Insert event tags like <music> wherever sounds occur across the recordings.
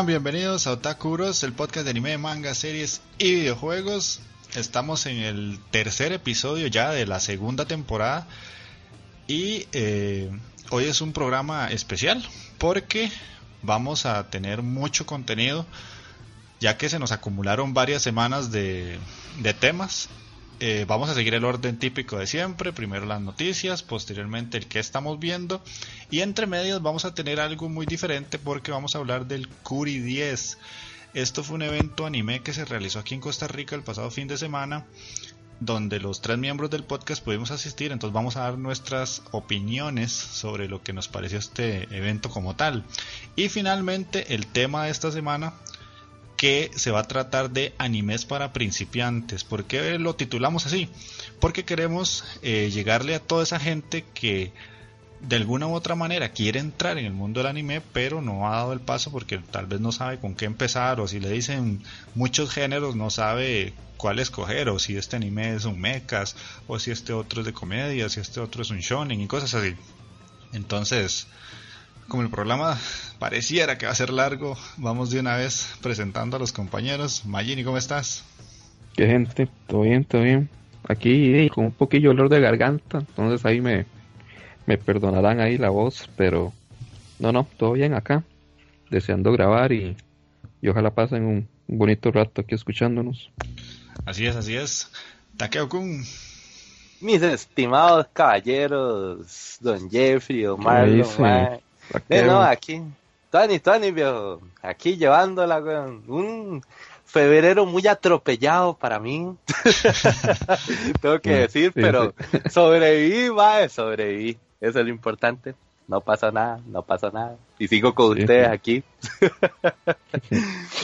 Bienvenidos a Otaku el podcast de anime, manga, series y videojuegos. Estamos en el tercer episodio ya de la segunda temporada y eh, hoy es un programa especial porque vamos a tener mucho contenido ya que se nos acumularon varias semanas de temas eh, vamos a seguir el orden típico de siempre. Primero las noticias, posteriormente el que estamos viendo. Y entre medias vamos a tener algo muy diferente porque vamos a hablar del Curi 10. Esto fue un evento anime que se realizó aquí en Costa Rica el pasado fin de semana donde los tres miembros del podcast pudimos asistir, entonces vamos a dar nuestras opiniones sobre lo que nos pareció este evento como tal. Y finalmente el tema de esta semana que se va a tratar de animes para principiantes. ¿Por qué lo titulamos así? Porque queremos eh, llegarle a toda esa gente que de alguna u otra manera quiere entrar en el mundo del anime, pero no ha dado el paso porque tal vez no sabe con qué empezar, o si le dicen muchos géneros, no sabe cuál escoger, o si este anime es un mechas, o si este otro es de comedia, si este otro es un shonen y cosas así. Entonces, como el programa pareciera que va a ser largo, vamos de una vez presentando a los compañeros. Magini, ¿cómo estás? ¿Qué gente? ¿Todo bien? ¿Todo bien? Aquí con un poquillo de olor de garganta, entonces ahí me, me perdonarán ahí la voz, pero no, no, todo bien acá, deseando grabar y, y ojalá pasen un, bonito rato aquí escuchándonos. Así es, así es. Takeo-kun. Mis estimados caballeros, don Jeffrey, Omar, eh, no, aquí. Tony, Tony, viejo. Aquí llevándola, con Un febrero muy atropellado para mí. <laughs> Tengo que <laughs> decir, pero sobreviví, va, sobreviví. Eso es lo importante. No pasa nada, no pasa nada. Y sigo con ustedes aquí. <laughs>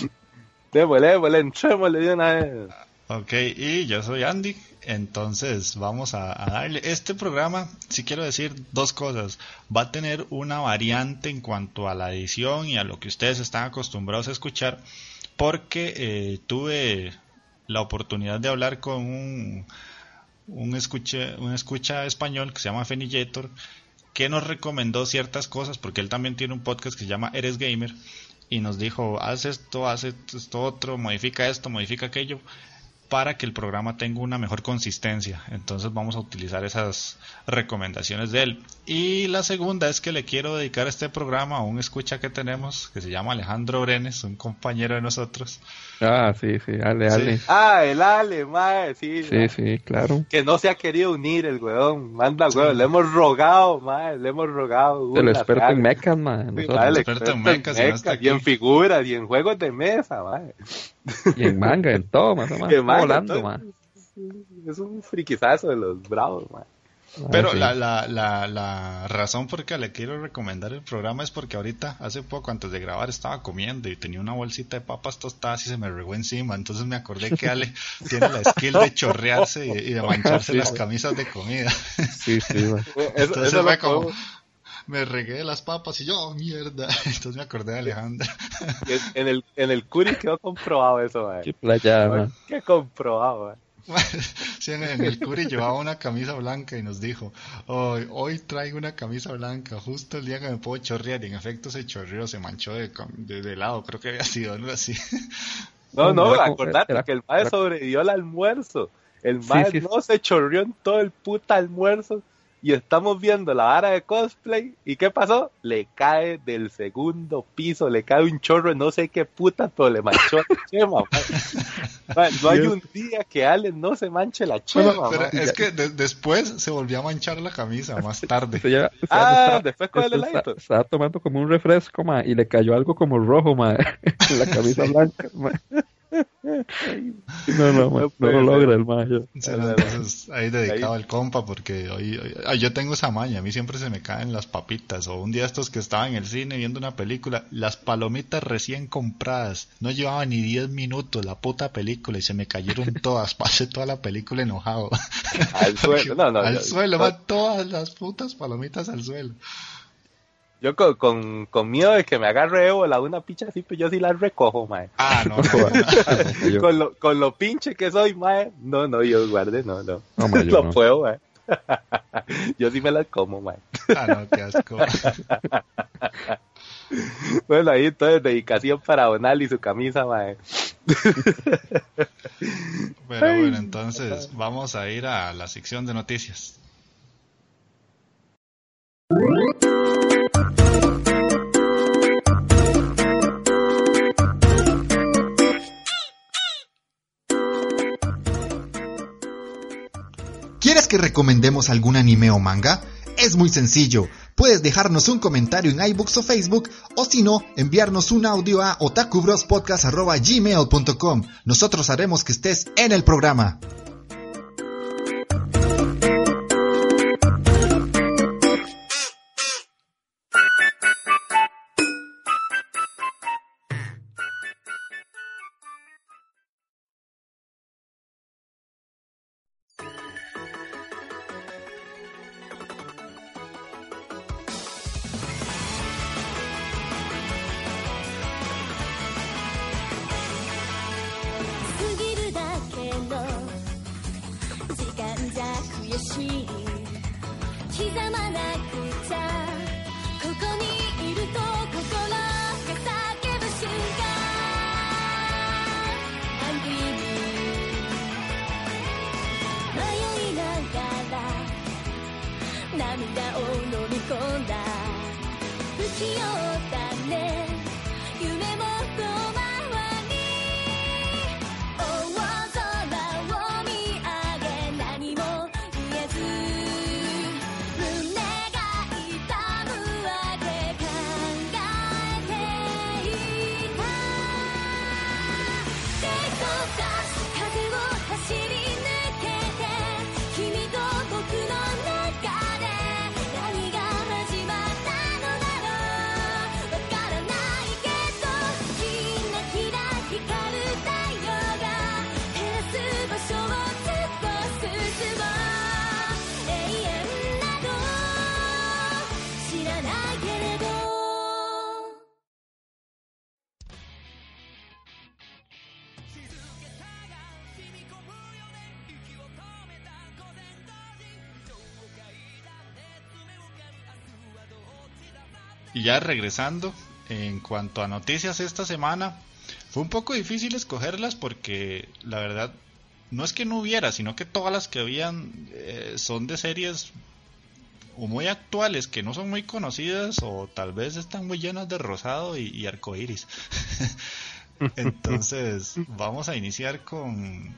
démosle, démosle, entrémosle de una vez. Ok, y yo soy Andy. Entonces vamos a, darle. Este programa, si quiero decir dos cosas, va a tener una variante en cuanto a la edición y a lo que ustedes están acostumbrados a escuchar, porque eh, tuve la oportunidad de hablar con un, un, escucha, un escucha español que se llama Fenillator, que nos recomendó ciertas cosas, porque él también tiene un podcast que se llama Eres Gamer, y nos dijo, haz esto, haz esto otro, modifica esto, modifica aquello para que el programa tenga una mejor consistencia. Entonces vamos a utilizar esas recomendaciones de él. Y la segunda es que le quiero dedicar este programa a un escucha que tenemos que se llama Alejandro Brenes, un compañero de nosotros. Ah, sí, sí, Ale, Ale. Ah, el Ale, mae, sí. Sí, sí, claro. Que no se ha querido unir el weón. Manda, weón, le hemos rogado, mae, le hemos rogado. El experto en mechas, mae. el experto en mechas. y en figuras, y en juegos de mesa, mae. Y en manga, en todo, más o <laughs> menos. volando, mae. Es un friquizazo de los bravos, mae. Ah, Pero la, la, la, la, razón por que le quiero recomendar el programa es porque ahorita, hace poco, antes de grabar, estaba comiendo y tenía una bolsita de papas tostadas y se me regó encima. Entonces me acordé que Ale <laughs> tiene la skill de chorrearse y, de <laughs> mancharse las camisas de comida. Sí, sí, Entonces fue como, me regué las papas y yo, oh, mierda. <laughs> Entonces me acordé de Alejandra. En el, en el Curi quedó comprobado eso, Qué playa, Qué comprobado, <laughs> Sí, en, el Curi llevaba una camisa blanca y nos dijo, hoy, hoy traigo una camisa blanca, justo el día que me puedo chorrear. Y en efecto se chorreó, se manchó de, de, lado, creo que había sido algo así. <laughs> No, no, acordate que el padre sobrevivió al almuerzo. El mae no se chorrió en todo el puta almuerzo y estamos viendo la vara de cosplay. ¿Y qué pasó? Le cae del segundo piso, le cae un chorro, no sé qué puta, pero le manchó la chema. no hay un día que Allen no se manche la chema. pero es que después se volvió a manchar la camisa, <laughs> más tarde. ah, después con el Estaba tomando como un refresco, ma, y le cayó algo como rojo, ma, <laughs> en la camisa blanca. No, no, no, lo logra el mayo. ahí dedicado al compa porque hoy, yo tengo esa maña, a mí siempre se me caen las papitas o un día estos que estaba en el cine viendo una película, las palomitas recién compradas, no llevaba ni 10 minutos la puta película y se me cayeron <laughs> todas, pasé toda la película enojado. Al suelo, no, no. <laughs> Al suelo, van todas las putas palomitas al suelo. Yo con, con, con, miedo de que me agarre ébola una picha así, pues yo sí la recojo, mae. Ah, no. <laughs> con, lo, con lo pinche que soy, mae. No, no, yo guarde, no, no. no, lo <laughs> puedo, mae. <laughs> yo sí me las como, mae. Ah, no, qué asco. bueno, ahí entonces dedicación para Donal y su camisa, mae. Pero bueno, entonces vamos a ir a la sección de noticias. ¿Quieres que recomendemos algún anime o manga? Es muy sencillo. Puedes dejarnos un comentario en iBooks o Facebook o si no, enviarnos un audio a otakubrospodcast.gmail.com. Nosotros haremos que estés en el programa. Ya regresando, en cuanto a noticias esta semana, fue un poco difícil escogerlas porque la verdad no es que no hubiera, sino que todas las que habían eh, son de series o muy actuales que no son muy conocidas o tal vez están muy llenas de rosado y, y arcoiris. <laughs> Entonces, vamos a iniciar con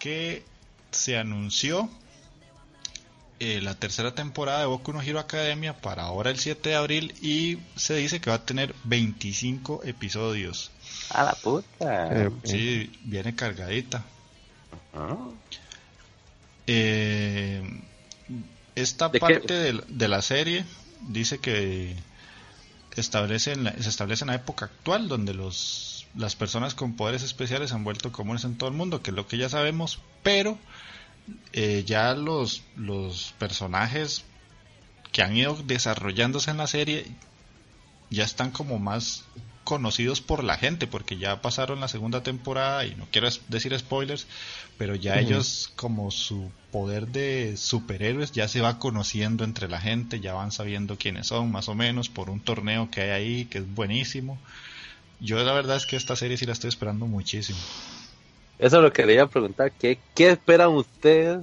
que se anunció eh, la tercera temporada de Boku no Hero Academia para ahora el 7 de abril y se dice que va a tener 25 episodios. A la puta. Sí, viene cargadita. Eh, esta parte de, la serie dice que establece se establece en la época actual donde los las personas con poderes especiales han vuelto comunes en todo el mundo, que es lo que ya sabemos, pero eh, ya los, los personajes que han ido desarrollándose en la serie ya están como más conocidos por la gente, porque ya pasaron la segunda temporada y no quiero decir spoilers, pero ya ellos como su poder de superhéroes ya se va conociendo entre la gente, ya van sabiendo quiénes son más o menos por un torneo que hay ahí que es buenísimo. Yo la verdad es que esta serie sí la estoy esperando muchísimo. Eso es lo que quería preguntar, ¿qué, qué esperan ustedes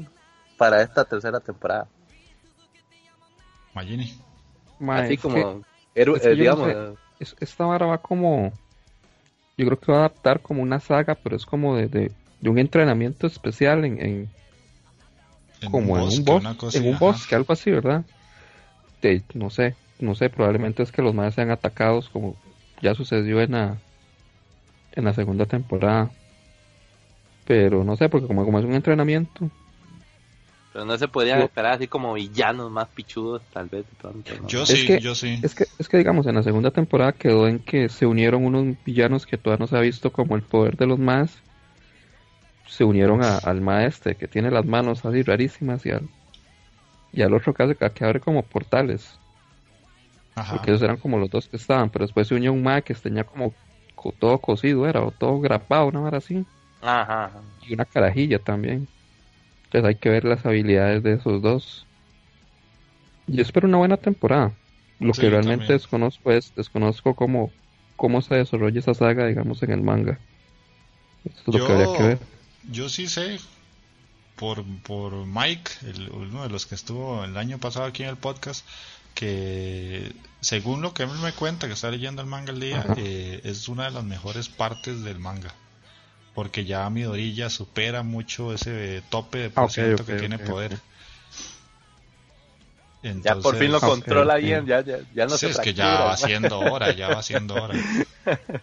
para esta tercera temporada? Magini. Así como, eh, digamos esta vara va como. Yo creo que va a adaptar como una saga, pero es como de, de, un entrenamiento especial en. en, como en un bosque, en un bosque, algo así, ¿verdad? De, no sé, no sé, probablemente es que los más sean atacados como ya sucedió en la, en la segunda temporada. Pero no sé, porque como, como es un entrenamiento, pero no se podían esperar así como villanos más pichudos, tal vez. Yo sí, yo sí. Es que, es que, digamos, en la segunda temporada quedó en que se unieron unos villanos que todavía no se ha visto como el poder de los más. Se unieron al maestre que tiene las manos así rarísimas y al, y al otro que, que abre como portales. Ajá. Porque esos eran como los dos que estaban, pero después se unió un ma que tenía como todo cosido, era, o todo grapado, una vara así. Ajá. Y una carajilla también. Entonces hay que ver las habilidades de esos dos. Yo espero una buena temporada. Lo que realmente desconozco es, desconozco cómo, cómo se desarrolla esa saga, digamos, en el manga. Esto es lo que habría que ver. Yo sí sé, por, por Mike, uno de los que estuvo el año pasado aquí en el podcast, que según lo que él me cuenta, que está leyendo el manga el día, eh, es una de las mejores partes del manga porque ya Midorilla supera mucho ese tope de por ciento que tiene poder. ya por fin lo controla bien, ya, ya, ya no sí, es que ya va haciendo hora, ya va haciendo hora. <laughs>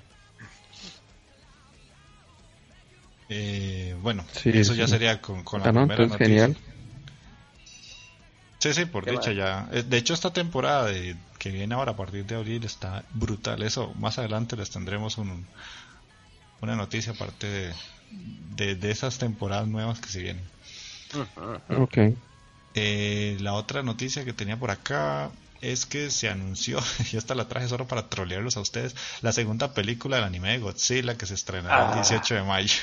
eh, bueno, eso ya sería con, con la ah, primera noticia. Genial. Sí, sí, por dicha ya. Eh, de hecho, esta temporada de, que viene ahora a partir de abril está brutal. Eso más adelante les tendremos un, una noticia aparte de, de, esas temporadas nuevas que se vienen. Ok. Eh, la otra noticia que tenía por acá es que se anunció, <laughs> y esta la traje solo para trolearlos a ustedes, la segunda película del anime de Godzilla que se estrenará el 18 ah. de mayo.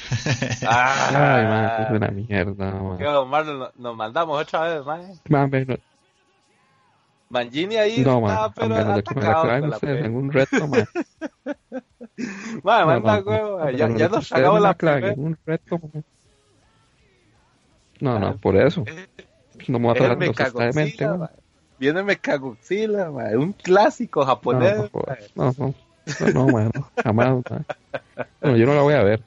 ah, <laughs> Ay, man, es una mierda. nos mandamos otra vez, man. Mangini ahí no, man, pero atacado con en un reto, man. <laughs> man, manda no, huevo, ya, ya nos sacamos la clave. Un reto, man. No, no, ah, por eso. No me voy a tratar de mente, man. Viene Mechagodzilla, man. un clásico japonés. No, no, no, no, man, jamás, man. Bueno, yo no la voy a ver.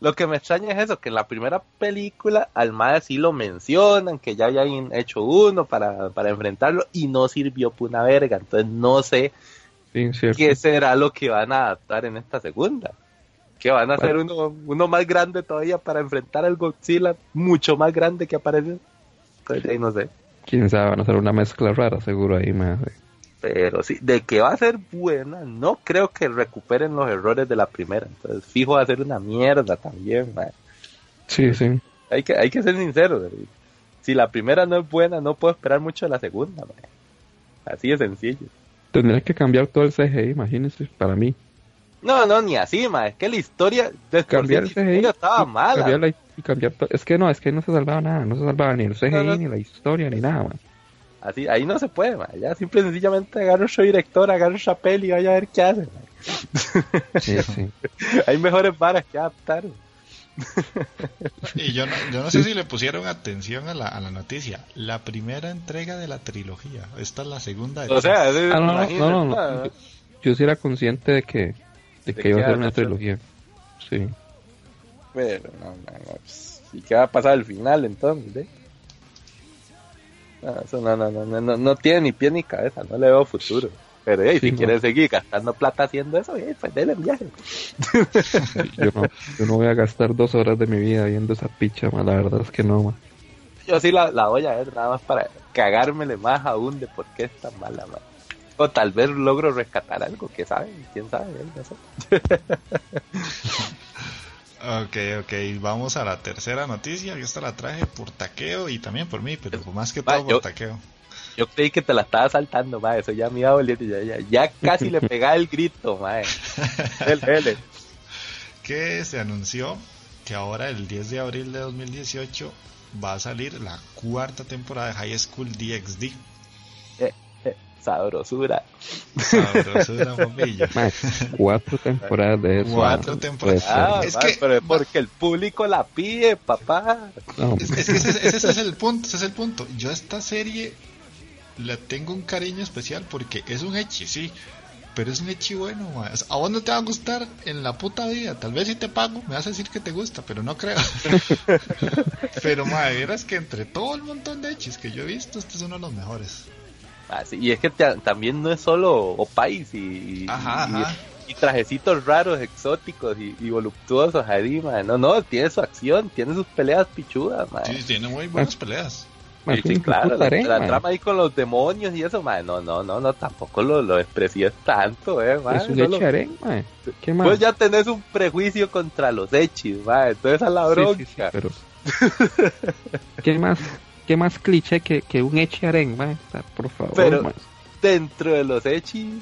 Lo que me extraña es eso, que en la primera película al Mae sí lo mencionan, que ya hayan hecho uno para, para enfrentarlo y no sirvió por una verga. Entonces no sé qué será lo que van a adaptar en esta segunda. Que van a hacer uno, uno más grande todavía para enfrentar al Godzilla, mucho más grande que aparece. Entonces ahí no sé. Quién sabe, van a hacer una mezcla rara seguro ahí, más. Pero sí, de que va a ser buena, no creo que recuperen los errores de la primera. Entonces, fijo, va a ser una mierda también, man. Sí, sí. Hay que, hay que ser sincero. Si la primera no es buena, no puedo esperar mucho de la segunda, man. Así de sencillo. Tendrías que cambiar todo el CGI, imagínense, para mí. No, no, ni así, man. Es que la historia de cambiar el CGI estaba mala. y cambiar es que no, es que no se salvaba nada. No se salvaba ni el CGI, ni la historia, ni nada, man. Así, ahí no se puede, ya simple y sencillamente agarro su director, agarro su peli y vaya a ver qué hace. <laughs> Sí, sí. <laughs> Hay mejores varas que adaptar. y yo no, yo no sé si le pusieron atención a la, a la noticia. La primera entrega de la trilogía. Esta es la segunda. o sea, ah, no, no, no, Yo sí era consciente de que, de, que iba a ser una trilogía. Sí. Pero, no, no, pues, ¿Y qué va a pasar al final entonces? Eh? No, no, no, no, no, no tiene ni pie ni cabeza, no le veo futuro. Pero hey, si quieres seguir gastando plata haciendo eso, pues déle el viaje. <laughs> yo, no, yo no voy a gastar dos horas de mi vida viendo esa picha, la verdad es que no, man. Yo sí la, la voy a ver nada más para cagármele más aún de por qué es tan mala. O tal vez logro rescatar algo, que sabe, quién sabe, no sé. <laughs> Ok, ok, vamos a la tercera noticia. Yo esta la traje por taqueo y también por mí, pero más que todo por taqueo. Yo creí que te la estaba saltando, ma. Eso ya me iba Ya, ya, ya casi le pegaba el grito, ma. El, el. Que se anunció que ahora, el 10 de abril de 2018, va a salir la cuarta temporada de High School DxD. Sabrosura. Sabrosura, papillo. <laughs> cuatro temporadas de eso. Cuatro temporadas. Ah, es que, pero porque el público la pide, papá. Es, que ese, ese, es el punto, ese es el punto. Yo a esta serie le tengo un cariño especial porque es un hechi, sí. Pero es un hechi bueno, a vos no te va a gustar en la puta vida. Tal vez si te pago, me vas a decir que te gusta, pero no creo. <laughs> pero, madre, verás que entre todo el montón de hechis que yo he visto, este es uno de los mejores. Ah, y es que también no es solo opais y, y, trajecitos raros, exóticos y, voluptuosos ahí, No, no, tiene su acción, tiene sus peleas pichudas, Sí, tiene muy buenas peleas. Sí, claro, la, trama ahí con los demonios y eso, man. No, no, no, no, tampoco lo, lo tanto, eh, man. Es un echarén, ¿Qué más? Pues ya tenés un prejuicio contra los hechis, man. Entonces a la bronca. pero... <laughs> ¿Qué más? ¿Qué más cliché que, que un echarén, man? Por favor, pero dentro de los hechis,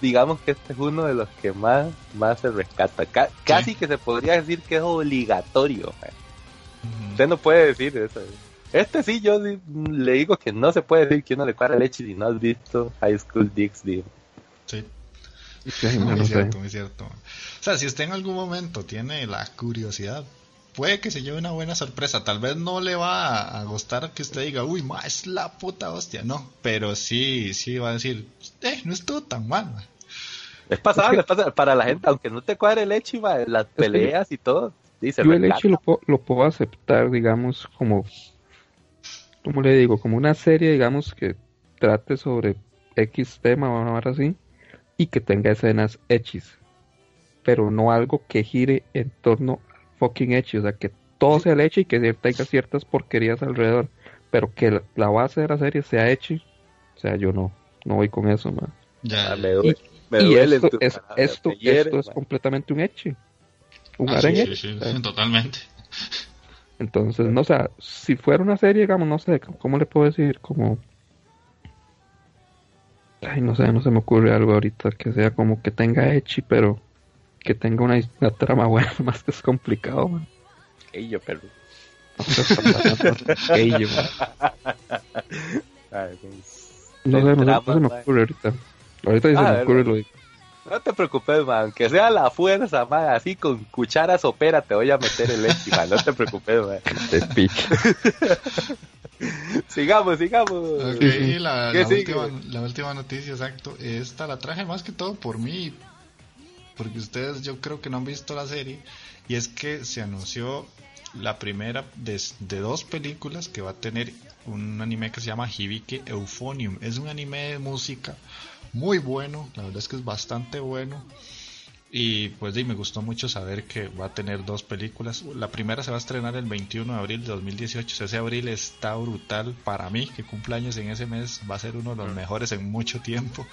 digamos que este es uno de los que más, más se rescata. casi que se podría decir que es obligatorio, man. Usted no puede decir eso. Este sí, yo le digo que no se puede decir que uno le cuadra leche si no has visto High School Dix, Sí. muy cierto, muy cierto. O sea, si usted en algún momento tiene la curiosidad, puede que se lleve una buena sorpresa. Tal vez no le va a, gustar que usted diga, uy, ma, es la puta hostia. No, pero sí, sí va a decir, eh, no estuvo tan mal. Es pasable, es pasable. Para la gente, aunque no te cuadre el hecho, las peleas y todo. Dice, yo el hecho lo, lo puedo aceptar, digamos, como como le digo, como una serie, digamos, que trate sobre X tema o algo así, y que tenga escenas X, pero no algo que gire en torno a fucking X, o sea, que todo sea leche y que tenga ciertas porquerías alrededor, pero que la, base de la serie sea X, o sea, yo no, no voy con eso, man. Ya, me duele, y, esto, es, esto, esto es completamente un Echi. Un ah, sí, sí, totalmente. Entonces, no sé, si fuera una serie, digamos, no sé, ¿cómo le puedo decir? Como... Ay, no sé, no se me ocurre algo ahorita que sea como que tenga Echi, pero que tenga una, trama buena, <laughs> más que es complicado, man. yo, pero... No sé, <laughs> no, se me ocurre ahorita. Ahorita se me ocurre lo no te preocupes, man. Que sea la fuerza, man. Así con cuchara sopera te voy a meter el leche, man. No te preocupes, man. <laughs> sigamos, sigamos. Ok, la, última, la última noticia, exacto. Esta la traje más que todo por mí. Porque ustedes yo creo que no han visto la serie. Y es que se anunció la primera de, de dos películas que va a tener un anime que se llama Hibike Euphonium. Es un anime de música muy bueno, la verdad es que es bastante bueno. Y pues sí, me gustó mucho saber que va a tener dos películas. La primera se va a estrenar el 21 de abril de 2018. Ese abril está brutal para mí, que cumpleaños en ese mes va a ser uno de los mejores en mucho tiempo.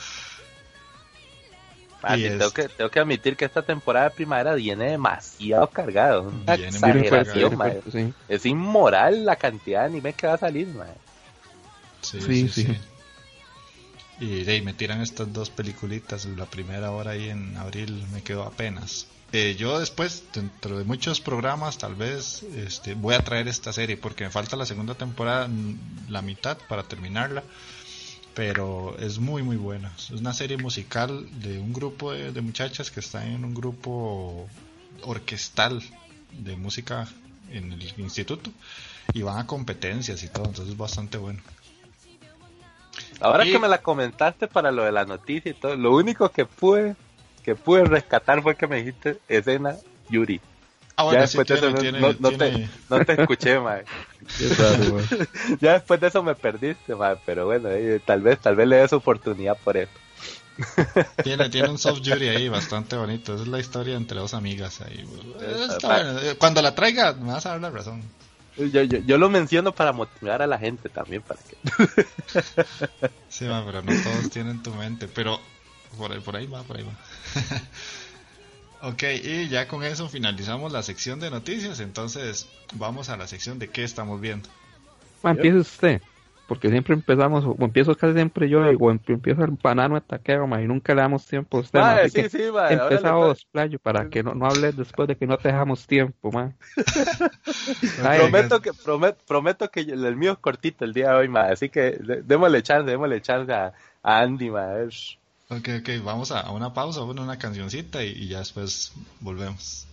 Tengo, que, tengo que admitir que esta temporada de primavera viene demasiado cargado. Es inmoral la cantidad de anime que va a salir, sí, sí. sí. Y ahí me tiran estas dos peliculitas. La primera hora ahí en abril me quedó apenas. Eh, yo después, dentro de muchos programas, tal vez este, voy a traer esta serie porque me falta la segunda temporada, la mitad para terminarla. Pero es muy, muy buena. Es una serie musical de un grupo de, de muchachas que están en un grupo orquestal de música en el instituto y van a competencias y todo, entonces es bastante bueno. Ahora que me la comentaste para lo de la noticia y todo, lo único que pude que pude rescatar fue que me dijiste escena Yuri. Ah, bueno, ya después de eso no, Te, no, te, escuché, mae. <laughs> <laughs> ya después de eso me perdiste, mae, pero bueno, eh, tal vez tal vez le des oportunidad por eso. <laughs> tiene, tiene un soft Yuri ahí bastante bonito. Esa es la historia entre dos amigas ahí. Eh, Cuando la traiga, me vas a dar la razón. Yo, yo, yo, lo menciono para motivar a la gente también, para que... sí, pero no todos tienen tu mente, pero por ahí, por ahí va, por ahí va. Ok, y ya con eso finalizamos la sección de noticias, entonces vamos a la sección de qué estamos viendo. empieza usted. porque siempre empezamos, o empiezo casi siempre yo, o em, empiezo el banano de taquero, y nunca le damos tiempo a usted. Mae, sí, sí, mae, Empezamos, playo, para que no, no hables después de que no te dejamos tiempo, man. <laughs> prometo, que, prometo que el mío es cortito el día de hoy, mae, así que démosle chance, démosle chance a, Andy, mae. Ok, ok, vamos a, una pausa, bueno, una cancioncita y, y ya después volvemos.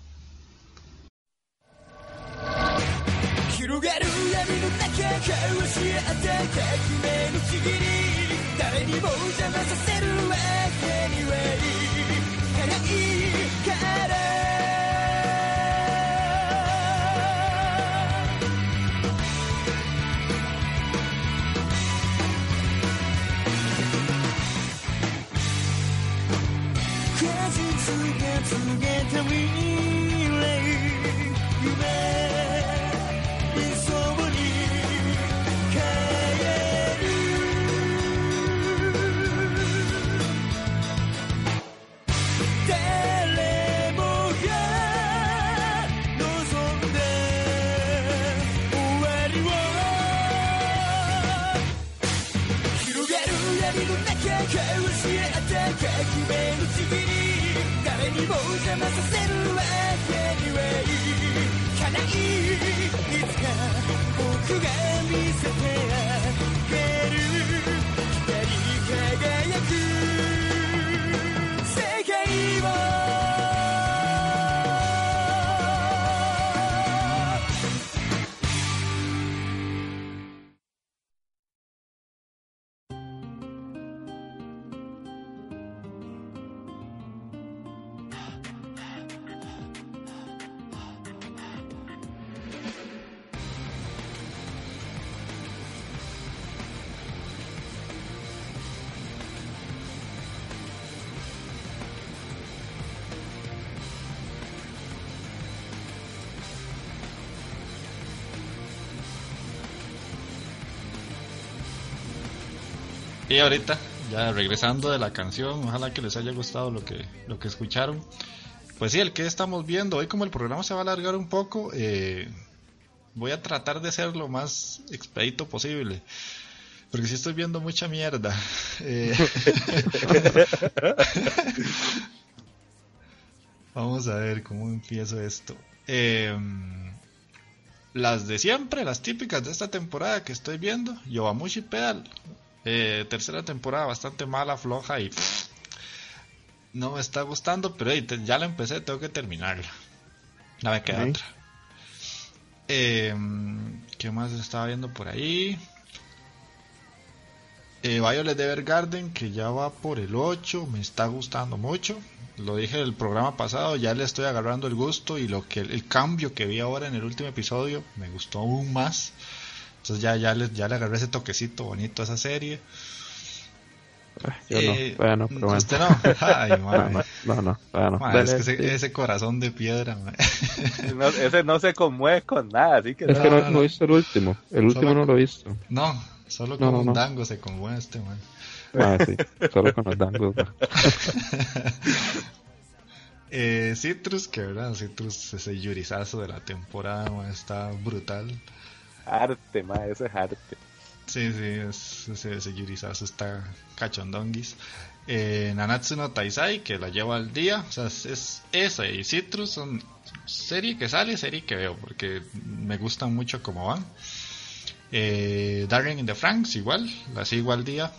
Ahorita, ya regresando de la canción, ojalá que les haya gustado lo que, lo que escucharon. Pues sí, el que estamos viendo, hoy como el programa se va a alargar un poco, eh, voy a tratar de ser lo más expedito posible. Porque si estoy viendo mucha mierda. <laughs> Eh, <laughs> vamos a ver cómo empiezo esto. Em, las de siempre, las típicas de esta temporada que estoy viendo, Yobamushi Pedal, eh, tercera temporada bastante mala, floja y no me está gustando, pero ya la empecé, tengo que terminarla. No me queda otra. Em, ¿Qué más estaba viendo por ahí? Eh, Violet Evergarden, que ya va por el 8, me está gustando mucho. Lo dije el programa pasado, ya le estoy agarrando el gusto y lo que el cambio que vi ahora en el último episodio me gustó aún más. Entonces ya, ya, le, ya le agarré ese toquecito bonito a esa serie. Yo no, eh, bueno, pero bueno. ¿Usted no? <laughs> Ay, no, no, no, bueno. es que ese, ese, corazón de piedra, <laughs> no, ese no se conmueve con nada, así que... Es que no, no, he visto el último, el último no lo he visto. No, solo con un dango se conmueve este, man. Ah, sí, solo con los dangos. <laughs> eh, Citrus, que verdad, Citrus, ese yurizazo de la temporada, man, está brutal. Arte, ma, eso es arte. Sí, sí, ese, ese Yurizazo está cachondonguis. Eh, Nanatsu no Taisai, que la llevo al día. O sea, es, esa y Citrus son serie que sale, serie que veo, porque me gustan mucho como van. Eh, Darling in the Franks, igual, la sigo al día.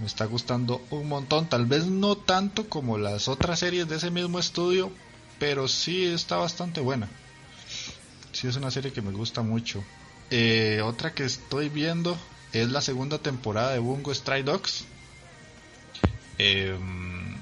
Me está gustando un montón, tal vez no tanto como las otras series de ese mismo estudio, pero sí está bastante buena sí es una serie que me gusta mucho. Eh, otra que estoy viendo es la segunda temporada de Bungo Stray Dogs. Em,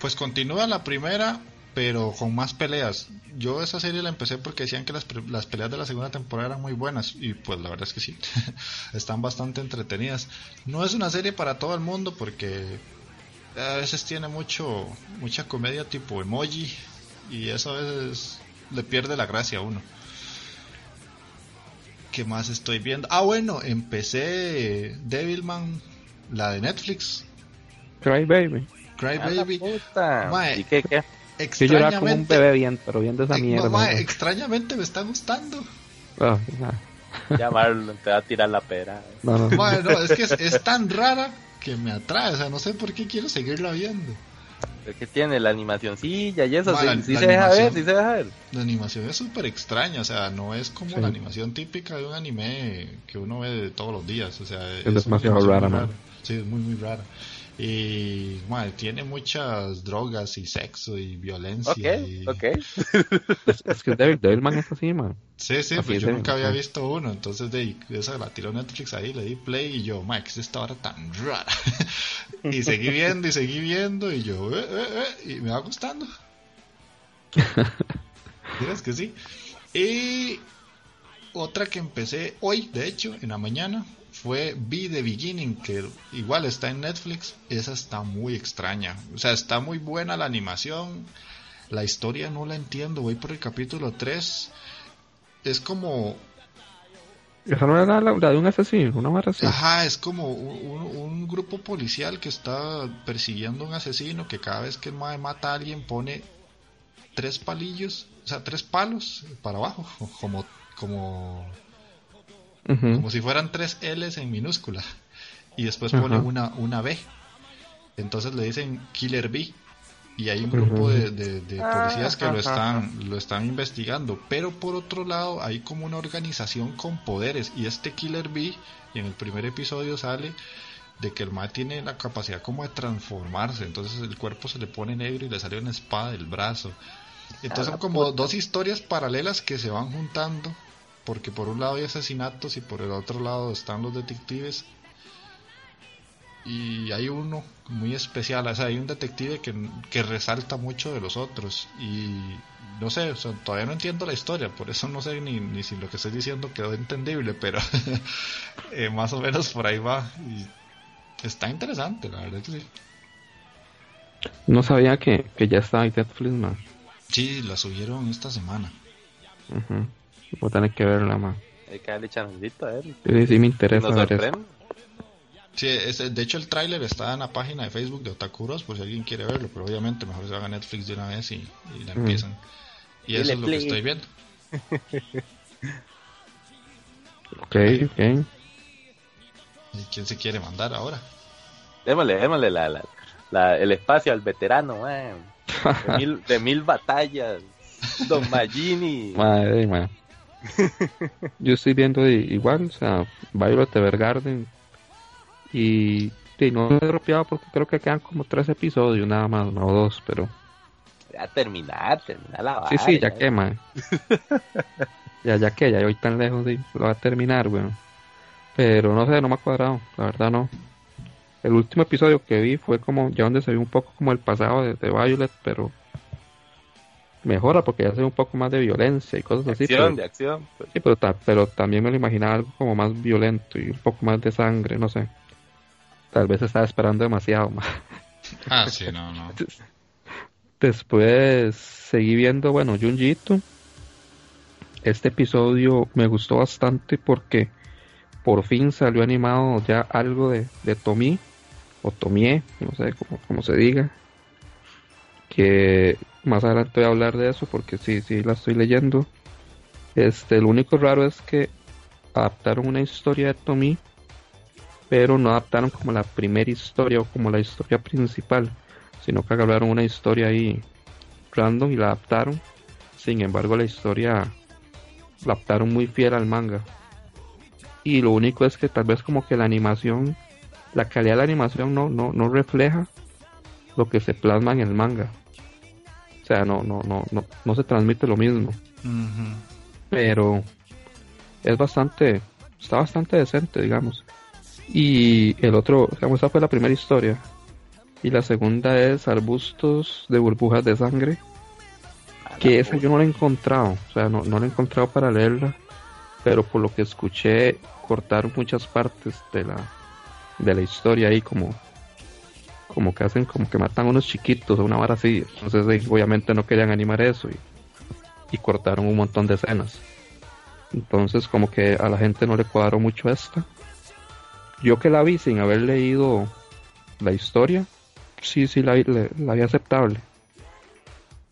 pues continúa la primera, pero con más peleas. Yo esa serie la empecé porque decían que las, las, peleas de la segunda temporada eran muy buenas y pues la verdad es que sí, <laughs> están bastante entretenidas. No es una serie para todo el mundo porque a veces tiene mucho mucha comedia tipo emoji y eso a veces le pierde la gracia a uno. ¿Qué más estoy viendo? Ah, bueno, empecé Devilman, la de Netflix. Cry Baby. Cry Baby. ¿Y qué, qué? Extrañamente, como un bebé bien, pero viendo esa mierda. extrañamente me está gustando. Oh, Ya Marlon te va a tirar la pera. Bueno, es que es, tan rara que me atrae, o sea, no sé por qué quiero seguirla viendo. Es que tiene la animacióncilla y eso, sí, se deja ver, sí se deja ver. La animación es súper extraña, o sea, no es como la animación típica de un anime que uno ve todos los días, o sea, es, demasiado rara, Sí, es muy, muy rara. Y bueno, tiene muchas drogas y sexo y violencia. Ok, <laughs> es, que Devilman es así, man. Sí, sí, pues yo nunca había visto uno. Entonces de esa la tiró Netflix ahí, le di play y yo, Max, esta hora tan rara. <laughs> y seguí viendo y seguí viendo y yo, eh, eh, eh, y me va gustando. <laughs> ¿Quieres que sí? Y otra que empecé hoy, de hecho, en la mañana, fue Be the Beginning, que igual está en Netflix. Esa está muy extraña. O sea, está muy buena la animación. La historia no la entiendo. Voy por el capítulo 3. Es como. Esa no era la, de un asesino, una más Ajá, es como un, grupo policial que está persiguiendo a un asesino que cada vez que el mata a alguien pone tres palillos, o sea, tres palos para abajo, <laughs> como, como como si fueran tres L's en minúscula. Y después pone una, una B. Entonces le dicen Killer B. Y hay un grupo de, de, ah, policías que lo están, lo están investigando. Pero por otro lado hay como una organización con poderes. Y este Killer B, y en el primer episodio sale de que el mal tiene la capacidad como de transformarse. Entonces el cuerpo se le pone negro y le sale una espada del brazo. Entonces son como dos historias paralelas que se van juntando porque por un lado hay asesinatos y por el otro lado están los detectives y hay uno muy especial, o sea, hay un detective que, resalta mucho de los otros y no sé, todavía no entiendo la historia, por eso no sé ni, ni si lo que estoy diciendo quedó entendible, pero <laughs> eh, más o menos por ahí va y está interesante, la verdad que sí. No sabía que, ya estaba en Netflix, man. Sí, la subieron esta semana. Voy a tener que verla más. Hay que darle chancito a él. Sí, sí me interesa ver eso. Sí, es, de hecho el tráiler está en la página de Facebook de Otakuros por si alguien quiere verlo, pero obviamente mejor se haga Netflix de una vez y, la mm. empiezan. Y, eso es lo que estoy viendo. <laughs> ok, ok. ¿Y quién se quiere mandar ahora? Démosle, démosle la, la, el espacio al veterano, De, <laughs> mil, de mil batallas. Don Magini. Madre, madre. <laughs> Yo estoy viendo igual, o sea, Violet Evergarden. Y, y no he dropeado porque creo que quedan como tres episodios nada más, no dos, pero. Ya terminar, terminar la Sí, sí, ya, que, man. <laughs> ya, ya que, ya hoy tan lejos de lo va a terminar, bueno. Pero no sé, no me ha cuadrado, la verdad no. El último episodio que vi fue como ya donde se vio un poco como el pasado de, de Violet, pero mejora porque ya hace un poco más de violencia y cosas así. Acción, de acción. Pues. Sí, pero, pero también me lo imaginaba algo como más violento y un poco más de sangre, no sé. Tal vez estaba esperando demasiado más. Ah, sí, no, no. Después seguí viendo, bueno, Junjito. Este episodio me gustó bastante porque por fin salió animado ya algo de, de Tomí, o Tomie, no sé cómo, cómo se diga. Que más adelante voy a hablar de eso porque sí, sí la estoy leyendo. Este, lo único raro es que adaptaron una historia de Tommy, pero no adaptaron como la primera historia o como la historia principal, sino que hablaron una historia ahí random y la adaptaron. Sin embargo, la historia la adaptaron muy fiel al manga. Y lo único es que tal vez como que la animación, la calidad de la animación no, no, no refleja lo que se plasma en el manga. O sea, no, no, no, no, no se transmite lo mismo. Pero es bastante, está bastante decente, digamos. Y el otro, digamos, esa fue la primera historia. Y la segunda es Arbustos de burbujas de sangre. Que esa yo no la he encontrado, o sea, no, no la he encontrado para leerla. Pero por lo que escuché, cortaron muchas partes de la, de la historia ahí, como como que hacen como que matan unos chiquitos o una vara así. Entonces obviamente no querían animar eso y, cortaron un montón de escenas. Entonces como que a la gente no le cuadró mucho esta. Yo que la vi sin haber leído la historia, sí, sí la, la vi aceptable.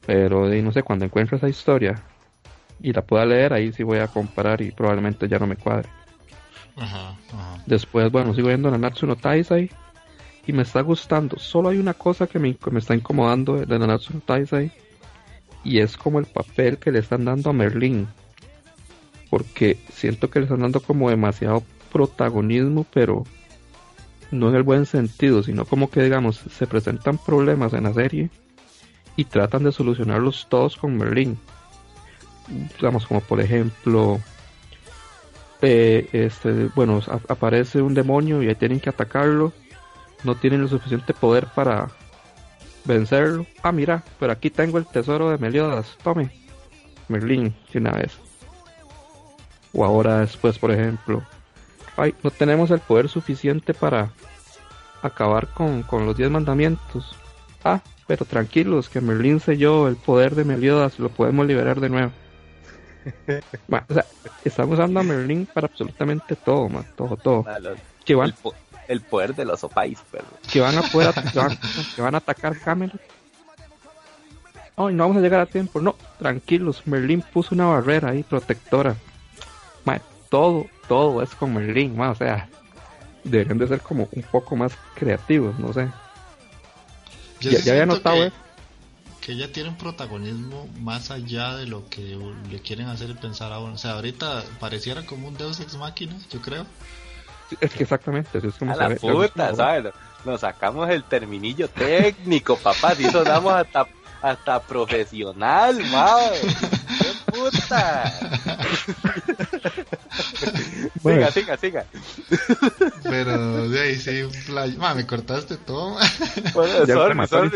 Pero no sé, cuando encuentro esa historia y la pueda leer, ahí sí voy a comparar y probablemente ya no me cuadre. Ajá, Después, bueno, sigo viendo Nanatsu no Taisai y me está gustando. Solo hay una cosa que me, me está incomodando de Nanatsu no Taisai y es como el papel que le están dando a Merlin. Porque siento que le están dando como demasiado protagonismo, pero no en el buen sentido, sino como que digamos, se presentan problemas en la serie y tratan de solucionarlos todos con Merlin. Digamos, como por ejemplo, eh, este, bueno, aparece un demonio y ahí tienen que atacarlo. No tienen lo suficiente poder para vencerlo. Ah, mira, pero aquí tengo el tesoro de Meliodas. Tome, Merlin, de una vez. O ahora después, por ejemplo, no tenemos el poder suficiente para acabar con, con los diez mandamientos. Ah, pero tranquilos, que Merlin selló el poder de Meliodas, lo podemos liberar de nuevo. <laughs> o sea, estamos usando a Merlin para absolutamente todo, man, todo, todo. que van, el, poder de los opais, Que van a poder <laughs> que van, a atacar Camelot. Ay, no vamos a llegar a tiempo. No, tranquilos, Merlin puso una barrera ahí protectora. Todo, todo es con Merlin, o sea, deberían de ser como un poco más creativos, no sé. ya, había notado eso que ella tiene un protagonismo más allá de lo que le quieren hacer pensar a uno. O sea, ahorita pareciera como un Deus Ex Máquina, yo creo. Es que exactamente, es como a la puta, ¿sabes? Nos sacamos el terminillo técnico, papá, y sonamos hasta, hasta profesional, madre. <laughs> ¡Qué puta! <laughs> siga, siga, siga. Pero de ahí sí, play... Ma, me cortaste todo. Bueno, sorry, sorry,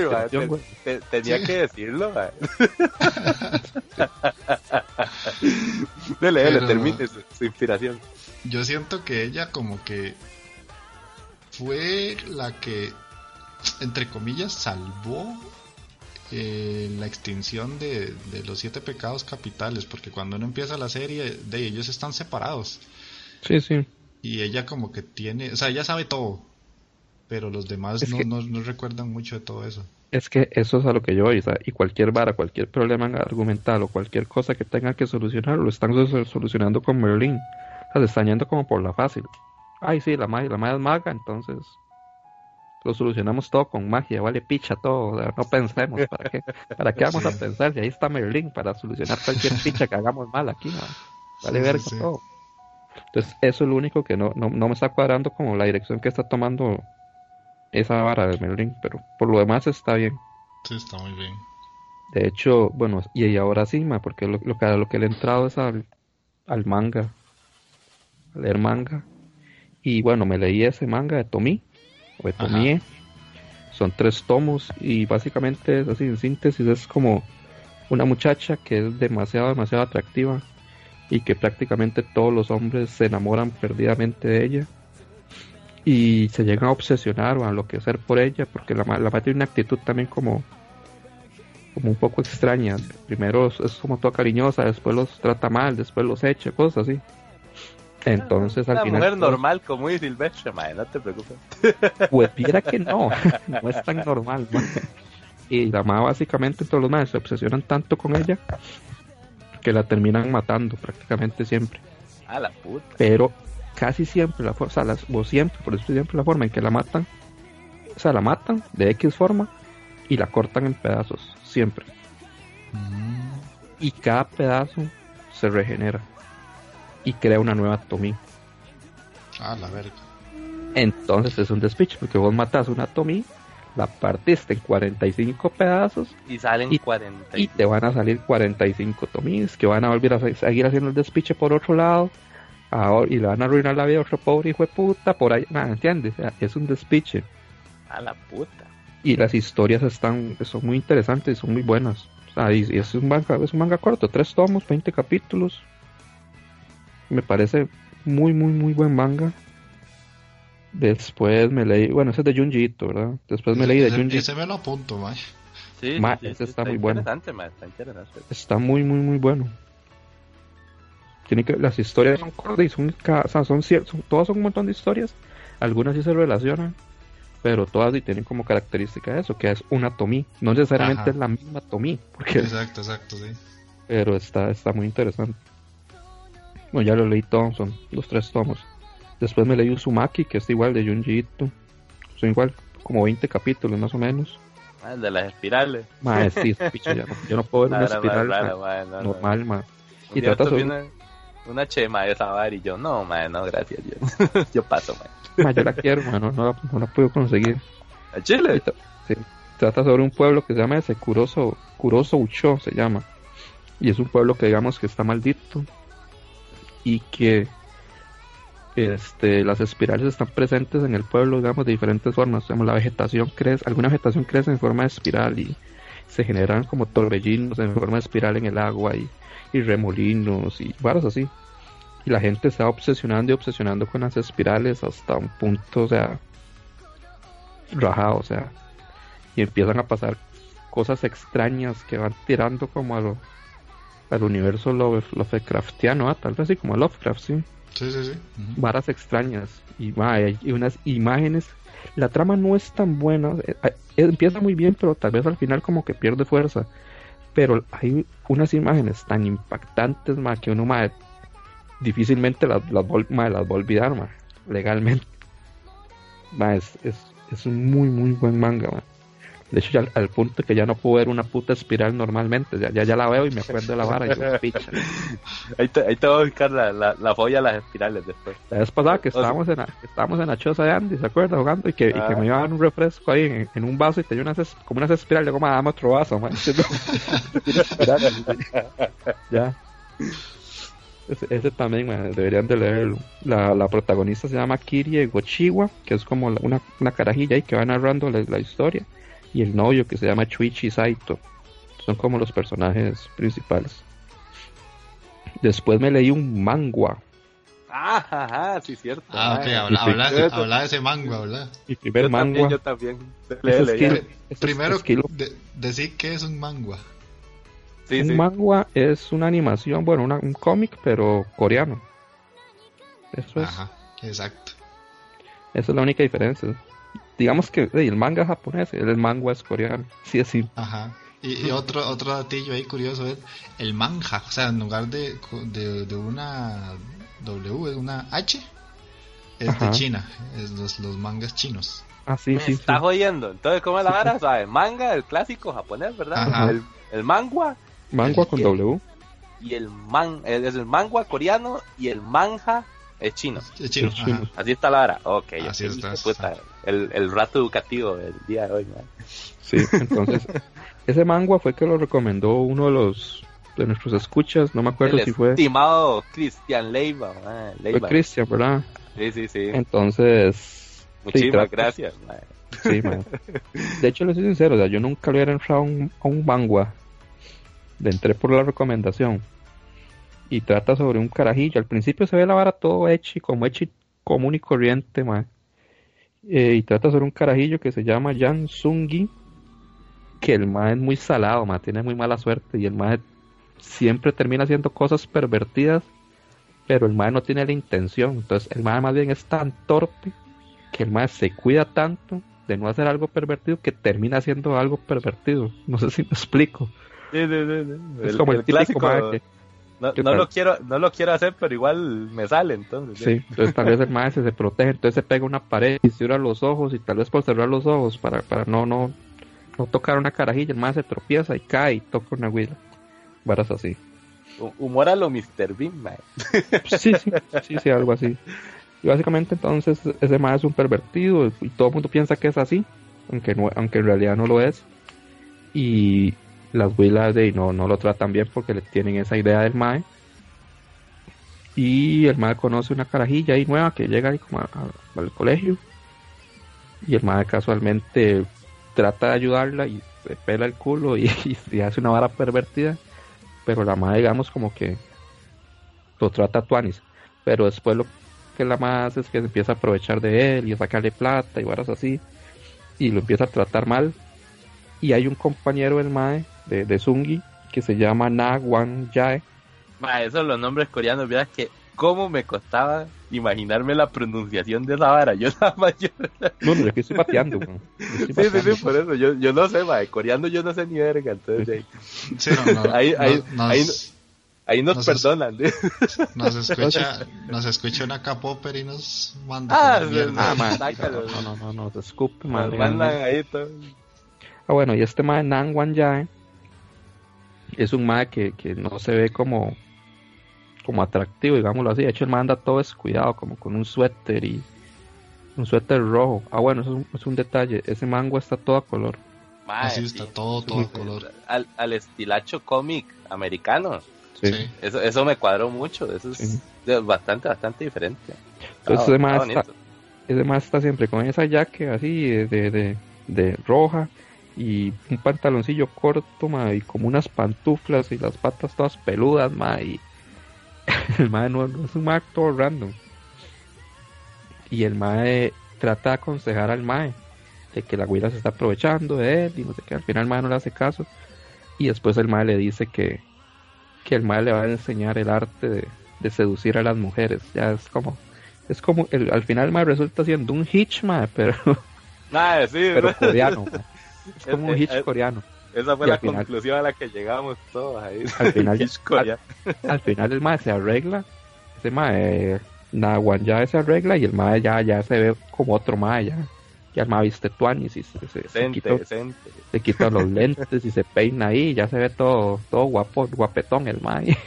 tenía que decirlo, ma. <laughs> dele, dele, termine su, inspiración. Yo siento que ella como que fue la que, entre comillas, salvó eh, la extinción de, de, los siete pecados capitales, porque cuando uno empieza la serie, de ellos están separados. Sí, sí. Y ella como que tiene, o sea, ella sabe todo, pero los demás no, no, recuerdan mucho de todo eso. Es que eso es a lo que yo voy, sea, y cualquier vara, cualquier problema argumental o cualquier cosa que tenga que solucionar, lo están solucionando con Merlin. O sea, se están yendo como por la fácil. Ay, sí, la magia, la magia es maga, entonces lo solucionamos todo con magia, vale picha todo, no pensemos, ¿para qué, ¿para qué vamos a pensar? Y ahí está Merlin para solucionar cualquier picha que hagamos mal aquí, vale ver todo. Entonces, eso es lo único que no, no, no, me está cuadrando como la dirección que está tomando esa vara de Merlin, pero por lo demás está bien. Sí, está muy bien. De hecho, bueno, y ahora sí, porque lo, lo, que, lo que le he entrado es al, al manga, a leer manga. Y bueno, me leí ese manga de Tomi, o de Tomie. Son tres tomos y básicamente es así, en síntesis, es como una muchacha que es demasiado, demasiado atractiva y que prácticamente todos los hombres se enamoran perdidamente de ella y se llegan a obsesionar o a enloquecer por ella porque la, la madre tiene una actitud también como como un poco extraña. Primero es como toda cariñosa después los trata mal después los echa cosas así entonces al una mujer normal como y silvestre no te preocupes <laughs> pues viera que no <laughs> no es tan normal y la madre básicamente todos los madres se obsesionan tanto con ella que la terminan matando prácticamente siempre. A la puta. Pero casi siempre, la o sea, las, o siempre, por eso siempre la forma en que la matan, o sea, la matan de X forma y la cortan en pedazos, siempre. Mm. Y cada pedazo se regenera y crea una nueva Tommy. Ah, la verga. Entonces es un despiche, porque vos matas una Tommy la partiste en 45 pedazos y salen y, 40 y te van a salir 45 tomís que van a volver a seguir haciendo el despiche por otro lado ahora, y le van a arruinar la vida a otro pobre hijo de puta por ahí, nada, ¿entiendes? es un despiche a la puta y las historias están son muy interesantes son muy buenas o sea, y, es un manga es un manga corto tres tomos 20 capítulos me parece muy muy muy buen manga Después me leí, bueno, ese es de Junji ¿verdad? Después me leí de Junji. Ese me lo apunto, ma. Sí, ese está, muy bueno. Está interesante. Está muy, muy, muy bueno. Tiene que, las historias son cortas y son, o sea, son, son, todas son un montón de historias. Algunas sí se relacionan, pero todas sí tienen como característica eso, que es una tomí. No necesariamente es la misma tomí. Porque, exacto, exacto, sí. pero está, está muy interesante. Bueno, ya lo leí todos, son los tres tomos. Después me leí Uzumaki, que es igual de Junji Ito. Son igual, como 20 capítulos más o menos. Ah, de las espirales. Mae, sí, ya no, yo no puedo ver una <laughs> espiral normal, ma. Y trata sobre... Una, una chema de esa y yo, no, mae, no, gracias, yo, <laughs> yo paso, mae. yo la quiero, ma, no, no, la puedo conseguir. ¿A Chile? Sí. Trata sobre un pueblo que se llama ese Kuroso, Kuroso Ucho, se llama. Y es un pueblo que digamos que está maldito. Y que este, las espirales están presentes en el pueblo, digamos, de diferentes formas. Digamos, la vegetación crece, alguna vegetación crece en forma de espiral y se generan como torbellinos en forma de espiral en el agua y, y remolinos y varas así. Y la gente está obsesionando y obsesionando con las espirales hasta un punto, o sea, rajado, o sea, y empiezan a pasar cosas extrañas que van tirando como a lo, al universo Lovecraftiano, ¿ah? tal vez así como a Lovecraft, sí. Sí, sí, sí. Varas extrañas y, hay unas imágenes. La trama no es tan buena, eh, eh, empieza muy bien, pero tal vez al final como que pierde fuerza. Pero hay unas imágenes tan impactantes, más que uno más difícilmente las, las, las va a olvidar, legalmente. es, es, es, un muy, muy buen manga, de hecho, ya al, punto que ya no puedo ver una puta espiral normalmente. Ya, ya, la veo y me acuerdo de la vara y yo, picha. <laughs> Ahí te, ahí te voy a buscar la, la, la folla a las espirales después. La vez pasada que estábamos en la, estábamos en la choza de Andy, ¿se acuerda? Jugando y que, y que me ah. iban un refresco ahí en, un vaso y tenía unas, como unas espirales. Yo, como, dame otro vaso, man. <laughs> ya. Ese, también deberían de leerlo. La, la, protagonista se llama Kirie Gochiwa, que es como una, una carajilla ahí que va narrando la historia y el novio que se llama Chuichi Saito. Son como los personajes principales. Después me leí un mangua. Ah, ajá, sí, cierto. Ah, ok, habla, habla, de ese mangua, ¿verdad? Mi primer yo también. Primero, decir que es un mangua. Sí, un mangua es una animación, bueno, un cómic, pero coreano. Eso es. Ajá, exacto. Esa es la única diferencia digamos que el manga japonés, el manga es coreano, <laughs> sí, así. Ajá. Y, otro otro datillo ahí curioso es el manja, o sea, en lugar de, de, una W, es una H, es de China, es los, los mangas chinos. Ah, sí, sí. Estás oyendo. Entonces, ¿cómo es la vara? ¿Sabes? Manga, el clásico japonés, ¿verdad? El, el mangua. Mangua con W. Y el man, es el mangua coreano y el manja es chino. Es chino. Así está la vara. Ok, Así está. El, el rato educativo del día de hoy, Sí, entonces, <laughs> ese manga fue que lo recomendó uno de los de nuestros escuchas, no me acuerdo si fue. Estimado Cristian Leiva, Fue Cristian, ¿verdad? Sí, sí, sí. Entonces. Muchísimas gracias, Sí, man. De hecho, le soy sincero, o sea, yo nunca le hubiera entrado a un, a un manga. Le entré por la recomendación y trata sobre un carajillo. Al principio se ve la vara todo hecho como hecho común y corriente, eh, y trata sobre un carajillo que se llama Jan Sungi, que el ma es muy salado, ma, tiene muy mala suerte y el ma siempre termina haciendo cosas pervertidas, pero el ma no tiene la intención. Entonces el ma más bien es tan torpe que el ma se cuida tanto de no hacer algo pervertido que termina haciendo algo pervertido. No sé si me explico. Es como el, típico clásico... No, lo quiero, no lo quiero hacer, pero igual me sale entonces. Sí, entonces tal vez el maestro se protege, entonces se pega una pared y cierra los ojos y tal vez por cerrar los ojos para, para no, no, no tocar una carajilla, el maestro se tropieza y cae y toca una huila. Varas así. Humor a lo Mr. Bean, Sí, sí, sí, sí, algo así. Y básicamente entonces ese maestro es un pervertido y todo el mundo piensa que es así, aunque, no, aunque en realidad no lo es. Y las huilas de no, no lo tratan bien porque le tienen esa idea del mae. Y el mae conoce una carajilla ahí nueva que llega ahí como al colegio. Y el mae casualmente trata de ayudarla y se pela el culo y, <laughs> y, hace una vara pervertida. Pero la mae, digamos, como que lo trata a Tuanis. Pero después lo que la mae hace es que se empieza a aprovechar de él y a sacarle plata y varas así. Y lo empieza a tratar mal. Y hay un compañero del mae de, de Sungi que se llama Na Wan Jae. esos los nombres coreanos, verás que cómo me costaba imaginarme la pronunciación de esa vara. Yo <laughs> nada más yo... No, yo estoy pateando, Sí, sí, sí, por eso. Yo, yo no sé, mae. Coreano yo no sé ni verga. Entonces, sí, no, no, ahí, ahí, ahí, ahí, nos, nos perdonan. Nos escucha, <laughs> nos escucha una capóper y nos manda. Ah, ah man, no, no, no, no, escupe, madre. mandan ahí todo. Ah, bueno, y este mae Nan Wan Jae es un mae que, que no se ve como como atractivo, digámoslo así. De hecho, el mae anda todo descuidado, como con un suéter y un suéter rojo. Ah, bueno, eso es un, es un detalle. Ese mango está todo a color. Así está todo, todo a color. Al, al estilacho cómic americano. Sí. Eso, eso me cuadró mucho. Eso es bastante, bastante diferente. Entonces, ese, mae está, ese está siempre con esa jaque así de, de, de, roja y un pantaloncillo corto, ma, y como unas pantuflas y las patas todas peludas, ma, y <laughs> el mae no, es un mae todo random. Y el mae trata de aconsejar al mae de que la güila se está aprovechando de él y no sé qué. Al final el mae no le hace caso. Y después el mae le dice que, que el mae le va a enseñar el arte de, seducir a las mujeres. Ya es como. Es como. El, al final el mae resulta siendo un hitch, <laughs> mae, pero. Ah, pero coreano. Es como un hitch coreano. Esa fue la conclusión a la que llegamos todos ahí. <laughs> Al final, <laughs> al, final el mae se arregla. Ese mae, Nahuan ya se arregla y el mae ya, ya se ve como otro mae. Ya, ya el mae viste tuanis y se, se, se, quita, los lentes y se peina ahí. Ya se ve todo, todo guapo, guapetón el mae.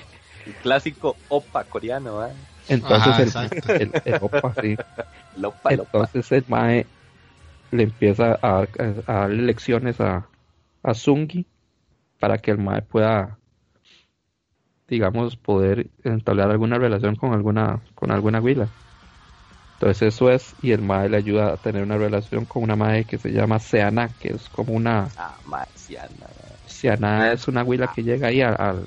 El clásico opa coreano, ¿eh? Entonces el, el, opa, sí. <laughs> Entonces el mae le empieza a, a, a darle lecciones a, a Sungi para que el Mae pueda, digamos, poder entablar alguna relación con alguna, con alguna huila. Entonces eso es, y el Mae le ayuda a tener una relación con una Mae que se llama Seana, que es como una... Ah, mae, Seana. es una huila que llega ahí al,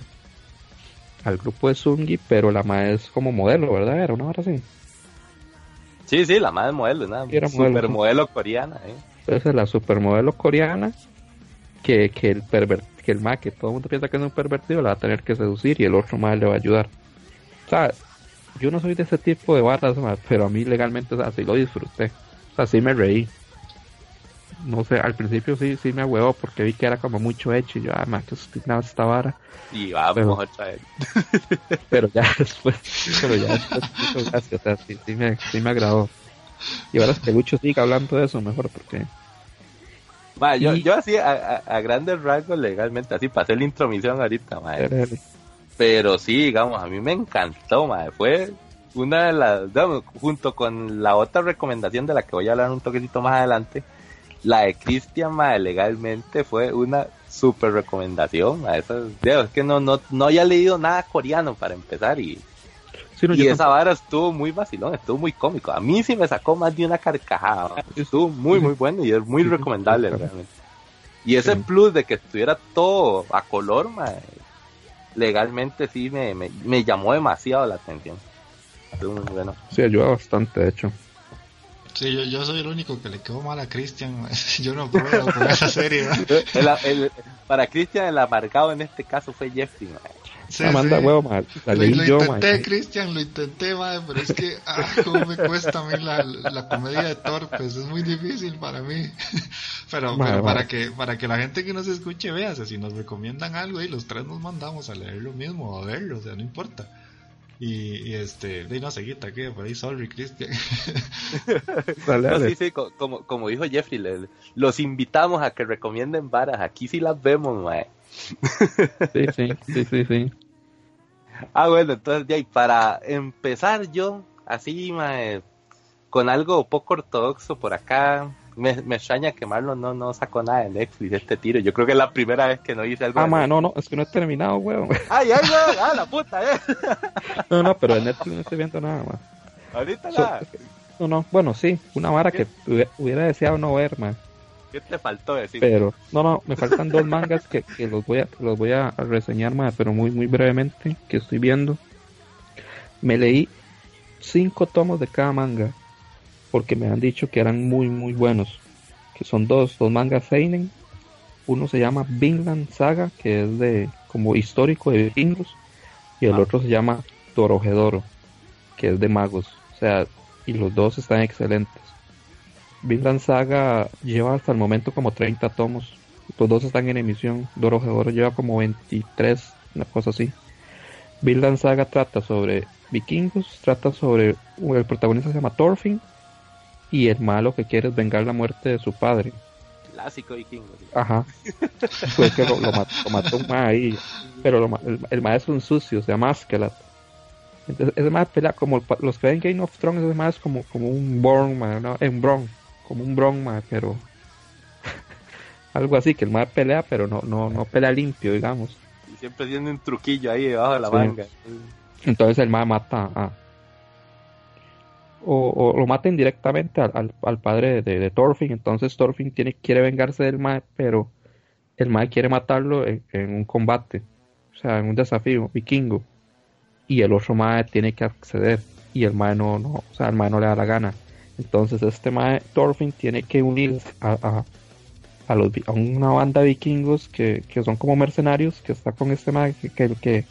al grupo de Sungi, pero la Mae es como modelo, ¿verdad? Era una hora así. Sí, sí, la es modelo, nada. Era supermodelo coreana, ¿eh? Entonces la supermodelo coreana que, que el pervert, que el ma que todo el mundo piensa que es un pervertido, la va a tener que seducir y el otro ma le va a ayudar. O sea, yo no soy de ese tipo de barras, pero a mí legalmente así lo disfruté. O sea, sí me reí. No sé, al principio sí, sí me huevo porque vi que era como mucho hecho y yo, ah, ma, que nada esta vara. Y vamos pero, a traer. <laughs> pero ya después, pero ya después, gracias, o sea, sí, sí, me, sí me agradó. Y ahora es que Lucho siga hablando de eso mejor porque yo, yo así a, grandes rasgos legalmente, así pasé la intromisión ahorita, madre. Pero sí, digamos, a mí me encantó, madre. Fue una de las, junto con la otra recomendación de la que voy a hablar un toquecito más adelante, la de Cristian, legalmente fue una super recomendación. Madre. es que no, no, no había leído nada coreano para empezar y y esa vara estuvo muy vacilón, estuvo muy cómico. A mí sí me sacó más de una carcajada. Estuvo muy, muy bueno y es muy recomendable realmente. Y ese plus de que estuviera todo a color, legalmente sí me, me, llamó demasiado la atención. Estuvo muy bueno. Sí, ayuda bastante, de hecho. Sí, yo, yo soy el único que le quedó mal a Christian. <laughs> Yo no puedo con esa serie. para Christian, el amargado en este caso fue Jeffrey. Man. Sí, manda huevo, mal. La lo, lo intenté, Cristian, lo intenté, madre, pero es que, ah, cómo me cuesta a mí la, la comedia de torpes, es muy difícil para mí. <laughs> pero, pero para que para que la gente que nos escuche vea, o sea, si nos recomiendan algo y los tres nos mandamos a leer lo mismo o a verlo, o sea, no importa. Y, y este, de no seguita que por ahí, sorry, Cristian. <laughs> no, sí, sí, como, como dijo Jeffrey, los invitamos a que recomienden varas, aquí sí las vemos, mae. <laughs> Sí, sí, sí, sí, sí. Ah, bueno, entonces ya, y para empezar yo, así, con algo poco ortodoxo por acá, me, me, extraña que Marlon no, no sacó nada de Netflix de este tiro. Yo creo que es la primera vez que no hice algo. Ah, ma, no, no, es que no he terminado, weón. <laughs> Ay, ay, weón, ah, la puta, eh. No, no, pero de Netflix no estoy viendo nada, más. Ahorita nada. No, no, bueno, sí, una vara que hubiera deseado no ver, man. ¿Qué te faltó decir? Pero, no, no, me faltan dos mangas que, que, los voy a los voy a reseñar más, pero muy muy brevemente, que estoy viendo. Me leí cinco tomos de cada manga, porque me han dicho que eran muy muy buenos. Que son dos, dos mangas seinen. Uno se llama Vinland Saga, que es de como histórico de vikingos, y el ah. otro se llama Torojedoro. que es de magos. O sea, y los dos están excelentes. Vinland Saga lleva hasta el momento como 30 tomos. Los dos están en emisión. Doro Oro lleva como 23, una cosa así. Vinland Saga trata sobre vikingos, trata sobre el protagonista se llama Thorfinn y el malo que quiere es vengar la muerte de su padre. Clásico vikingo. Ajá. Fue que lo, mató un ma ahí. Pero el, el ma es un sucio, se llama Askelat. Entonces, ese ma pelea como los que ven Game of Thrones, ese ma es como, como un Born, ¿no? un Bron, como un Bron, pero <laughs> algo así, que el ma pelea, pero no, no, no pelea limpio, digamos. Y siempre tiene un truquillo ahí debajo de la manga. Entonces el ma mata a, o, lo maten directamente al, al, padre de, Thorfinn. Entonces Thorfinn tiene, quiere vengarse del Mae, pero el Mae quiere matarlo en, un combate, o sea, en un desafío vikingo. Y el otro Mae tiene que acceder. Y el Mae no, no, o sea, el Mae no le da la gana. Entonces este Mae Thorfinn tiene que unir a, a, los, a una banda de vikingos que, que, son como mercenarios, que está con este Mae que, que,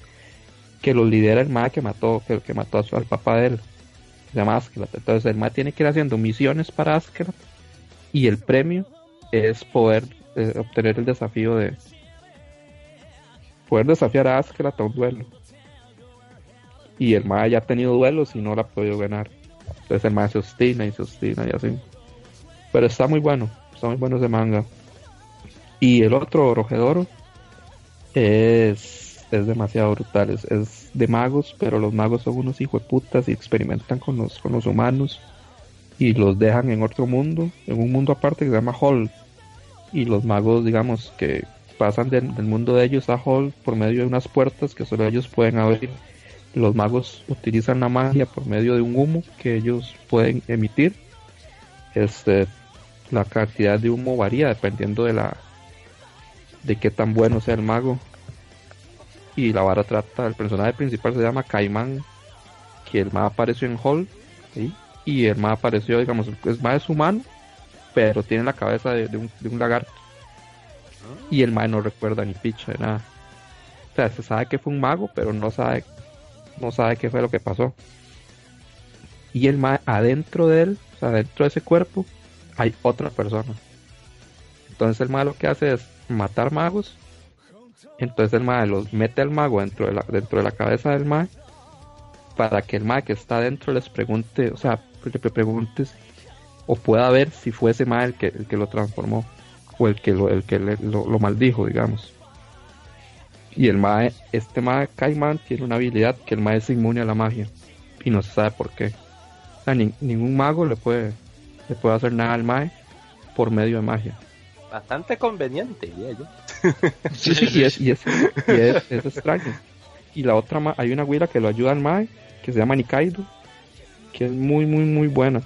que, los lidera el Mae que mató, que, que mató al papá de él se llama Askelat. Entonces el MA tiene que ir haciendo misiones para Askelat y el premio es poder eh, obtener el desafío de poder desafiar a Askelat a un duelo. Y el MA ya ha tenido duelos y no lo ha podido ganar. Entonces el MA se ostina y se ostina y así. Pero está muy bueno, está muy bueno ese manga. Y el otro Rogedoro es es demasiado brutal. Es, de magos, pero los magos son unos putas y experimentan con los, con los humanos y los dejan en otro mundo, en un mundo aparte que se llama Hall. Y los magos, digamos, que pasan del mundo de ellos a Hall por medio de unas puertas que solo ellos pueden abrir. Los magos utilizan la magia por medio de un humo que ellos pueden emitir. Este, la cantidad de humo varía dependiendo de la de qué tan bueno sea el mago y la vara trata, el personaje principal se llama Caimán, que el más apareció en Hall, y el más apareció, digamos, es más humano, pero tiene la cabeza de, un, de un, lagarto. Y el más no recuerda ni picha de nada. O sea, se sabe que fue un mago, pero no sabe, no sabe qué fue lo que pasó. Y el más adentro de él, o sea, dentro de ese cuerpo, hay otra persona. Entonces el más lo que hace es matar magos entonces el mae los mete al mago dentro de la, dentro de la cabeza del mae para que el mae que está dentro les pregunte, o sea, le preguntes o pueda ver si fue ese mae el que, el que lo transformó o el que lo, el que lo, maldijo, digamos. Y el mae, este mae Caimán tiene una habilidad que el mae es inmune a la magia y no se sabe por qué. O sea, ningún mago le puede, le puede hacer nada al mae por medio de magia bastante conveniente, diría yo. <laughs> sí, sí, y, es, y, es, es, extraño. Y la otra, hay una güira que lo ayuda al Mae, que se llama Nikaido, que es muy, muy, muy buena.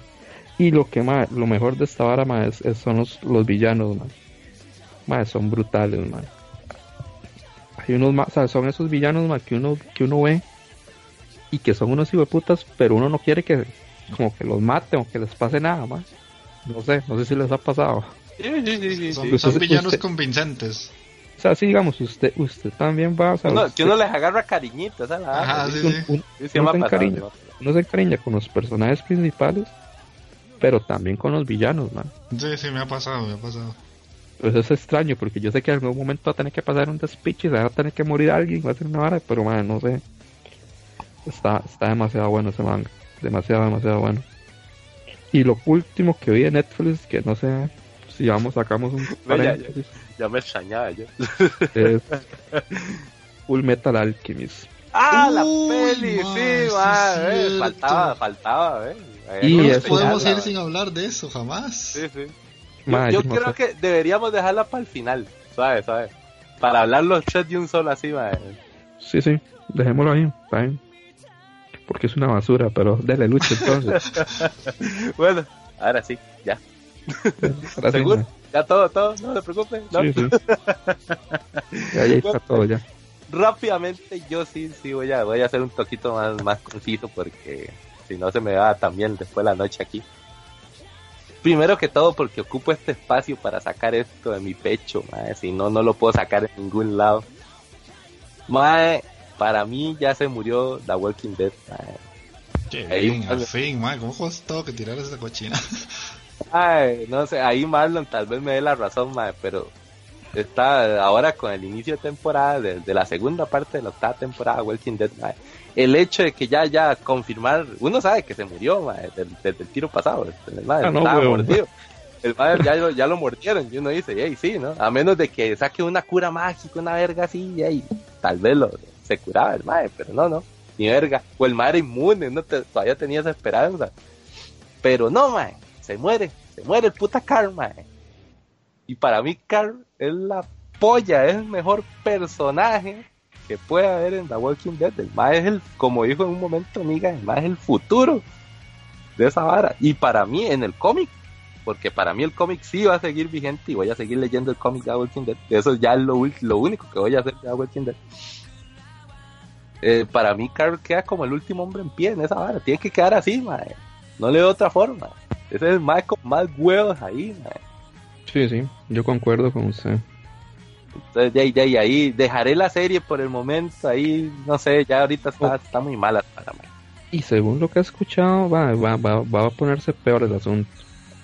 Y lo que más, lo mejor de esta vara, más son los, los villanos, más. son brutales, más. Hay unos más, o sea, son esos villanos, más, que uno, que uno ve y que son unos putas, pero uno no quiere que, como que los mate o que les pase nada, más. No sé, no sé si les ha pasado. Son, villanos convincentes. O sea, sí, digamos, usted usted también va a... que uno les agarra cariñitos, Ajá, uno, se encariña, con los personajes principales, pero también con los villanos, man. Sí, sí, me ha pasado, me ha pasado. Pues es extraño, porque yo sé que en algún momento va a tener que pasar un despiche, va a tener que morir alguien, va a ser una vara, pero man, no sé. Está, está demasiado bueno ese manga. Demasiado, demasiado bueno. Y lo último que vi de Netflix, que no sé si vamos, sacamos un <laughs> ya, me extrañaba yo. Es <laughs> Full Metal Alchemist. Ah, la peli, sí, eh, faltaba, faltaba, eh. Y no podemos ir sin hablar de eso, jamás. Sí, sí. Yo, creo que deberíamos dejarla para el final, ¿sabes? ¿sabes? Para hablar los tres de un solo así, madre. Sí, sí, dejémoslo ahí, está Porque es una basura, pero dele lucha entonces. <laughs> bueno, ahora sí, ya. <laughs> ¿Seguro? Ya todo, todo, no te preocupes. ¿no? Sí, sí. <laughs> ya, está todo ya. Rápidamente yo sí, sí voy a, voy a hacer un toquito más, más conciso porque si no se me va también después la noche aquí. Primero que todo porque ocupo este espacio para sacar esto de mi pecho, si no, no lo puedo sacar en ningún lado. Mae, para mí ya se murió The Walking Dead. ahí, al fin, man, ¿cómo costó que tirar esa cochina? <laughs> Ay, no sé, ahí Marlon tal vez me dé la razón, man, pero está ahora con el inicio de temporada, de, la segunda parte de la octava temporada Walking Dead, el hecho de que ya, ya confirmar, uno sabe que se murió desde, el tiro pasado, el ah, estaba mordido. El madre ya, ya, lo mordieron y uno dice, hey, sí, ¿no? A menos de que saque una cura mágica, una verga así, y tal vez lo, se curaba el madre, pero no, no, ni verga. O el madre inmune, no todavía tenía esa esperanza. Pero no, madre, se muere, se muere el puta Carl, madre. Y para mí Carl es la polla, es el mejor personaje que puede haber en The Walking Dead. El más es el, como dijo en un momento amiga, el más es el futuro de esa vara. Y para mí en el cómic porque para mí el cómic sí va a seguir vigente y voy a seguir leyendo el cómic de The Walking Dead. Eso ya es lo, lo único que voy a hacer de The Walking Dead. Eh, para mí Carl queda como el último hombre en pie en esa vara. Tiene que quedar así, mae. No le veo otra forma. Ese es el más con más huevos ahí, mae. Sí, sí, yo concuerdo con usted. Entonces, de ahí, de ahí, ahí, dejaré la serie por el momento. Ahí, no sé, ya ahorita está, está muy mala para mí. Y según lo que he escuchado, va, va, va, va a ponerse peor el asunto.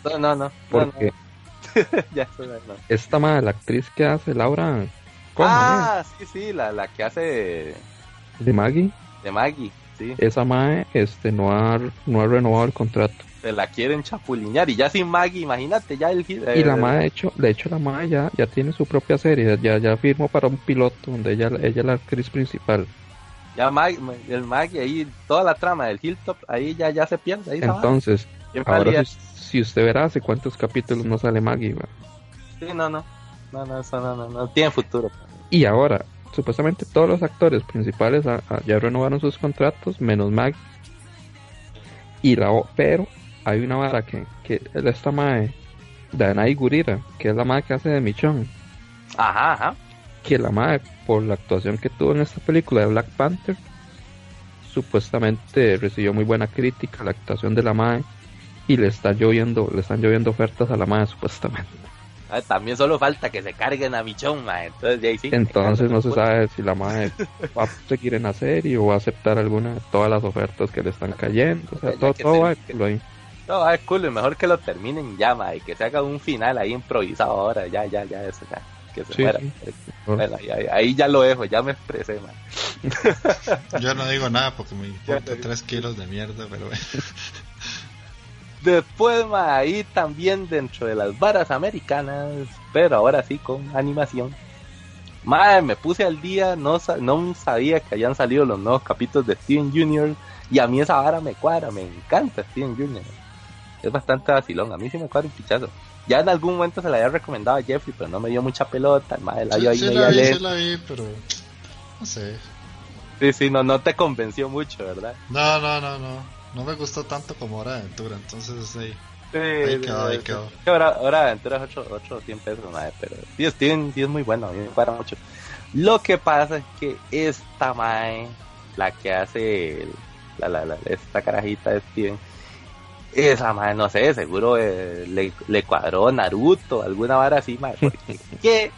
No, no, no. Porque <laughs> ya esta madre, la actriz que hace Laura. Ah, sí, sí, la, la que hace. De Maggie. De Maggie, sí. Esa madre este, no, ha, no ha renovado el contrato. Se la quieren chapulinear y ya sin Maggie, imagínate, ya el. y la madre, de hecho, de hecho la madre ya, ya tiene su propia serie, ya, ya firmó para un piloto donde ella, ella es la actriz principal. Ya Maggie, el Maggie ahí, toda la trama del Hilltop, ahí ya, ya se pierde. Ahí Entonces, ahora si usted verá hace cuántos capítulos no sale Maggie. Sí, no, no. No, no, eso no, no, no tiene futuro. Y ahora, supuestamente todos los actores principales ya renovaron sus contratos, menos Maggie. Y la, pero hay una vara que, que esta mae, Danai Gurira, que es la madre que hace de Michon. Ajá, ajá. Que la madre, por la actuación que tuvo en esta película de Black Panther, supuestamente recibió muy buena crítica la actuación de la madre y le está lloviendo, le están lloviendo ofertas a la madre supuestamente. Ah, también solo falta que se carguen a Michón, Entonces, Entonces no se <laughs> sabe si la madre va a seguir en la serie o va a aceptar alguna, todas las ofertas que le están cayendo. O sea, todo, todo va ahí. Todo va a culo, mejor que lo terminen ya, y que se haga un final ahí improvisado ahora, ya, ya, ya, eso ya. Que se muera. ahí, ya lo dejo, ya me expresé, <laughs> Yo no digo nada porque me importa tres kilos de mierda, pero <laughs> Después, ahí también dentro de las varas americanas, pero ahora sí con animación. Madre, me puse al día, no, no sabía que habían salido los nuevos capítulos de Steven Jr. Y a mí esa vara me cuadra, me encanta Steven Jr. Es bastante vacilón, a mí sí me cuadra un pichazo. Ya en algún momento se la había recomendado a Jeffrey, pero no me dio mucha pelota. Madre, la sí, ahí sí, la vi, sí la vi, pero no sé. Sí, sí, no, no te convenció mucho, ¿verdad? No, no, no, no no me gustó tanto como Hora de Aventura, entonces ahí, sí, ahí quedó, ahí quedó. Hora, Hora de Aventura es 8, 8 100 pesos, madre, pero sí, Steven, sí es muy bueno, a mí me cuadra mucho. Lo que pasa es que esta mae, la que hace la, la, la, esta carajita de Steven, esa mae, no sé, seguro eh, le, le, cuadró Naruto, alguna vara así, <laughs> porque qué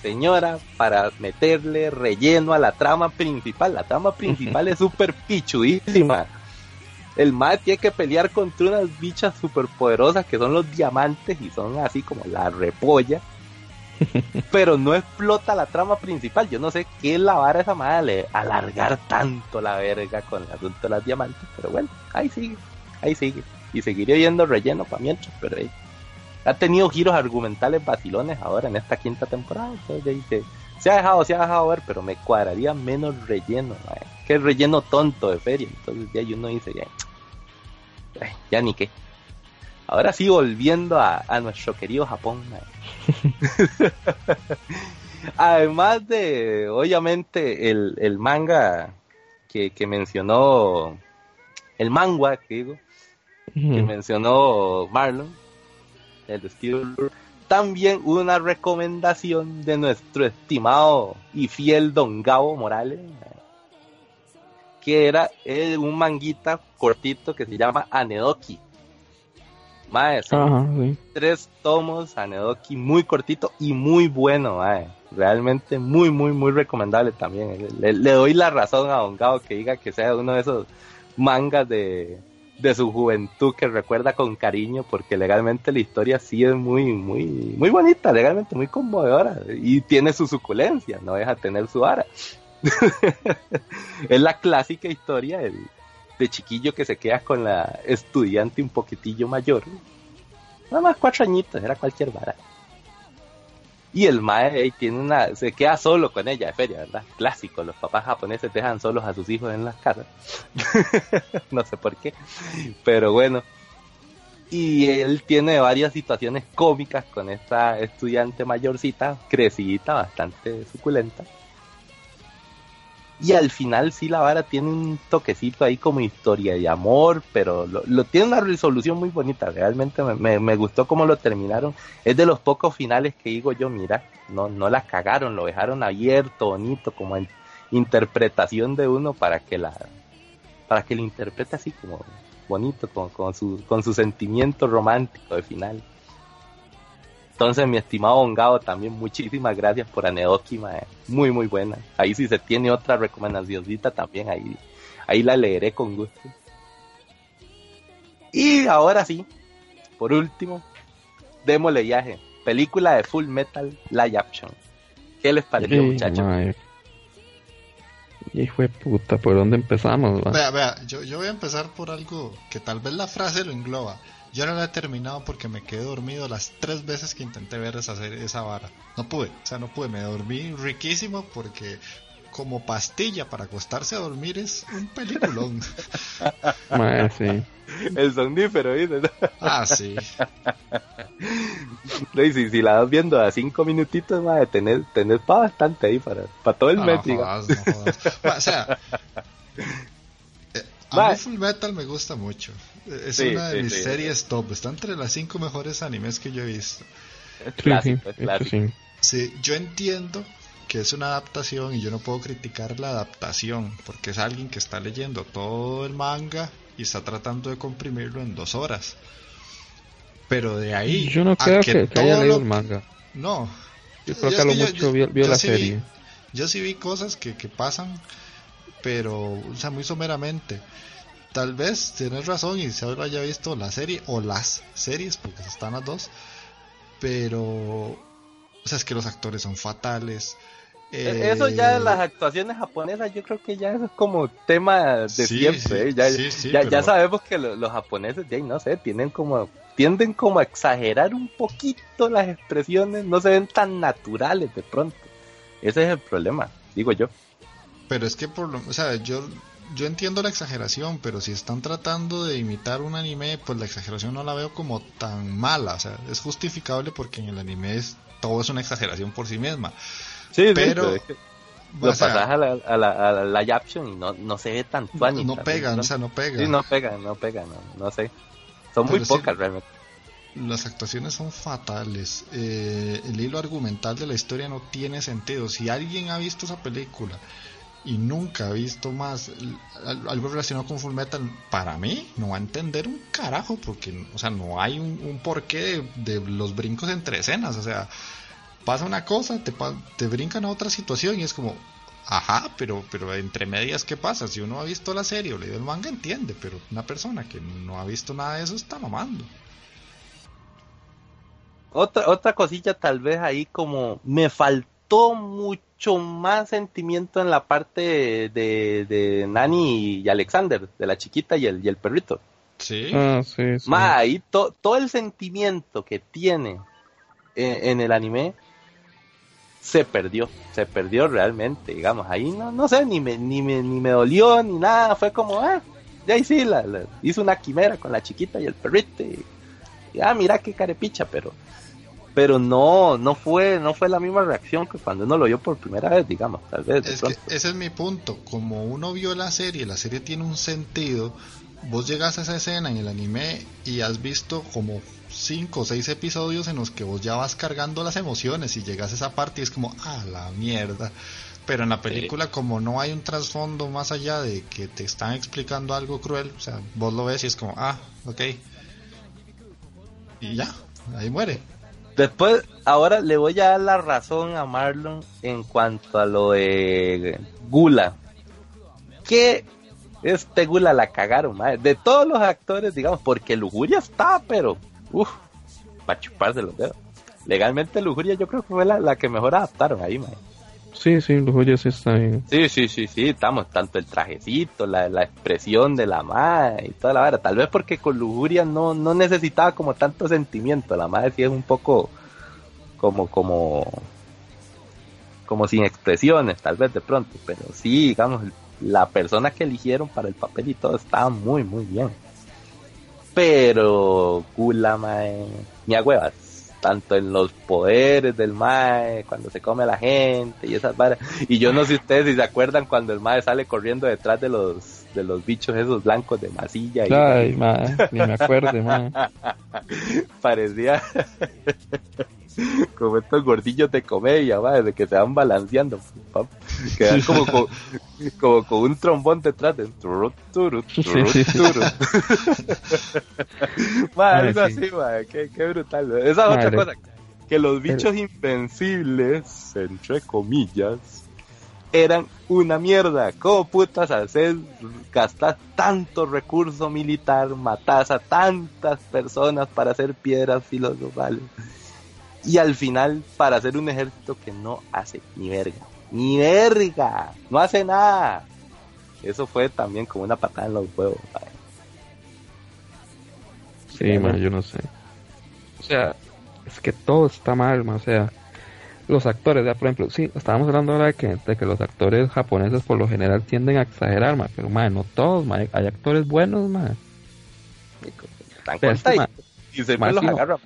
señora para meterle relleno a la trama principal, la trama principal es súper pichudísima el Mae tiene que pelear contra unas bichas superpoderosas que son los diamantes y son así como la repolla. <laughs> pero no explota la trama principal. Yo no sé qué es la vara esa madre alargar tanto la verga con el asunto de las diamantes. Pero bueno, ahí sigue, ahí sigue. Y seguiré viendo relleno para mientras, pero ahí. Ha tenido giros argumentales vacilones ahora en esta quinta temporada. Entonces, se ha dejado, se ha dejado ver, pero me cuadraría menos relleno, que es relleno tonto de feria. Entonces ya uno dice, ya, ni qué. Ahora sí, volviendo a, nuestro querido Japón. <laughs> Además de, obviamente, el, manga que, mencionó, el manga, que digo, que mencionó Marlon, el Steel también una recomendación de nuestro estimado y fiel Don Gabo Morales, que era eh, un manguita cortito que se llama Anedoki. Maestro, tres tomos Anedoki muy cortito y muy bueno, realmente muy, muy, muy recomendable también. Le, doy la razón a Don Gabo que diga que sea uno de esos mangas de, de su juventud que recuerda con cariño porque legalmente la historia sí es muy muy muy bonita, legalmente muy conmovedora y tiene su suculencia, no deja tener su vara. <laughs> es la clásica historia de chiquillo que se queda con la estudiante un poquitillo mayor. Nada más cuatro añitos, era cualquier vara. Y el mae tiene una, se queda solo con ella de feria, ¿verdad? Clásico, los papás japoneses dejan solos a sus hijos en las casas. <laughs> no sé por qué, pero bueno. Y él tiene varias situaciones cómicas con esta estudiante mayorcita, crecidita, bastante suculenta y al final sí la vara tiene un toquecito ahí como historia de amor, pero lo, tiene una resolución muy bonita. Realmente me, gustó cómo lo terminaron. Es de los pocos finales que digo yo, mira, no, no la cagaron, lo dejaron abierto, bonito, como interpretación de uno para que la para que lo interprete así como bonito, con, con, su, con su sentimiento romántico de final. Entonces, mi estimado Ongado, también muchísimas gracias por Anedoki, muy muy buena. Ahí si se tiene otra recomendacióncita también, ahí, ahí la leeré con gusto. Y ahora sí, por último, démosle viaje. Película de Full Metal Live Action. ¿Qué les pareció, muchachos? Hijo de puta, ¿por dónde empezamos? Vea, vea, yo, yo voy a empezar por algo que tal vez la frase lo engloba. Yo no la he terminado porque me quedé dormido las tres veces que intenté ver esa serie, esa vara. No pude, o sea, no pude. Me dormí riquísimo porque como pastilla para acostarse a dormir es un peliculón. <laughs> sí. El sonífero, ¿viste? Ah, sí. <laughs> si, si la vas viendo a cinco minutitos, madre, tenés, tenés para bastante ahí, para, para todo el mes. <laughs> o sea, a mí Full Metal me gusta mucho. Es una de mis series top. Está entre las cinco mejores animes que yo he visto. Es clásico, es clásico. Sí, yo entiendo que es una adaptación y yo no puedo criticar la adaptación porque es alguien que está leyendo todo el manga y está tratando de comprimirlo en dos horas. Pero de ahí. Yo no creo que, haya leído el manga. No. Yo creo que a lo mucho vio, la serie. yo sí vi cosas que, que pasan, pero, o sea, muy someramente tal vez tienes razón y se haya visto la serie o las series, porque están las dos, pero, o sea, es que los actores son fatales. E-, eso ya las actuaciones japonesas, yo creo que ya eso es como tema de siempre. ¿eh? Ya, ya, sabemos que los japoneses, ya no sé, tienen como tienden como a exagerar un poquito las expresiones, no se ven tan naturales de pronto. Ese es el problema, digo yo. Pero es que por lo, o sea, yo yo entiendo la exageración, pero si están tratando de imitar un anime, pues la exageración no la veo como tan mala. O sea, es justificable porque en el anime es, todo es una exageración por sí misma. Sí, pero... lo pasas a la, a la, a y no, no se ve tan funny. No, pegan, o sea, no pegan. Sí, no pegan, no pegan, no, sé. Son muy pocas realmente. Las actuaciones son fatales. Eh, el hilo argumental de la historia no tiene sentido. Si alguien ha visto esa película y nunca he visto más algo relacionado con Full Metal, para mí no va a entender un carajo, porque, o sea, no hay un, porqué de, los brincos entre escenas, o sea, pasa una cosa, te, te brincan a otra situación y es como, ajá, pero, pero entre medias, ¿qué pasa? Si uno ha visto la serie o leído el manga, entiende, pero una persona que no ha visto nada de eso está mamando. Otra, otra cosilla tal vez ahí como me faltó mucho mucho más sentimiento en la parte de, de Nani y Alexander, de la chiquita y el, y el perrito. Sí. Ah, sí, ahí todo el sentimiento que tiene en, el anime se perdió, se perdió realmente, digamos, ahí no, no sé, ni me, ni me, ni me dolió, ni nada, fue como, ah, ya ahí sí, la, hizo una quimera con la chiquita y el perrito, y, y ah, mira qué carepicha, pero pero no no fue no fue la misma reacción que cuando uno lo vio por primera vez digamos tal vez es que ese es mi punto. Como uno vio la serie la serie tiene un sentido vos llegas a esa escena en el anime y has visto como cinco o seis episodios en los que vos ya vas cargando las emociones y llegas a esa parte y es como ah la mierda pero en la película como no hay un trasfondo más allá de que te están explicando algo cruel o sea vos lo ves y es como ah ok y ya ahí muere Después, ahora le voy a dar la razón a Marlon en cuanto a lo de Gula. Que Este Gula la cagaron, madre. De todos los actores, digamos, porque Lujuria está, pero, uff, para chuparse los dedos. Legalmente Lujuria yo creo que fue la, que mejor adaptaron ahí, madre. Sí, sí, Lujuria sí está bien. Sí, sí, sí, sí, estamos, tanto el trajecito, la, la expresión de la madre y toda la vara. Tal vez porque con Lujuria no, no necesitaba como tanto sentimiento. La madre sí es un poco como, como, como sin expresiones, tal vez de pronto, pero sí, digamos, la persona que eligieron para el papel y todo estaba muy, muy bien. Pero, Gula, mae, ni a huevas. Tanto en los poderes del mae, cuando se come a la gente y esas varas. Y yo no sé ustedes si se acuerdan cuando el mae sale corriendo detrás de los de los bichos esos blancos de masilla. Ay, mae, ni me acuerdo, mae. <laughs> Parecía <laughs> como estos gordillos de comedia, va, de que se van balanceando, quedan como con, como con un trombón detrás de turu, turu, algo así, va, qué, qué, brutal. Esa es otra cosa, que los bichos invencibles, entre comillas, eran una mierda. ¿Cómo putas hacer gastar tanto recurso militar, matas a tantas personas para hacer piedras filosofales? Y al final para hacer un ejército que no hace ni verga, ni verga, no hace nada. Eso fue también como una patada en los huevos. Sí, man, yo no sé. O sea, es que todo está mal, man. o sea, los actores, ya por ejemplo, sí, estábamos hablando ahora de que, de que los actores japoneses por lo general tienden a exagerar, man, pero man, no todos, man, hay actores buenos, man. Están y se los agarra.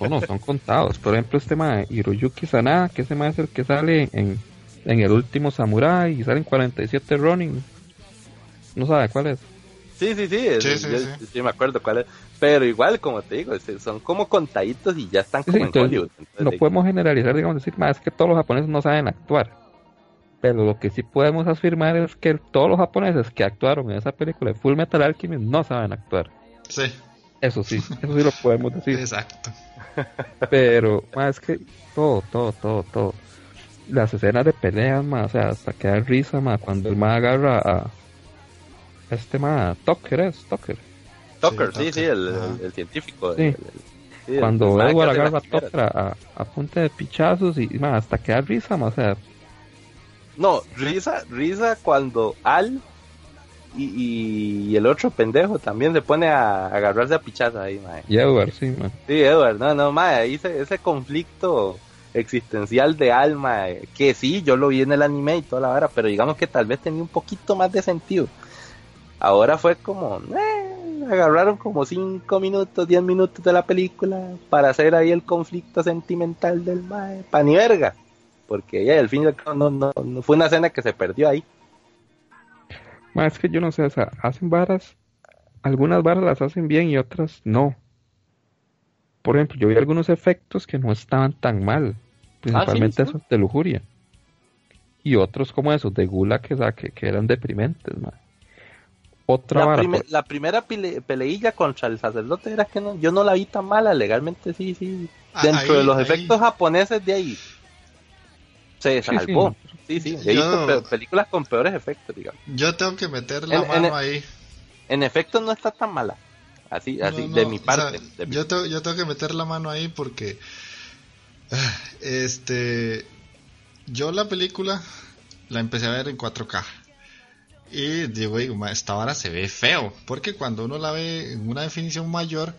No, no, son contados. Por ejemplo, este ma Hiroyuki Sanada, que ese ma es el que sale en, en el último Samurai y sale en 47 Running. No sabe cuál es. Sí, sí, sí, sí, sí, me acuerdo cuál es. Pero igual, como te digo, son como contaditos y ya están como en Hollywood. no podemos generalizar, digamos, decir, más es que todos los japoneses no saben actuar. Pero lo que sí podemos afirmar es que todos los japoneses que actuaron en esa película de Full Metal Alchemist no saben actuar. Sí. Eso sí, eso sí lo podemos decir. Exacto. Pero, más que todo, todo, todo, todo. Las escenas de peleas, más, o sea, hasta que da risa, más, cuando el más agarra a este más, Tucker es, Tucker. Tucker, sí, sí, el, el, científico. Sí. cuando Edward agarra a Tucker a, a, punta de pichazos y, más, hasta que da risa, más, o sea. No, risa, risa cuando Al y, el otro pendejo también se pone a, agarrarse a pichaza ahí, mae. Y Edward, sí, man. Sí, Edward, no, no, mae, ahí ese, ese conflicto existencial de alma, que sí, yo lo vi en el anime y toda la vara, pero digamos que tal vez tenía un poquito más de sentido. Ahora fue como, eh, agarraron como 5 minutos, 10 minutos de la película para hacer ahí el conflicto sentimental del mae, pa' ni verga, porque ya al fin no, no, no fue una escena que se perdió ahí. Más que yo no sé, o sea, hacen varas, algunas varas las hacen bien y otras no. Por ejemplo, yo vi algunos efectos que no estaban tan mal, principalmente esos de lujuria. Y otros como esos de gula que, que, eran deprimentes, man. Otra la, pues. la primera peleilla contra el sacerdote era que no, yo no la vi tan mala, legalmente sí, sí. Ah, Dentro de los efectos japoneses de ahí se salvó. Sí, sí, he visto películas con peores efectos, digamos. Yo tengo que meter la mano ahí. En efecto, no está tan mala. Así, así, de mi parte. yo, tengo, yo tengo que meter la mano ahí porque. Ah, este. Yo la película la empecé a ver en 4K. Y digo, esta vara se ve feo. Porque cuando uno la ve en una definición mayor,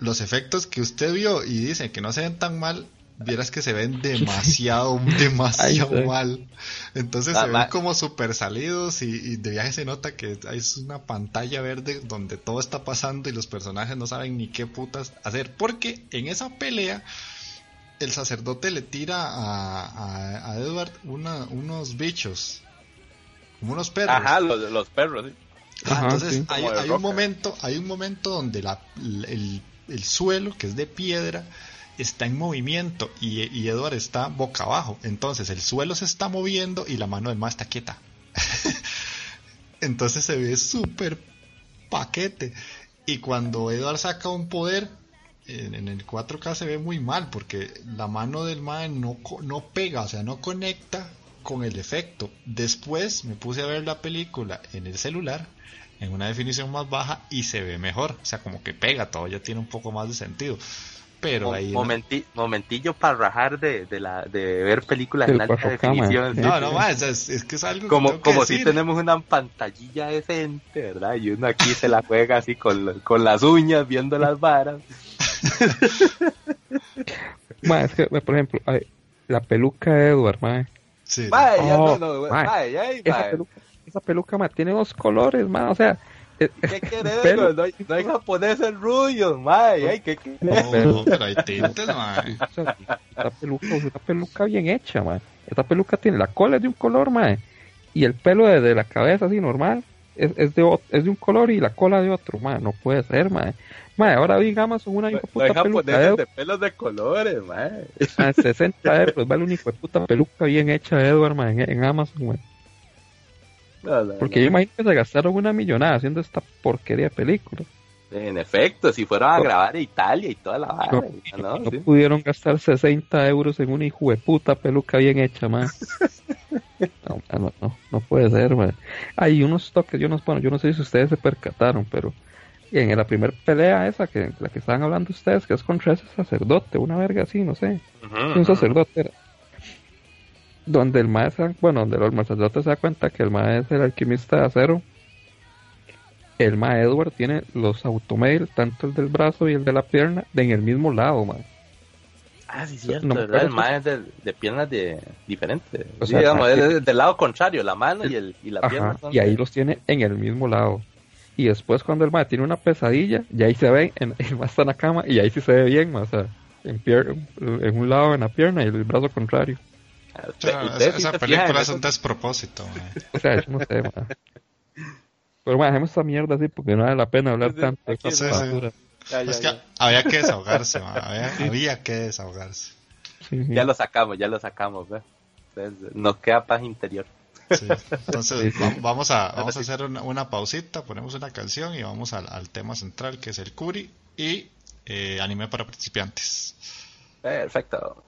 los efectos que usted vio y dice que no se ven tan mal, vieras que se ven <laughs> demasiado, <laughs> demasiado mal. Entonces se ven como super salidos y, de viaje se nota que es una pantalla verde donde todo está pasando y los personajes no saben ni qué putas hacer. Porque en esa pelea el sacerdote le tira a, a, Edward una, unos bichos, como unos perros. Ajá, los, perros, ah, entonces hay, un momento, hay un momento donde la, el, el suelo, que es de piedra, está en movimiento y, Edward está boca abajo. Entonces el suelo se está moviendo y la mano del más está quieta. <laughs> Entonces se ve súper paquete. Y cuando Edward saca un poder, en, el 4K se ve muy mal porque la mano del mae no, no pega, o sea, no conecta con el efecto. Después me puse a ver la película en el celular en una definición más baja y se ve mejor. O sea, como que pega, todavía tiene un poco más de sentido. Pero ahí. Momentillo para rajar de, de, la, de ver películas en alta definición. No, no, más, es, que es algo Como, como si tenemos una pantallilla decente, ¿verdad? Y uno aquí se la juega así con, con las uñas viendo las varas. <laughs> es que, por ejemplo, la peluca de Edward. Sí. ya oh, no, ya, esa, peluca, esa peluca, tiene dos colores, mae, o sea... ¿Qué <laughs> querés? No, hay, no hay japonés en rubio, mae. Ay, ¿qué querés? No, <laughs> pero hay tintes, mae. Esta peluca, esta peluca bien hecha, mae. Esta peluca tiene la cola es de un color, mae. Y el pelo de, de la cabeza así normal es, es, de, es de un color y la cola de otro, mae. No puede ser, mae. Mae, ahora vi Amazon una hijo puta peluca de, de pelos de colores, mae. 60 euros, vale una hijo de puta peluca bien hecha de Edward, mae, en, Amazon, mae. Porque yo imagino que se gastaron una millonada haciendo esta porquería de película. En efecto, si fueron a grabar Italia y toda la vara. No, no, pudieron gastar 60 euros en una hijo de puta peluca bien hecha, mae. <laughs> no, no, no, puede ser, mae. Hay unos toques, yo no, bueno, yo no sé si ustedes se percataron, pero en la primera pelea esa, que la que estaban hablando ustedes, que es contra ese sacerdote, una verga así, no sé. un sacerdote era. Donde el maestro, bueno, donde el sacerdote se da cuenta que el maestro es el alquimista de acero. El ma Edward tiene los automail, tanto el del brazo y el de la pierna, en el mismo lado, ma. Ah, sí, cierto, ¿verdad? El ma es de, piernas de, diferentes. O sea, digamos, es del lado contrario, la mano y, el, y la pierna. y ahí los tiene en el mismo lado. Y después cuando el mae tiene una pesadilla, ya ahí se ve, en, <laughs> el mae está en la cama y ahí sí se ve bien, o sea, en, en un lado en la pierna y el brazo contrario. Esa, película es un despropósito, O sea, yo no sé, mae. Pero mae, dejemos esta mierda así porque no vale la pena hablar tanto de esta es que había que desahogarse, había, había, que desahogarse. Ya lo sacamos, ya lo sacamos, ¿ve? Entonces, nos queda paz interior. Entonces vamos a, vamos a hacer una, pausita, ponemos una canción y vamos al, tema central que es el Curi y eh, anime para principiantes. Perfecto.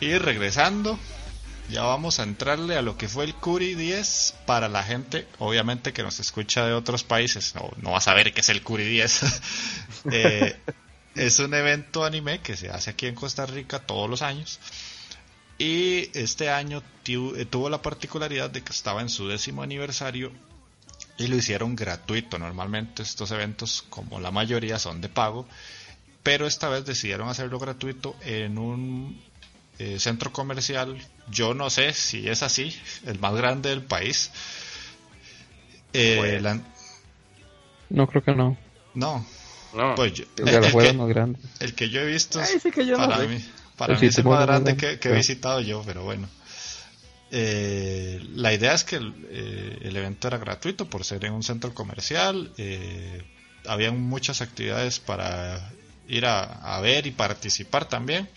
Y regresando, ya vamos a entrarle a lo que fue el Curi 10 para la gente, obviamente que nos escucha de otros países, no, no va a saber qué es el Curi 10. <laughs> Eh, es un evento anime que se hace aquí en Costa Rica todos los años. Y este año eh, tuvo la particularidad de que estaba en su décimo aniversario y lo hicieron gratuito. Normalmente estos eventos, como la mayoría, son de pago. Pero esta vez decidieron hacerlo gratuito en un eh, centro comercial, yo no sé si es así, el más grande del país. Eh, no creo que no. No. No. Pues yo, el, el, que, más grande. el que yo he visto para mí, para mí es el más grande que, que he visitado yo, pero bueno. Eh, la idea es que el, eh, el, evento era gratuito por ser en un centro comercial. Eh, habían muchas actividades para ir a, a, ver y participar también.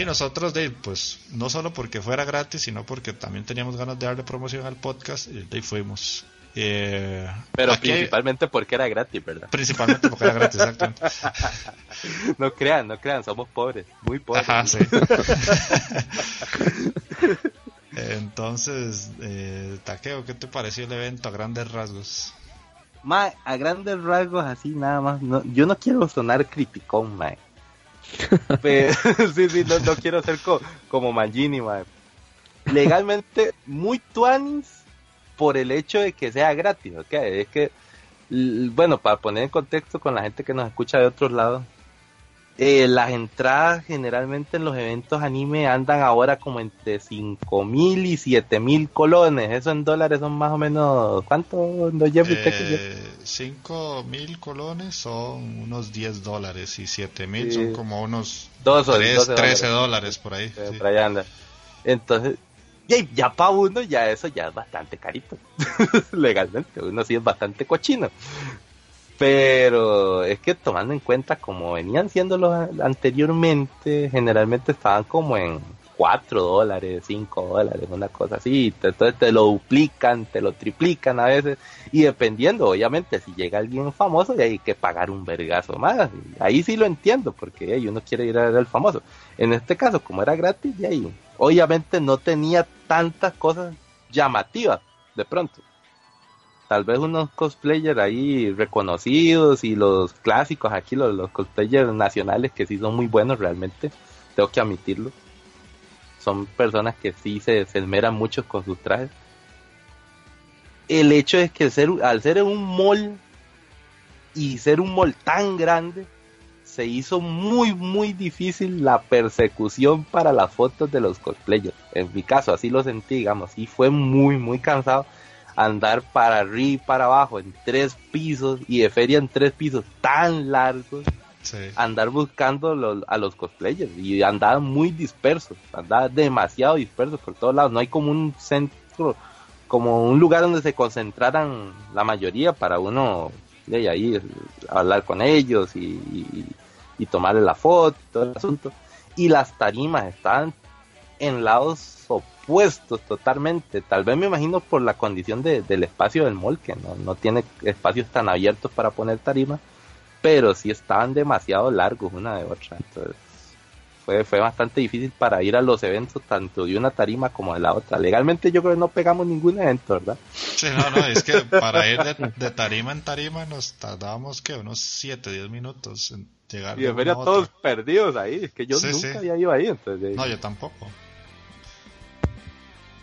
Y nosotros, de, pues, no solo porque fuera gratis, sino porque también teníamos ganas de darle promoción al podcast, de ahí fuimos. Eh, Pero principalmente porque era gratis, ¿verdad? Principalmente porque era gratis, exactamente. <laughs> no crean, no crean, somos pobres, muy pobres. Ajá, sí. <laughs> Entonces, eh, Taqueo, ¿qué te pareció el evento a grandes rasgos? Ma, a grandes rasgos, así nada más. No, yo no quiero sonar criticón, <laughs> <laughs> sí, sí, no, quiero ser como Mangini, ma. Legalmente, muy tuanis por el hecho de que sea gratis. Es que, bueno, para poner en contexto con la gente que nos escucha de otros lados, eh, las entradas generalmente en los eventos anime andan ahora como entre 5 mil y 7 mil colones. Eso en dólares son más o menos. ¿Cuánto no eh, 5 mil colones son unos 10 dólares y 7 mil son como unos 13 dólares. por ahí. Eh, por ahí anda. Entonces, ya, ya para uno, ya eso ya es bastante carito. <laughs> Legalmente, uno sí es bastante cochino. Pero es que tomando en cuenta como venían siendo los anteriormente, generalmente estaban como en 4 dólares, 5 dólares, una cosa así. Entonces te lo duplican, te lo triplican a veces. Y dependiendo, obviamente, si llega alguien famoso, hay que pagar un vergazo más. Ahí sí lo entiendo, porque uno quiere ir a ver al famoso. En este caso, como era gratis, de ahí, obviamente no tenía tantas cosas llamativas de pronto tal vez unos cosplayers ahí reconocidos y los clásicos aquí, los, cosplayers nacionales que sí son muy buenos realmente, tengo que admitirlo. Son personas que sí se, se esmeran mucho con sus trajes. El hecho es que al ser un mall y ser un mall tan grande, se hizo muy muy difícil la persecución para las fotos de los cosplayers. En mi caso así lo sentí, digamos, y fue muy muy cansado andar para arriba y para abajo en tres pisos y de feria en tres pisos tan largos, andar buscando a los cosplayers. Y andaban muy dispersos, andaban demasiado dispersos por todos lados, no hay como un centro, como un lugar donde se concentraran la mayoría para uno de ahí hablar con ellos y, y, tomarle la foto, todo el asunto. Y las tarimas estaban en lados opuestos totalmente. Tal vez me imagino por la condición de, del espacio del mall, que no, no tiene espacios tan abiertos para poner tarima, pero sí estaban demasiado largos una de otra. Entonces fue, fue bastante difícil para ir a los eventos tanto de una tarima como de la otra. Legalmente yo creo que no pegamos ningún evento, ¿verdad? Sí, no, no, es que para ir de, tarima en tarima nos tardábamos que unos 7, 10 minutos en llegar. Y de todos perdidos ahí, es que yo nunca había ido ahí. Entonces, no, yo tampoco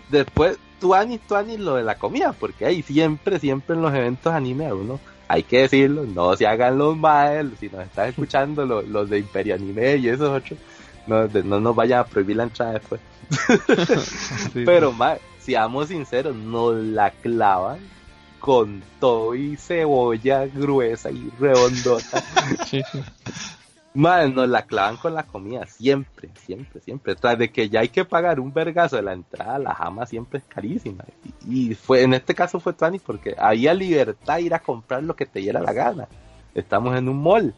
después, tuani, tuani lo de la comida, porque ahí siempre, siempre en los eventos anime a uno, hay que decirlo, no se hagan los mal, si nos están <laughs> escuchando los, de Imperio Anime y esos otros, no, no nos vayan a prohibir la entrada después. <laughs> Pero, mal, seamos sinceros, nos la clavan con todo y cebolla gruesa y redondota. <laughs> Sí, Madre, nos la clavan con la comida, siempre, siempre, siempre. Tras de que ya hay que pagar un vergazo de la entrada, la jama siempre es carísima. Y, fue en este caso fue Tani porque había libertad ir a comprar lo que te diera la gana. Estamos en un mall.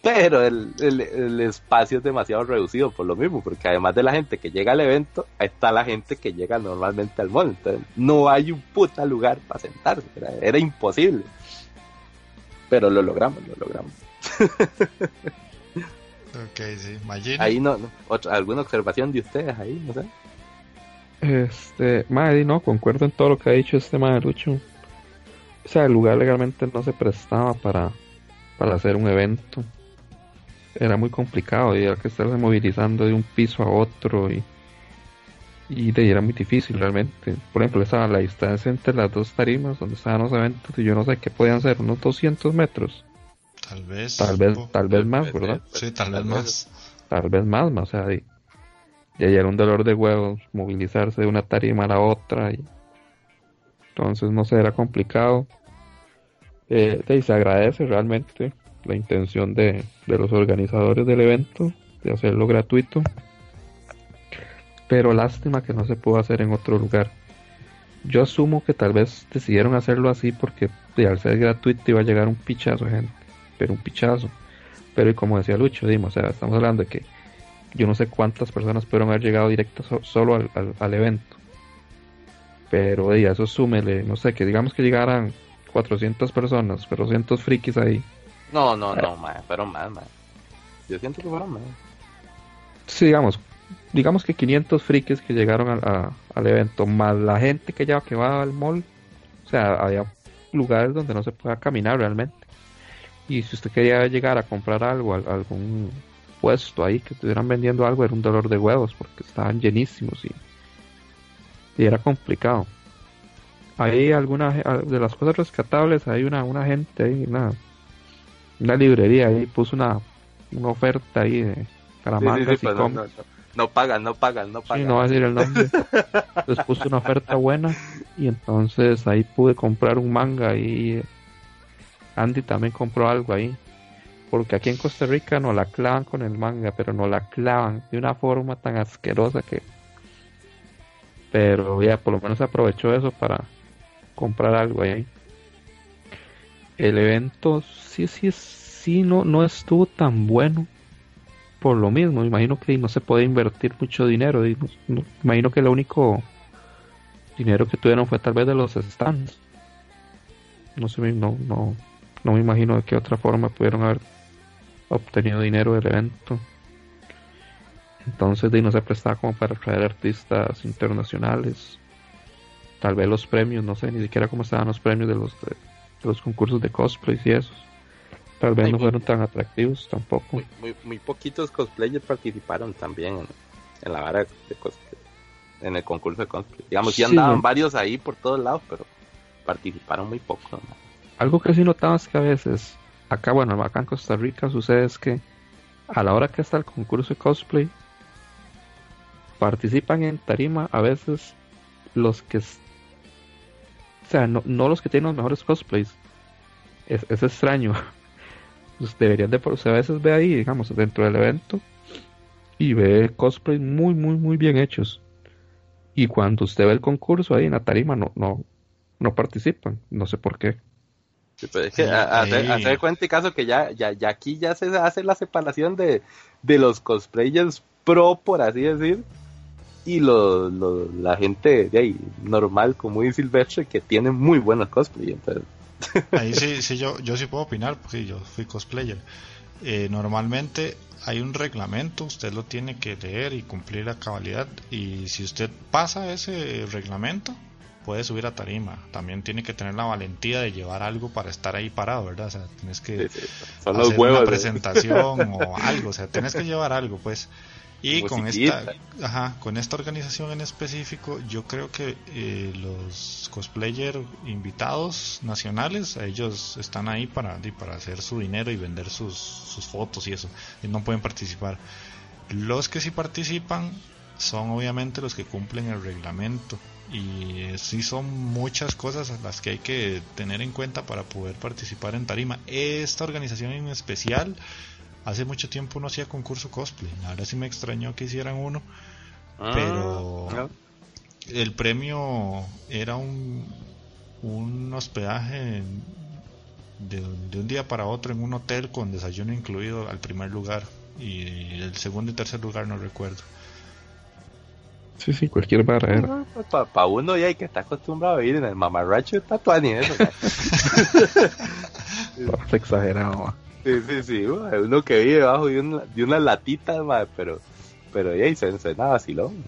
Pero el, el, espacio es demasiado reducido por lo mismo, porque además de la gente que llega al evento, está la gente que llega normalmente al mall. Entonces, no hay un puta lugar para sentarse. era imposible. Pero lo logramos, lo logramos. <laughs> ok, sí. Ahí no, ¿alguna observación de ustedes ahí? No sé. Este, madre, no, concuerdo en todo lo que ha dicho este Lucho O sea, el lugar legalmente no se prestaba para, para hacer un evento. Era muy complicado y había que estarse movilizando de un piso a otro y, y de era muy difícil realmente. Por ejemplo, estaba la distancia entre las dos tarimas donde estaban los eventos y yo no sé qué podían ser, unos 200 metros. Tal vez. Tal vez, tal vez más, ¿verdad? Sí, tal vez más. Tal vez más, o sea, y, y era un dolor de huevos movilizarse de una tarima a la otra. Y, entonces, no sé, era complicado. Eh, se agradece realmente la intención de, de los organizadores del evento de hacerlo gratuito. Pero lástima que no se pudo hacer en otro lugar. Yo asumo que tal vez decidieron hacerlo así porque al ser gratuito iba a llegar un pichazo gente. Pero un pichazo. Pero y como decía Lucho, dimos, o sea, estamos hablando de que yo no sé cuántas personas pudieron haber llegado directo solo al, evento. Pero y eso súmele, no sé, que digamos que llegaran 400 personas, 400 frikis ahí. No, no, no, fueron más, Yo siento que fueron más. Sí, digamos, digamos que 500 frikis que llegaron al evento, más la gente que ya que va al mall. O sea, había lugares donde no se pueda caminar realmente. Y si usted quería llegar a comprar algo, algún puesto ahí que estuvieran vendiendo algo, era un dolor de huevos porque estaban llenísimos y, y era complicado. Hay algunas de las cosas rescatables, hay una, una gente ahí, una, una librería ahí, puso una, una oferta ahí de para mangas y pues, no, pagan, no pagan, no pagan. Sí, no va a decir el nombre. Les puse una oferta buena y entonces ahí pude comprar un manga y Andy también compró algo ahí. Porque aquí en Costa Rica no la clavan con el manga, pero no la clavan de una forma tan asquerosa que... Pero ya, por lo menos aprovechó eso para comprar algo ahí. El evento sí, sí, sí, no, no estuvo tan bueno por lo mismo. Imagino que no se puede invertir mucho dinero. imagino que lo único dinero que tuvieron fue tal vez de los stands. No sé, no, no, no me imagino de qué otra forma pudieron haber obtenido dinero del evento. Entonces de no se prestaba como para traer artistas internacionales. Tal vez los premios, no sé ni siquiera cómo estaban los premios de los, de, los concursos de cosplay y esos. Tal vez no fueron tan atractivos tampoco. Muy, muy, poquitos cosplayers participaron también en, la vara de cosplay, en el concurso de cosplay. Digamos, sí andaban varios ahí por todos lados, pero participaron muy poco. Algo que sí notamos que a veces, acá, bueno, acá en Costa Rica sucede es que a la hora que está el concurso de cosplay, participan en tarima a veces los que, o sea, no, los que tienen los mejores cosplays. Es, es extraño. <laughs> Pues deberían de, o sea, a veces ve ahí, digamos, dentro del evento y ve cosplays muy, muy, muy bien hechos. Y cuando usted ve el concurso ahí en la tarima, no, no, no participan. No sé por qué. Pues es que hacer, cuenta y caso que ya, ya, ya aquí ya se hace la separación de, de los cosplayers pro, por así decir, y lo, la gente de ahí normal, como muy silvestre, que tiene muy buenos cosplay. <laughs> Ahí sí, sí yo, yo sí puedo opinar, porque yo fui cosplayer. Eh, normalmente hay un reglamento, usted lo tiene que leer y cumplir la cabalidad. Y si usted pasa ese reglamento, puede subir a tarima. También tiene que tener la valentía de llevar algo para estar ahí parado, ¿verdad? O sea, tienes que hacer una presentación o <laughs> algo, o sea, tienes que llevar algo, pues. Y con esta, ajá, con esta organización en específico, yo creo que eh, los cosplayer invitados nacionales, ellos están ahí para, para hacer su dinero y vender sus, sus fotos y eso, y no pueden participar. Los que sí participan son obviamente los que cumplen el reglamento y sí son muchas cosas las que hay que tener en cuenta para poder participar en tarima. Esta organización en especial, hace mucho tiempo no hacía concurso cosplay, ahora sí me extrañó que hicieran uno, ah, pero el premio era un, un hospedaje de, de un día para otro en un hotel con desayuno incluido al primer lugar y el segundo y tercer lugar no recuerdo. Sí, sí, cualquier barra era. Pues, Para uno ya hay que está acostumbrado a vivir en el mamarracho <laughs> está tuani eso. Está exagerado, Sí, sí, sí, uno que vive debajo de una, de una latita, pero, pero ya se, se nada vacilón.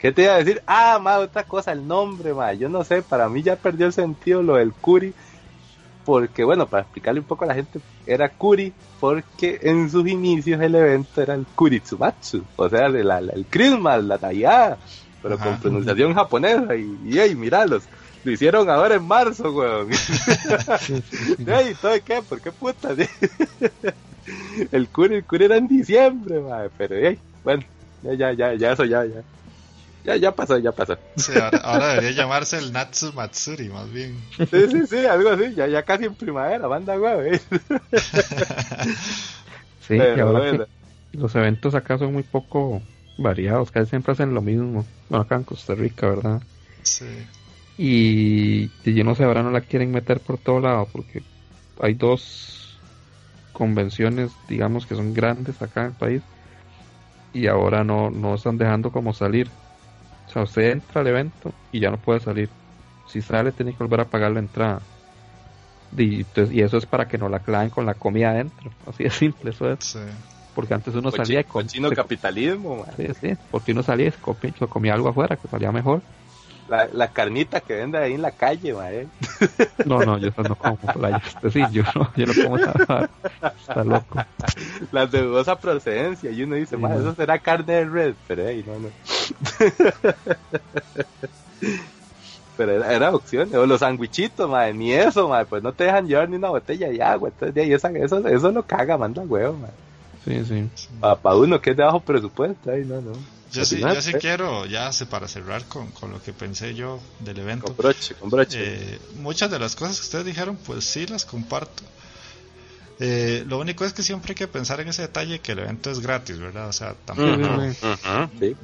¿Qué te iba a decir? Ah, ma, otra cosa, el nombre, ma. Yo no sé, para mí ya perdió el sentido lo del Curi porque bueno, para explicarle un poco a la gente, era Kuri porque en sus inicios el evento era el Kuritsumatsu, o sea, el Christmas, la Navidad, pero con pronunciación japonesa, y, y hey, miralos, lo hicieron ahora en marzo, weón. hey, <laughs> ¿todo qué? ¿Por qué puta? <laughs> el Kuri, el Kuri era en diciembre, madre, pero hey, bueno, ya, ya, ya, ya, eso ya, ya. Ya, ya pasó, ya pasó. Sí, ahora, debería llamarse el Natsu Matsuri, más bien. Sí, sí, sí, algo así. Ya, ya casi en primavera, banda güey. <laughs> sí, y ahora los eventos acá son muy poco variados, casi siempre hacen lo mismo. Bueno, acá en Costa Rica, ¿verdad? Sí. Y, y yo no sé, ahora no la quieren meter por todo lado porque hay dos convenciones, digamos, que son grandes acá en el país y ahora no, no están dejando como salir. O sea, usted entra al evento y ya no puede salir. Si sale, tiene que volver a pagar la entrada. Y, y eso es para que no la claven con la comida adentro. <laughs> Así de simple, eso es. Porque antes uno salía con. Cochino capitalismo, Sí, sí. Porque uno salía y se comía, algo afuera que salía mejor. La, la, carnita que vende ahí en la calle, madre. <laughs> No, no, yo no como playa. Sí, yo no, yo no como nada. Está loco. La de dudosa procedencia. Y uno dice, sí, eso será carne de red. Pero ahí, no, no. <laughs> Pero era, era opción. O los sandwichitos, madre. Ni eso, madre. Pues no te dejan llevar ni una botella de agua. Entonces, de ahí, eso, eso, eso lo caga, manda huevo, madre. Sí, sí. Para uno que es de bajo presupuesto, ahí, no, no. Yo sí, yo sí quiero, ya para cerrar con, con, lo que pensé yo del evento. Con broche, con broche. Eh, muchas de las cosas que ustedes dijeron, pues sí las comparto. Eh, lo único es que siempre hay que pensar en ese detalle que el evento es gratis, ¿verdad? O sea, tampoco.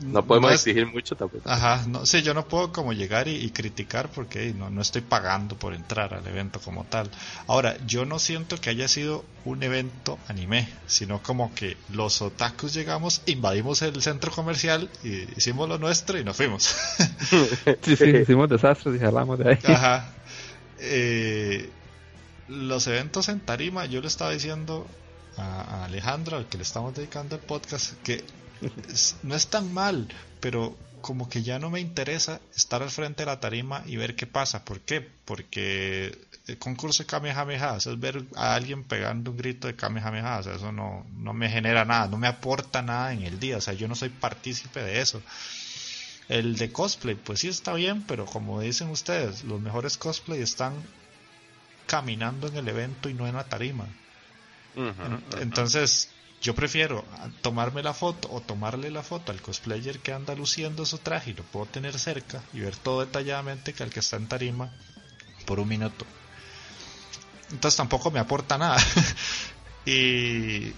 no podemos exigir mucho tampoco. Ajá, no, sí, yo no puedo como llegar y, criticar porque no, no estoy pagando por entrar al evento como tal. Ahora, yo no siento que haya sido un evento anime, sino como que los otakus llegamos, invadimos el centro comercial y hicimos lo nuestro y nos fuimos. <laughs> sí, sí, hicimos desastres y jalamos de ahí. Ajá. Eh, los eventos en tarima, yo le estaba diciendo a, Alejandro, al que le estamos dedicando el podcast, que no es tan mal, pero como que ya no me interesa estar al frente de la tarima y ver qué pasa. ¿Por qué? Porque el concurso de Kamehameha, es ver a alguien pegando un grito de Kamehameha, o sea, eso no, no me genera nada, no me aporta nada en el día, o sea, yo no soy partícipe de eso. El de cosplay, pues sí está bien, pero como dicen ustedes, los mejores cosplay están caminando en el evento y no en la tarima. Entonces, yo prefiero tomarme la foto o tomarle la foto al cosplayer que anda luciendo su traje y lo puedo tener cerca y ver todo detalladamente que al que está en tarima por un minuto. Entonces tampoco me aporta nada. <laughs> y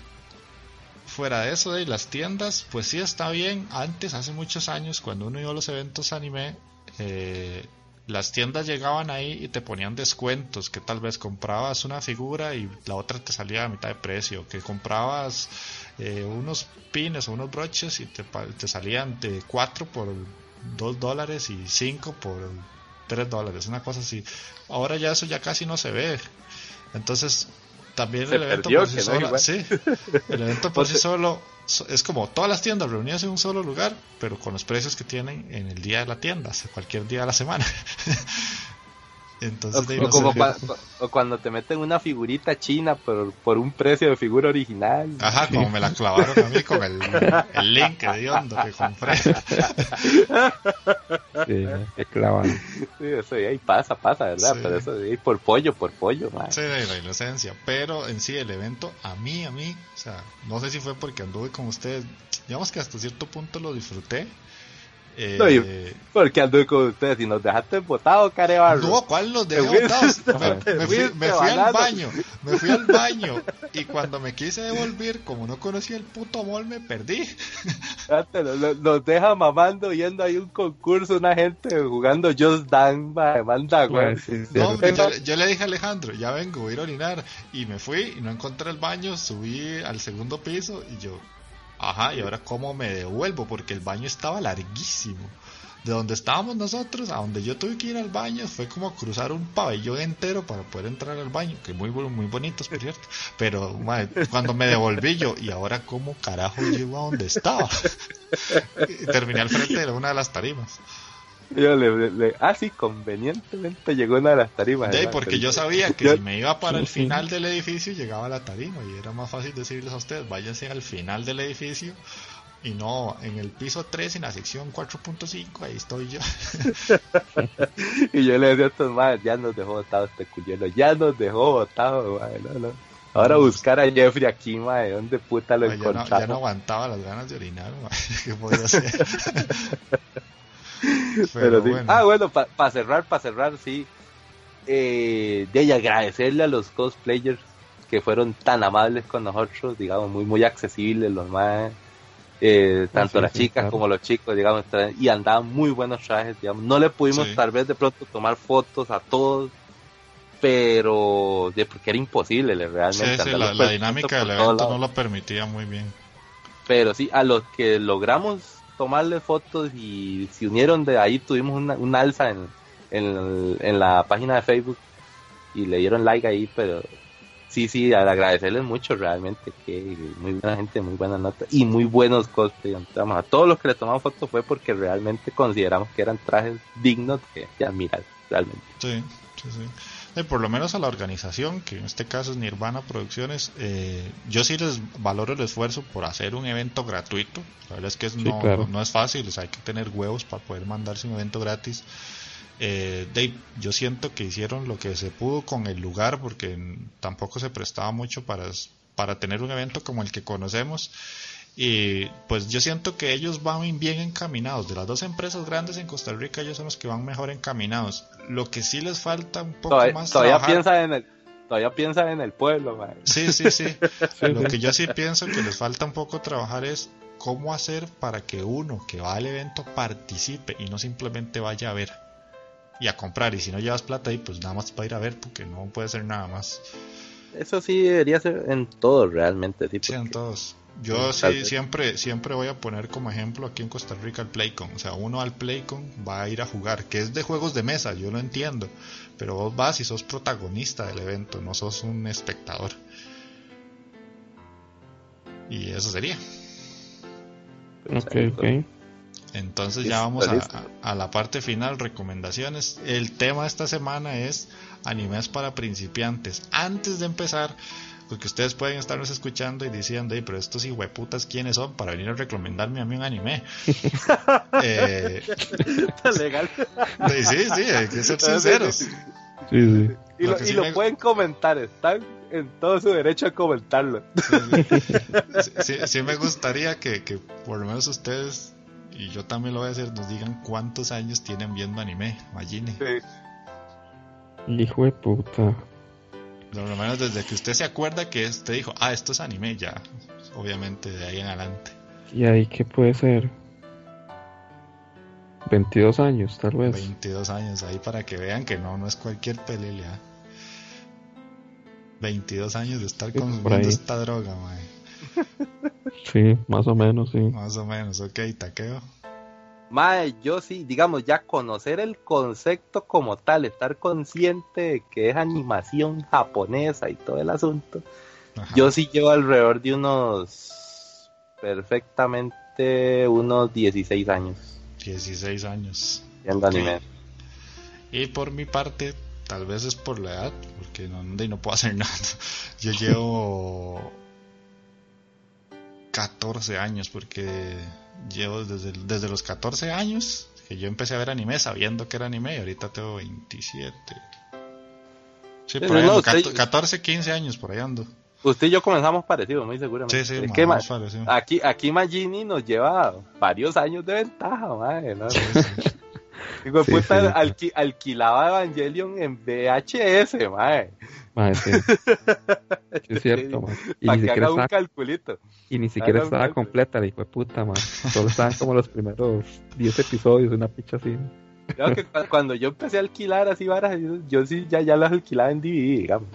fuera de eso, de las tiendas, pues sí está bien. Antes, hace muchos años, cuando uno iba a los eventos anime, eh, las tiendas llegaban ahí y te ponían descuentos, que tal vez comprabas una figura y la otra te salía a mitad de precio, que comprabas eh, unos pines o unos broches y te, te salían de 4 por 2 dólares y 5 por 3 dólares, una cosa así. Ahora ya eso ya casi no se ve. Entonces, también el evento por sí solo, sí, el evento por sí solo es como todas las tiendas reunidas en un solo lugar, pero con los precios que tienen en el día de la tienda, cualquier día de la semana. <laughs> Entonces, o, como cuando te meten una figurita china por, por un precio de figura original. Ajá, como me la clavaron a mí con el, el link de hondo que compré. Sí, te clavan. Sí, eso ahí pasa, pasa, ¿verdad? Pero eso ahí por pollo, por pollo, man. Sí, de la inocencia. Pero en sí, el evento, a mí, a mí, o sea, no sé si fue porque anduve con ustedes, digamos que hasta cierto punto lo disfruté eh, porque anduve con ustedes y nos dejaste botados, carebarro. No, ¿cuál los dejé botados? Me, fui, al baño, me fui al baño y cuando me quise devolver, como no conocía el puto mall, me perdí. <laughs> Nos, deja mamando yendo ahí un concurso, una gente jugando Just Dance, manda, güey. No, yo, yo, le dije a Alejandro, ya vengo, voy a ir a orinar. Y me fui y no encontré el baño, subí al segundo piso y yo, Ajá, y ahora cómo me devuelvo, porque el baño estaba larguísimo. De donde estábamos nosotros a donde yo tuve que ir al baño fue como cruzar un pabellón entero para poder entrar al baño, que muy muy bonitos por cierto. Pero cuando me devolví yo, y ahora cómo carajo llego a donde estaba. <laughs> y terminé al frente de una de las tarimas. Yo le, le, ah, sí, convenientemente llegó una de las tarimas. Porque yo sabía que si me iba para el <laughs> final del edificio llegaba a la tarima y era más fácil decirles a ustedes, váyanse al final del edificio y no en el piso 3 en la sección 4.5, ahí estoy yo. <laughs> y yo le decía a estos madres, ya nos dejó botado este culero, ya nos dejó botado, no, no. Ahora buscar a Jeffrey aquí, madre, ¿dónde puta lo encontramos? Ya no, aguantaba las ganas de orinar, madre. <laughs> ¿qué podía hacer? <laughs> Pero, sí. Ah, bueno, para cerrar, para cerrar, sí. Eh, de agradecerle a los cosplayers que fueron tan amables con nosotros, digamos, muy, muy accesibles los más. Eh, tanto las chicas como los chicos, digamos, y andaban muy buenos trajes, digamos. No le pudimos tal vez de pronto tomar fotos a todos, pero de, porque era imposible realmente. Sí, la, la dinámica del evento no lo permitía muy bien. Pero sí, a los que logramos tomarle fotos y se unieron de ahí, tuvimos una, un alza en, en, la página de Facebook y le dieron like ahí, pero sí, sí, agradecerles mucho realmente, que muy buena gente, muy buena nota y muy buenos cosplays. A todos los que le tomamos fotos fue porque realmente consideramos que eran trajes dignos de admirar, realmente. Sí, sí, sí por lo menos a la organización, que en este caso es Nirvana Producciones, eh, yo sí les valoro el esfuerzo por hacer un evento gratuito. La verdad es que no, no, es fácil, hay que tener huevos para poder mandarse un evento gratis. Eh, Dave, yo siento que hicieron lo que se pudo con el lugar porque tampoco se prestaba mucho para, para tener un evento como el que conocemos y pues yo siento que ellos van bien encaminados. De las dos empresas grandes en Costa Rica, ellos son los que van mejor encaminados. Lo que sí les falta un poco más todavía piensa en el Todavía piensan en el pueblo, man. Sí, sí, sí. <laughs> Lo que yo sí pienso que les falta un poco trabajar es cómo hacer para que uno que va al evento participe y no simplemente vaya a ver y a comprar. Y si no llevas plata ahí, pues nada más para ir a ver, porque no puede ser nada más. Eso sí debería ser en todos realmente. Sí, en todos. Yo sí, siempre, siempre voy a poner como ejemplo aquí en Costa Rica el Playcon. O sea, uno al Playcon va a ir a jugar, que es de juegos de mesa, yo lo entiendo. Pero vos vas y sos protagonista del evento, no sos un espectador. Y eso sería. Ok, ok. Entonces ya vamos a, a, la parte final, recomendaciones. El tema de esta semana es animes para principiantes. Antes de empezar, porque ustedes pueden estarnos escuchando y diciendo, pero estos hueputas quiénes son para venir a recomendarme a mí un anime. <laughs> eh, legal. <laughs> Sí, sí, hay que ser sinceros. Sí, sí. Y lo, y lo pueden comentar, están en todo su derecho a comentarlo. Sí, sí me gustaría que, que por lo menos ustedes, y yo también lo voy a hacer, nos digan cuántos años tienen viendo anime, imagine. Hijo de puta. Por lo menos desde que usted se acuerda que usted dijo, ah, esto es anime, ya. Obviamente de ahí en adelante. ¿Y ahí qué puede ser? 22 años, tal vez. 22 años, ahí para que vean que no, no es cualquier pelea. 22 años de estar consumiendo esta droga, mae. <laughs> Sí, más o menos, sí. Más o menos, ok, taqueo. Mae, yo sí, digamos, ya conocer el concepto como tal, estar consciente de que es animación japonesa y todo el asunto. Yo sí llevo alrededor de unos perfectamente unos 16 años. 16 años. Viendo anime. Y por mi parte, tal vez es por la edad, porque no, no puedo hacer <laughs> nada. Yo llevo 14 años, porque llevo desde, desde los 14 años que yo empecé a ver anime sabiendo que era anime y ahorita tengo 27. Sí, por ahí 14, 15 años por ahí ando. Usted y yo comenzamos parecidos, muy seguramente. Sí, sí, es que Aquí, aquí Magini nos lleva varios años de ventaja, madre, ¿no? Digo, <laughs> puta, alquilaba Evangelion en VHS, madre. sí. <laughs> es cierto, <laughs> Y Para que haga un calculito. Y ni siquiera estaba completa, dijo puta, man. Solo estaban como los primeros 10 episodios, una picha así. que cuando yo empecé a alquilar así varas, yo, sí ya, ya las alquilaba en DVD, digamos.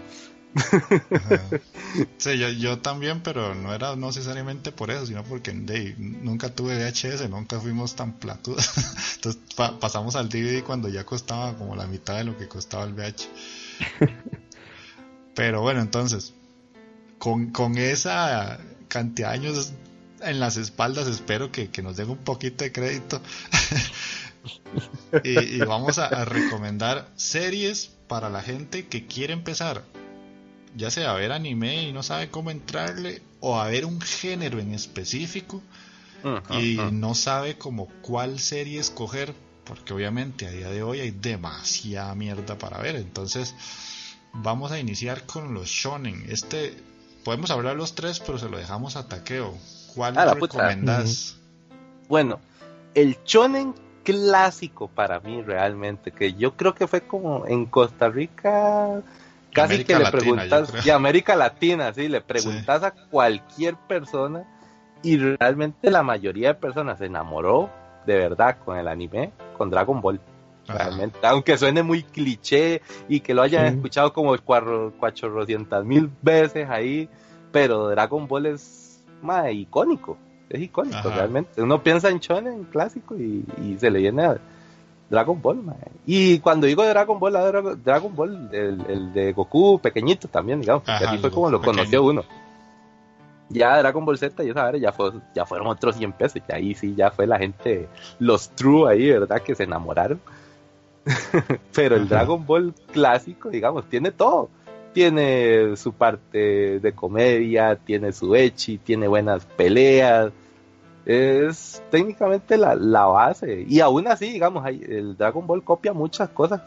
Sí, yo, yo, también, pero no era no necesariamente por eso, sino porque nunca tuve VHS, nunca fuimos tan platudos. <laughs> Entonces pasamos al DVD cuando ya costaba como la mitad de lo que costaba el VH. <laughs> Pero bueno, entonces, con, con esa cantidad de años en las espaldas, espero que, nos den un poquito de crédito. <laughs> y, vamos a, recomendar series para la gente que quiere empezar, ya sea a ver anime y no sabe cómo entrarle, o a ver un género en específico y no sabe como cuál serie escoger, porque obviamente a día de hoy hay demasiada mierda para ver. Entonces, vamos a iniciar con los shonen. Este podemos hablar los tres, pero se lo dejamos a Taqueo. ¿Cuál ah, recomendás? Bueno, el shonen clásico para mí realmente, que yo creo que fue como en Costa Rica, casi que le preguntas, y América Latina, sí, le preguntas a cualquier persona y realmente la mayoría de personas se enamoró de verdad con el anime, con Dragon Ball. Realmente, aunque suene muy cliché y que lo hayan escuchado como cuatrocientas mil veces ahí, pero Dragon Ball es más icónico, es icónico realmente. Uno piensa en Shonen clásico y, se le llena Dragon Ball. Y cuando digo Dragon Ball, Dragon Ball, el, de Goku pequeñito también, digamos, porque así fue como lo conoció uno ya Dragon Ball Z y esa ya, fue, ya fueron otros 100 pesos. Y ahí sí, ya fue la gente, los true ahí, ¿verdad? Que se enamoraron. <laughs> Pero el Dragon Ball clásico, digamos, tiene todo. Tiene su parte de comedia, tiene su echi, tiene buenas peleas. Es técnicamente la, la base. Y aún así, digamos, el Dragon Ball copia muchas cosas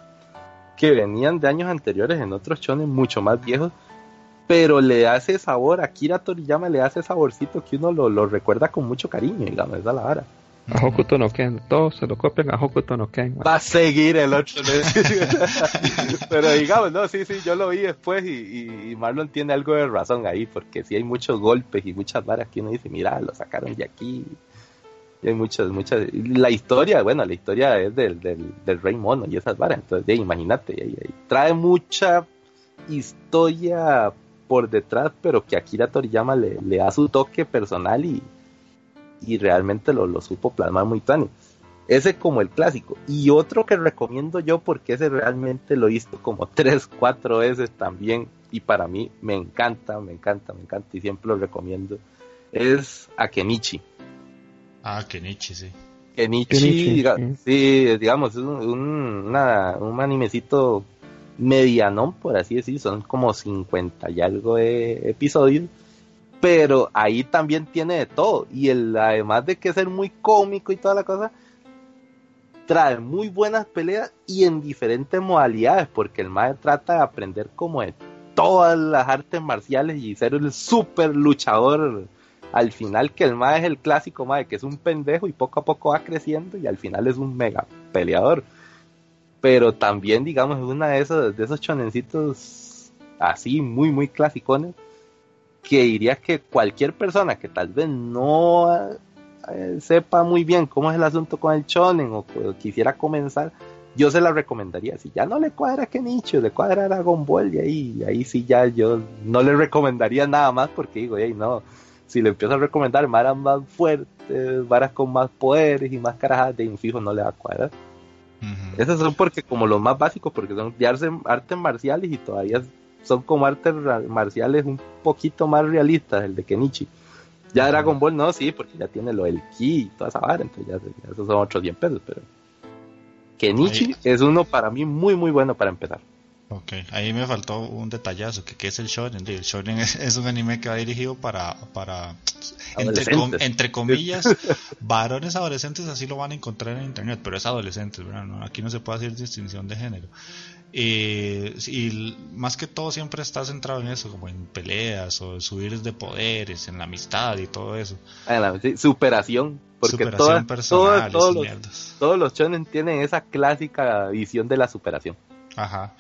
que venían de años anteriores en otros chones mucho más viejos pero le hace sabor, a Kira Toriyama le hace saborcito que uno lo, recuerda con mucho cariño, digamos, esa la vara. A Hokuto no Ken, todos se lo copian a Hokuto no Ken. Va a seguir el otro. <laughs> pero digamos, no, sí, sí, yo lo vi después y, y, Marlon tiene algo de razón ahí, porque sí hay muchos golpes y muchas varas que uno dice, mira, lo sacaron de aquí. Y hay muchas, muchas. La historia, bueno, la historia es del, del, Rey Mono y esas varas, entonces, imagínate, trae mucha historia por detrás, pero que Akira Toriyama le, le da su toque personal y, y realmente lo, lo supo plasmar muy tan. Ese como el clásico. Y otro que recomiendo yo porque ese realmente lo he visto como <laughs> tres, cuatro veces también y para mí me encanta, me encanta, me encanta y siempre lo recomiendo. Es Akenichi. Ah, Kenichi, sí. Kenichi, sí, digamos, es un, un animecito medianón, por así decir, son como 50 y algo de episodios, pero ahí también tiene de todo, y el, además de que ser muy cómico y toda la cosa, trae muy buenas peleas y en diferentes modalidades, porque el MAE trata de aprender como de todas las artes marciales y ser el super luchador al final que el MAE es el clásico MAE que es un pendejo y poco a poco va creciendo y al final es un mega peleador. Pero también, digamos, es una de esos, de esos chonencitos así, muy, muy clasicones, que diría que cualquier persona que tal vez no eh, sepa muy bien cómo es el asunto con el chonen o, quisiera comenzar, yo se la recomendaría. Si ya no le cuadra que nicho, le cuadra Dragon Ball, y ahí, ahí sí ya yo no le recomendaría nada más porque digo, hey, no, si le empiezo a recomendar varas más fuertes, varas con más poderes y más carajas de infijo, no le va a cuadrar. Esos son porque como los más básicos, porque son de artes, marciales y todavía son como artes marciales un poquito más realistas, el de Kenichi. Ya Dragon Ball no, sí, porque ya tiene lo del ki y toda esa vara, entonces ya, esos son otros 100 pesos, pero Kenichi es uno para mí muy muy bueno para empezar. Ok, ahí me faltó un detallazo, que, que es el shonen. El shonen es, un anime que va dirigido para, para entre, comillas, varones adolescentes, así lo van a encontrar en internet, pero es adolescentes, aquí no se puede hacer distinción de género. Eh, y más que todo siempre está centrado en eso, como en peleas o subir de poderes, en la amistad y todo eso. superación, porque todos, los, todos los shonen tienen esa clásica visión de la superación. Ajá.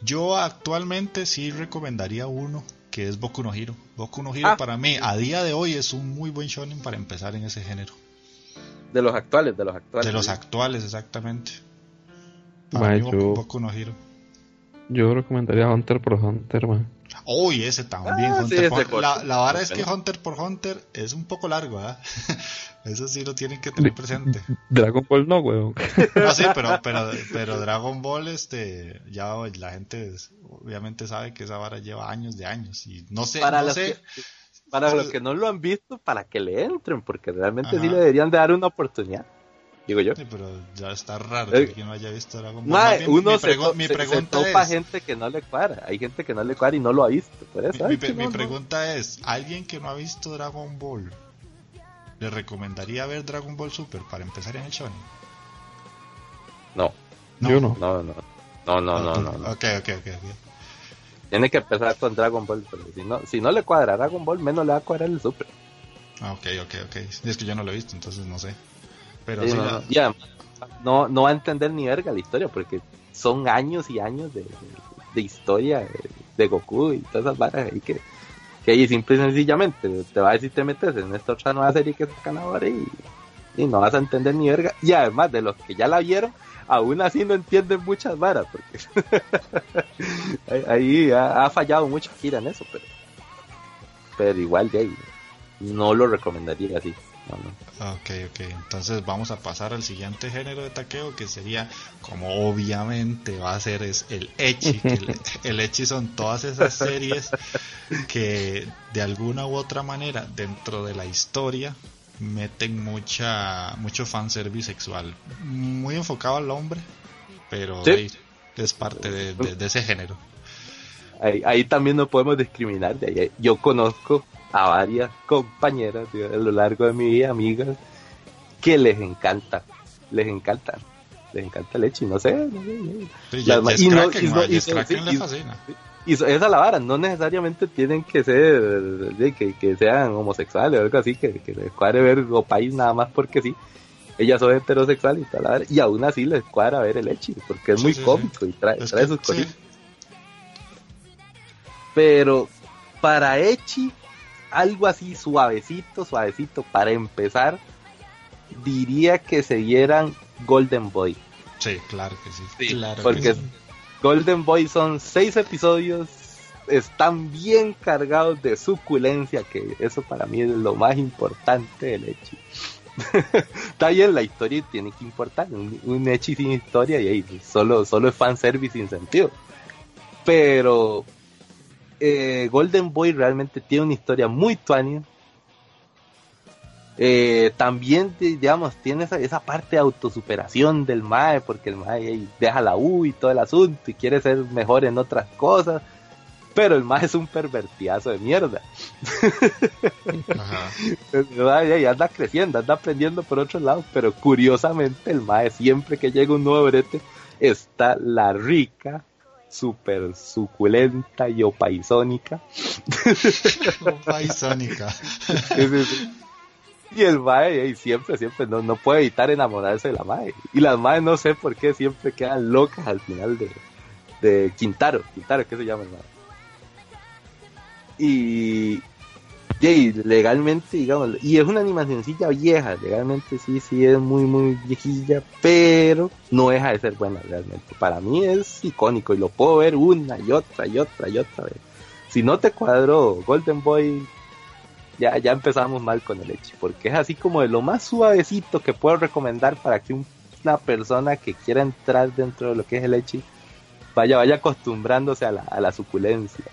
Yo actualmente sí recomendaría uno que es Boku no Hero. Boku no Hero ah. para mí a día de hoy es un muy buen shonen para empezar en ese género. De los actuales, de los actuales. De los actuales, exactamente. yo, Boku no Hero. Yo recomendaría Hunter por Hunter, man. Uy, ese también. Ah, Hunter la, la, vara es que Hunter por Hunter es un poco largo, ¿eh? <laughs> Eso sí lo tienen que tener presente. <laughs> Dragon Ball no, weón. No, sí, pero, pero, pero Dragon Ball, este, ya la gente obviamente sabe que esa vara lleva años de años y no sé, para no los Que, para los que no lo han visto, para que le entren, porque realmente sí le deberían de dar una oportunidad. Digo yo. Sí, pero ya está raro eh, que no haya visto Dragon Ball. uno se, mi pregunta es, gente que no le cuadra. Hay gente que no le cuadra y no lo ha visto. mi, pregunta es, ¿alguien que no ha visto Dragon Ball ¿Le recomendaría ver Dragon Ball Super para empezar en el shonen? No. Yo no. No, no. No, no, no, no. Ok, ok, ok. Tiene que empezar con Dragon Ball, pero si no, si no le cuadra Dragon Ball, menos le va a cuadrar el Super. Ah, ok, ok, ok. Es que yo no lo he visto, entonces no sé. Pero ya. no, no va a entender ni verga la historia, porque son años y años de, historia de, Goku y todas esas varas ahí que, que ahí simple y sencillamente te va a decir te metes en esta otra nueva serie que sacan ahora y, y no vas a entender ni verga. Y además de los que ya la vieron, aún así no entienden muchas varas, porque <laughs> ahí ha, fallado mucho Gira en eso, pero, pero igual de ahí no lo recomendaría así. Ok, ok. Entonces vamos a pasar al siguiente género de taqueo que sería, como obviamente va a ser, es el Echi. el, <laughs> el Echi son todas esas series que de alguna u otra manera dentro de la historia meten mucha mucho fanservice sexual. Muy enfocado al hombre, pero es parte de, ese género. Ahí, también no podemos discriminar. Yo conozco a varias compañeras a lo largo de mi vida, amigas, que les encanta, les encanta, les encanta el leche, no sé. y esa es la vara, no necesariamente tienen que ser, que, que, sean homosexuales o algo así, que, que les cuadre ver o país nada más porque sí. Ellas son heterosexuales y tal, y aún así les cuadra ver el leche, porque es muy cómico y trae, trae sus cositas. Pero para Echi algo así suavecito, suavecito para empezar, diría que se dieran Golden Boy. Sí, claro que sí. porque Golden Boy son seis episodios, están bien cargados de suculencia, que eso para mí es lo más importante del Echi. <laughs> Está bien, la historia tiene que importar. Un, un Echi sin historia y ahí solo, solo es fanservice sin sentido. Pero eh, Golden Boy realmente tiene una historia muy tuania. Eh, también, digamos, tiene esa, parte de autosuperación del Mae, porque el Mae deja la U y todo el asunto y quiere ser mejor en otras cosas. Pero el Mae es un pervertidazo de mierda. <laughs> y anda creciendo, anda aprendiendo por otros lados. Pero curiosamente, el Mae siempre que llega un nuevo brete, está la rica, súper suculenta y opaisónica. <laughs> opaisónica. Y el mae, y siempre, siempre, no, no puede evitar enamorarse de la mae. Y las maes no sé por qué siempre quedan locas al final de, de Quintaro. Quintaro, ¿qué se llama el mae? Y, y legalmente, digamos, y es una animacióncilla vieja, legalmente sí, sí es muy, muy viejilla, pero no deja de ser buena realmente. Para mí es icónico y lo puedo ver una y otra y otra y otra vez. Si no te cuadró Golden Boy, ya, ya empezamos mal con el hecho, porque es así como de lo más suavecito que puedo recomendar para que una persona que quiera entrar dentro de lo que es el Echi vaya, vaya acostumbrándose a la, a la suculencia.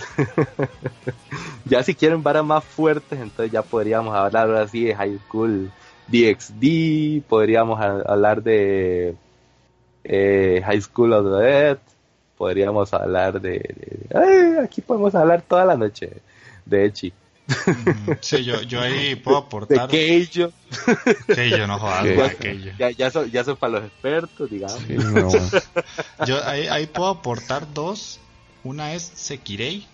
<laughs> ya si quieren varas más fuertes, entonces ya podríamos hablar así de High School DxD, podríamos hablar de eh, High School of the Dead, podríamos hablar de, aquí podemos hablar toda la noche de Echi. Mm, sí, yo, yo ahí <laughs> puedo aportar. De Keijo. Keijo, no jodas, ya, ya, son, ya son para los expertos, digamos. <laughs> yo ahí, ahí puedo aportar dos una es Sekirei.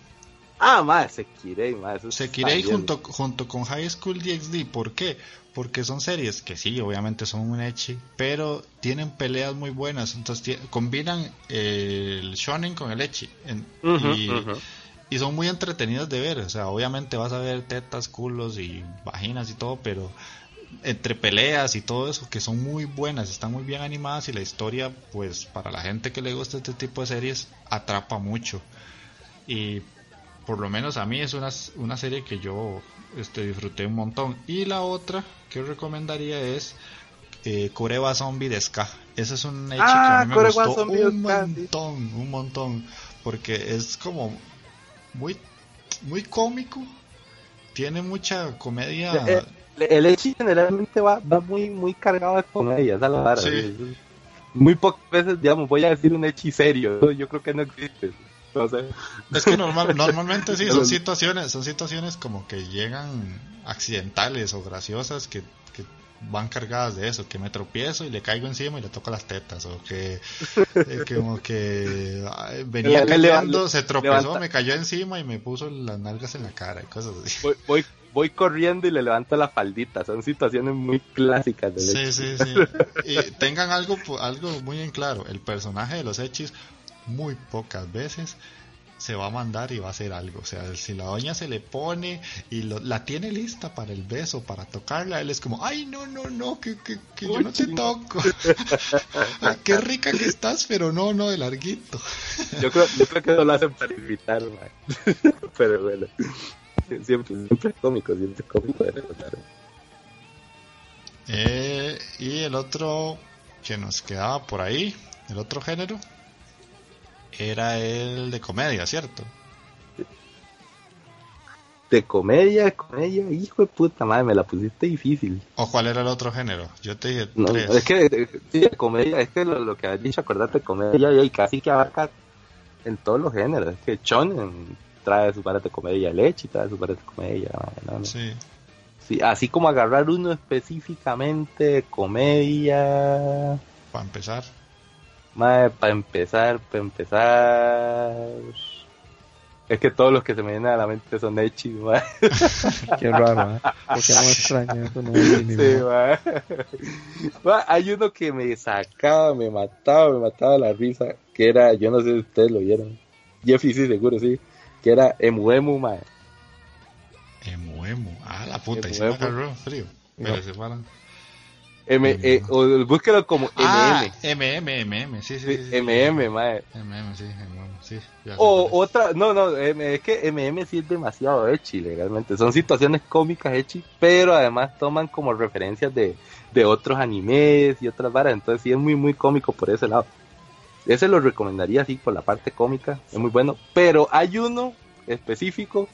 Ah, más Sekirei, más. Sekirei junto, junto con High School DxD. ¿Por qué? Porque son series que sí, obviamente son un echi, pero tienen peleas muy buenas. Entonces combinan el shonen con el echi. y, y son muy entretenidas de ver. O sea, obviamente vas a ver tetas, culos y vaginas y todo, pero entre peleas y todo eso, que son muy buenas, están muy bien animadas y la historia, pues para la gente que le gusta este tipo de series, atrapa mucho. Y por lo menos a mí es una, una serie que yo este, disfruté un montón. Y la otra que recomendaría es eh, Coreba Zombie de Ska. Ese es un hecho que a mí me ah, gustó un montón, un montón, porque es como muy, muy cómico, tiene mucha comedia. Eh, eh, el Echi generalmente va, va muy, muy cargado de comedia, esa la Muy pocas veces, digamos, voy a decir un Echi serio, yo creo que no existe. Es que normal, <laughs> normalmente sí, son situaciones, son situaciones como que llegan accidentales o graciosas que, que van cargadas de eso, que me tropiezo y le caigo encima y le toco las tetas, o que, eh, <laughs> como que venía cayendo, se tropezó, me cayó encima y me puso las nalgas en la cara y cosas así. Voy, voy, voy corriendo y le levanto la faldita. Son situaciones muy clásicas de Sí, sí, sí. <laughs> Y tengan algo, algo muy en claro. El personaje de los hechis muy pocas veces se va a mandar y va a hacer algo. O sea, si la doña se le pone y la tiene lista para el beso, para tocarla, él es como, ay, no, no, no, que, que, que yo no te toco. <laughs> qué rica que estás, pero no, no, de larguito. yo, creo, yo creo que eso lo hacen para invitar, <laughs> pero bueno. Siempre, siempre es cómico, siempre cómico de Eh, y el otro que nos quedaba por ahí, el otro género, era el de comedia, ¿cierto? De comedia, de comedia, hijo de puta madre, me la pusiste difícil. ¿O cuál era el otro género? Yo te dije no, Es que, sí, de comedia, es que lo, que has dicho, acordate, comedia, y casi que abarca en todos los géneros. Es que Chon trae su parte de comedia, Leche trae su parte de comedia. Sí. sí. Así como agarrar uno específicamente de comedia. Para empezar para empezar, para empezar. Es que todos los que se me vienen a la mente son Echi, <laughs> Qué raro, ¿eh? Porque no extraño, eso no es sí, Hay uno que me sacaba, me mataba, me mataba la risa, que era, yo no sé si ustedes lo vieron. Jeffy sí, seguro, sí. Que era Emuemu, mae. Emuemu, ah, la puta, y se me agarró frío. Pero se paran. M, eh, o búsquelo como ah, MM. MM, sí, sí. sí, MM, mae. MM, sí, sí. O otra, no, no, es que MM sí es demasiado echi, legalmente. Son situaciones cómicas echi, pero además toman como referencias de, de otros animes y otras varas. Entonces sí es muy, muy cómico por ese lado. Ese lo recomendaría así por la parte cómica, es muy bueno. Pero hay uno específico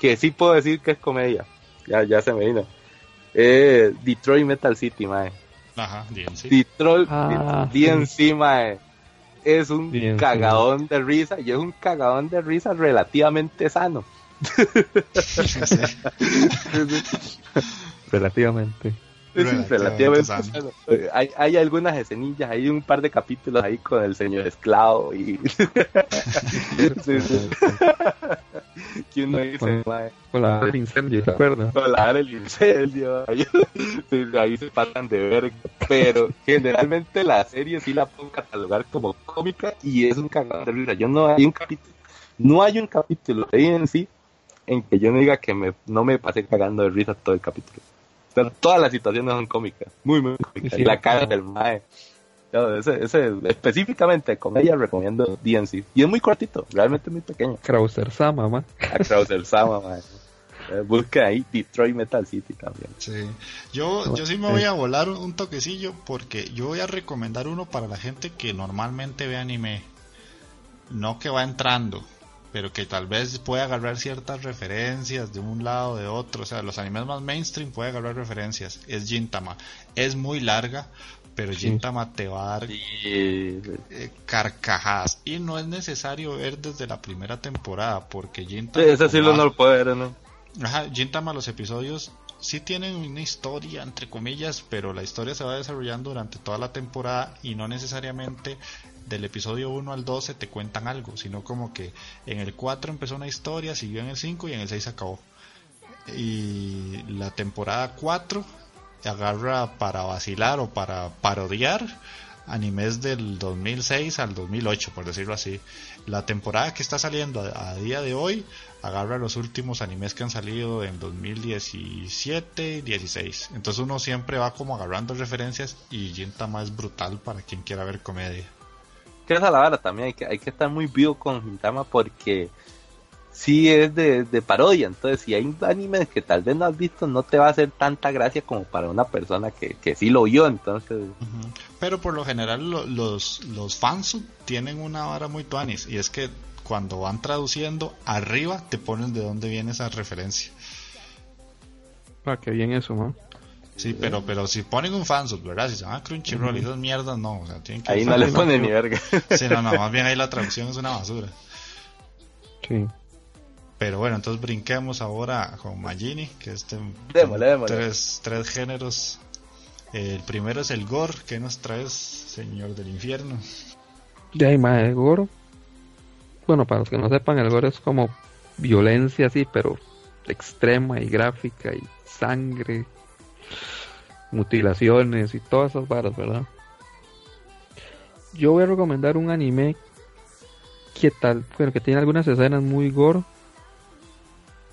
que sí puedo decir que es comedia. Ya, ya se me vino. Eh, Detroit Metal City, mae. Ajá, DNC. Detroit ah, DNC, mae. Es un cagadón de risa y es un cagadón de risa relativamente sano. <laughs> <laughs> relativamente relativamente hay, hay algunas escenillas, hay un par de capítulos ahí con el señor esclavo y <laughs> que uno dice con, la del incendio, ¿te acuerdas? Con la del incendio, ahí, ahí, se pasan de ver, pero generalmente la serie sí la puedo catalogar como cómica y es un cagado de risa. Yo no hay un capítulo, no hay un capítulo ahí en sí en que yo no diga que me, no me pasé cagando de risa todo el capítulo todas las situaciones son cómicas, muy, muy cómicas. la cara del mae. Ese, ese, específicamente comedia recomiendo DNC. Y es muy cortito, realmente muy pequeño. Krauser Sama, ma. A Krauser Sama, ma. Eh, busca ahí Detroit Metal City también. Sí. Yo, yo sí me voy a volar un toquecillo porque yo voy a recomendar uno para la gente que normalmente ve anime. No que va entrando pero que tal vez puede agarrar ciertas referencias de un lado de otro, o sea, los animes más mainstream puede agarrar referencias, es Gintama, es muy larga, pero Gintama te va a dar eh, carcajadas. Y no es necesario ver desde la primera temporada porque Gintama... Sí, ese sí lo no lo puede ver, ¿no? Ajá, Gintama los episodios sí tienen una historia, entre comillas, pero la historia se va desarrollando durante toda la temporada y no necesariamente del episodio 1 al 12 te cuentan algo, sino como que en el 4 empezó una historia, siguió en el 5 y en el 6 acabó. Y la temporada 4 agarra para vacilar o para parodiar animes del 2006 al 2008, por decirlo así. La temporada que está saliendo a, día de hoy agarra los últimos animes que han salido en 2017 y 16. Entonces uno siempre va como agarrando referencias y Gintama es brutal para quien quiera ver comedia que esa la vara también, hay que, hay que estar muy vivo con Gintama porque sí es de, parodia, entonces si hay animes que tal vez no has visto, no te va a hacer tanta gracia como para una persona que, que sí lo vio, entonces... Pero por lo general los, los fans tienen una vara muy tuanis, y es que cuando van traduciendo, arriba te ponen de dónde viene esa referencia. Ah, qué bien eso, ¿no? Sí, pero, pero si ponen un fansub, ¿verdad? Si se llama Crunchyroll y esas mierdas, no. O sea, tienen que ahí no le ponen ni verga. Sí, no, no, más bien ahí la traducción es una basura. Sí. Pero bueno, entonces brinquemos ahora con Magini, que es Tres, tres géneros. El primero es el gore. ¿Qué nos traes, señor del infierno? De ahí más el gore. Bueno, para los que no sepan, el gore es como violencia, sí, pero extrema y gráfica y sangre, mutilaciones y todas esas varas, ¿verdad? Yo voy a recomendar un anime que tal, bueno, que tiene algunas escenas muy gore,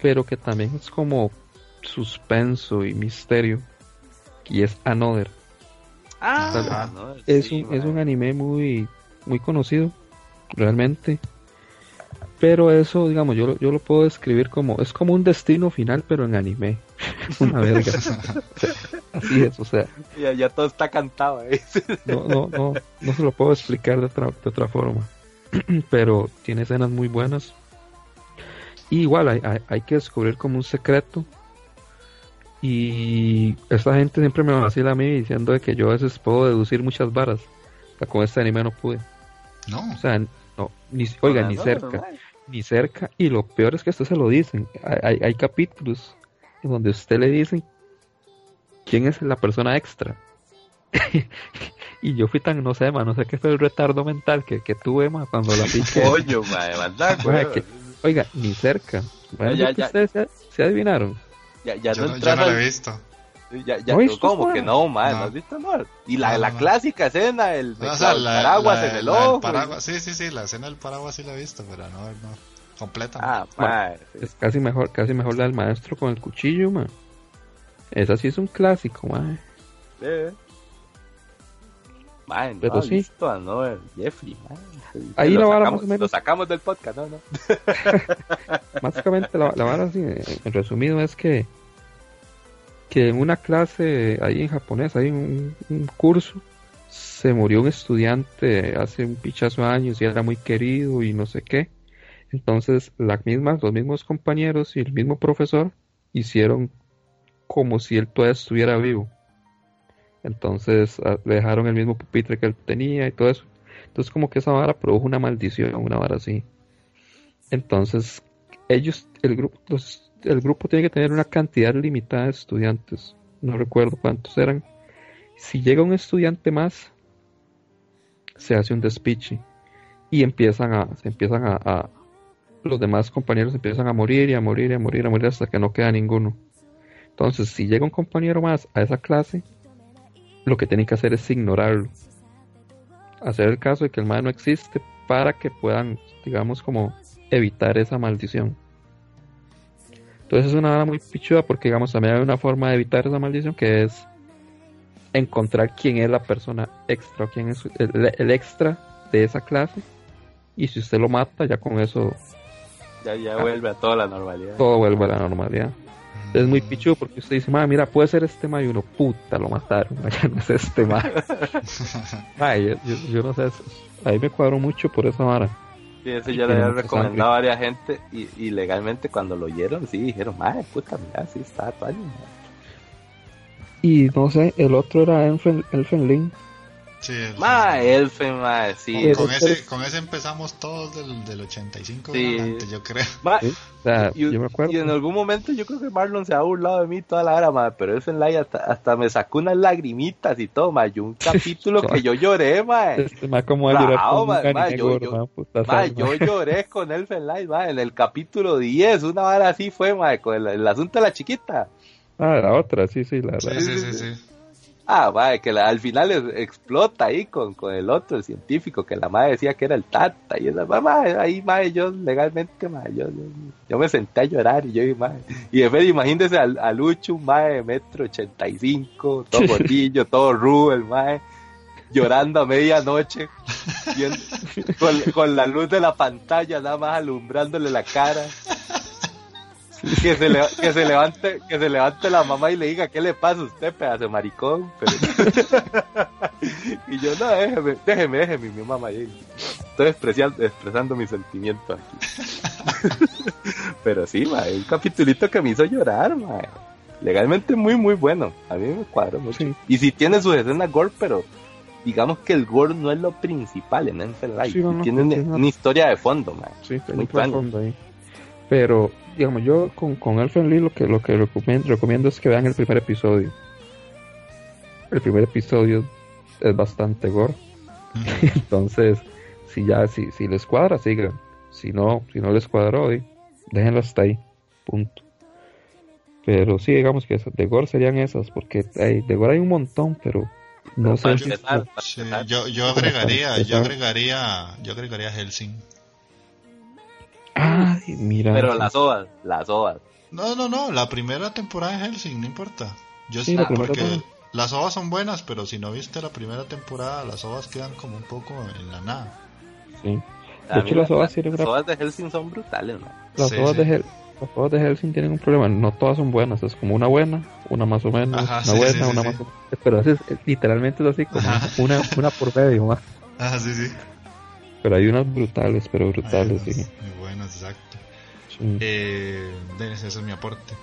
pero que también es como suspenso y misterio, y es Another. Ah, es, un, es un anime muy, muy conocido, realmente. Pero eso, digamos, yo, yo lo puedo describir como, es como un destino final, pero en anime. <laughs> Una verga. así es, o sea. Ya, ya todo está cantado ¿eh? <laughs> no, no, no, no se lo puedo explicar de otra, de otra forma. <clears throat> pero tiene escenas muy buenas. Y igual hay, hay, que descubrir como un secreto. Y esta gente siempre me vacila a mí diciendo de que yo a veces puedo deducir muchas varas. con este anime no pude. No. O sea, no, ni, oiga, ni cerca. Ni cerca. Y lo peor es que esto se lo dicen. Hay, hay capítulos en donde usted le dicen quién es la persona extra. <laughs> y yo fui tan, no sé, ma, no sé qué fue el retardo mental que, que tuve, ma, cuando la <laughs> piqué. Coño, ma, <laughs> que, Oiga, ni cerca. ya, ya, ¿Ustedes se, adivinaron? Ya, ya yo, no, yo no lo he visto. Ya, ya, ¿No ¿Cómo que no, man? No. has visto, no? Y la, la clásica escena, el, paraguas en el ojo. paraguas, sí, sí, sí, la escena del paraguas sí la he visto, pero no, no, completa. Ah, man, Es casi mejor, casi mejor la del maestro con el cuchillo, man. Esa sí es un clásico, man. Eh. Man, pero no, sí. Listo, no, Jeffrey, man. Ahí la vara más o menos. Lo sacamos del podcast, ¿no? no. <laughs> <laughs> Básicamente la, la vara, así, en resumido, es que que en una clase ahí en japonés, ahí en un, curso, se murió un estudiante hace un pichazo de años y era muy querido y no sé qué. Entonces las mismas, los mismos compañeros y el mismo profesor hicieron como si él todavía estuviera vivo. Entonces ah, le dejaron el mismo pupitre que él tenía y todo eso. Entonces como que esa vara produjo una maldición, una vara así. Entonces ellos, el grupo, el grupo tiene que tener una cantidad limitada de estudiantes. No recuerdo cuántos eran. Si llega un estudiante más, se hace un despiche y empiezan a, se empiezan a, los demás compañeros empiezan a morir y a morir y a morir y a morir hasta que no queda ninguno. Entonces, si llega un compañero más a esa clase, lo que tienen que hacer es ignorarlo. Hacer el caso de que el mal no existe para que puedan, digamos, como evitar esa maldición. Entonces es una hora muy pichuda porque, digamos, también hay una forma de evitar esa maldición que es encontrar quién es la persona extra o quién es el, extra de esa clase. Y si usted lo mata, ya con eso. Ya, ya vuelve a toda la normalidad. Todo vuelve a la normalidad. Es muy pichudo porque usted dice, mira, puede ser este ma y uno, puta, lo mataron, <laughs> ya no es este ma. <laughs> yo, no sé, ahí me cuadro mucho por esa vara. Sí, ese ya le había recomendado a varias gente y, legalmente cuando lo oyeron, sí, dijeron, madre, puta, mira, sí está actual. Y no sé, el otro era Elfen, Elfen Link. Sí, ma, Elfen, ma, sí. Con ese, con ese empezamos todos del, del 85 sí. adelante, yo creo. y, yo me acuerdo. y en algún momento yo creo que Marlon se ha burlado de mí toda la hora, ma, pero Elfen Light hasta, hasta me sacó unas lagrimitas y todo, ma, yo un capítulo <laughs> que yo lloré, ma. Este, ma, como a llorar con ma, ma, yo, yo, ma, yo lloré con Elfen Light, ma, en el capítulo 10, una hora así fue, ma, con el, el asunto de la chiquita. Ah, la otra, sí, sí, la sí, sí, sí, sí. Ah, madre, que al final explota ahí con, con el otro, el científico, que la madre decía que era el Tata. Y esa madre, ahí, madre, yo legalmente, madre, yo, yo, me senté a llorar y yo, madre. Y de vez, imagínese a, a Lucho, un madre de metro ochenta y cinco, todo <laughs> gordillo, todo rubel, madre, llorando a medianoche, <laughs> con, con la luz de la pantalla nada más alumbrándole la cara que se, que se levante que se levante la mamá y le diga qué le pasa a usted pedazo de maricón <laughs> y yo no déjeme déjeme déjeme mi mamá estoy expresando, expresando mis sentimientos aquí. <laughs> Pero sí ma, un capitulito que me hizo llorar ma. legalmente muy muy bueno. A mí me cuadra mucho. Y si tiene sus escenas gore pero digamos que el gore no es lo principal en Enfer Light. Tiene una, historia de fondo ma. sí, muy fondo ahí pero digamos, yo con, con Elfen Lee lo que, lo que recomiendo, es que vean el primer episodio. El primer episodio es bastante gore. <laughs> Entonces, si ya, si, si les cuadra, sigan. Si no, si no les cuadra hoy, déjenlo hasta ahí. Punto. Pero sí, digamos que de Gore serían esas, porque hay, de Gore hay un montón, pero no sé. yo, yo agregaría, yo agregaría, yo agregaría Helsing. Ay, mira. Pero las ovas, las ovas. No, no, no, la primera temporada de Helsing, no importa. Yo sí, porque las ovas son buenas, pero si no viste la primera temporada, las ovas quedan como un poco en la nada. Sí. De hecho, las ovas, las, ovas de Helsing son brutales, ¿no? Las ovas de Helsing las ovas de Helsing tienen un problema, no todas son buenas, es como una buena, una más o menos, una buena, una más o menos, pero es, literalmente es así como una, una por medio más. Ah, sí, sí. Pero hay unas brutales, pero brutales, sí. Muy exacto. Eh, ese es mi aporte.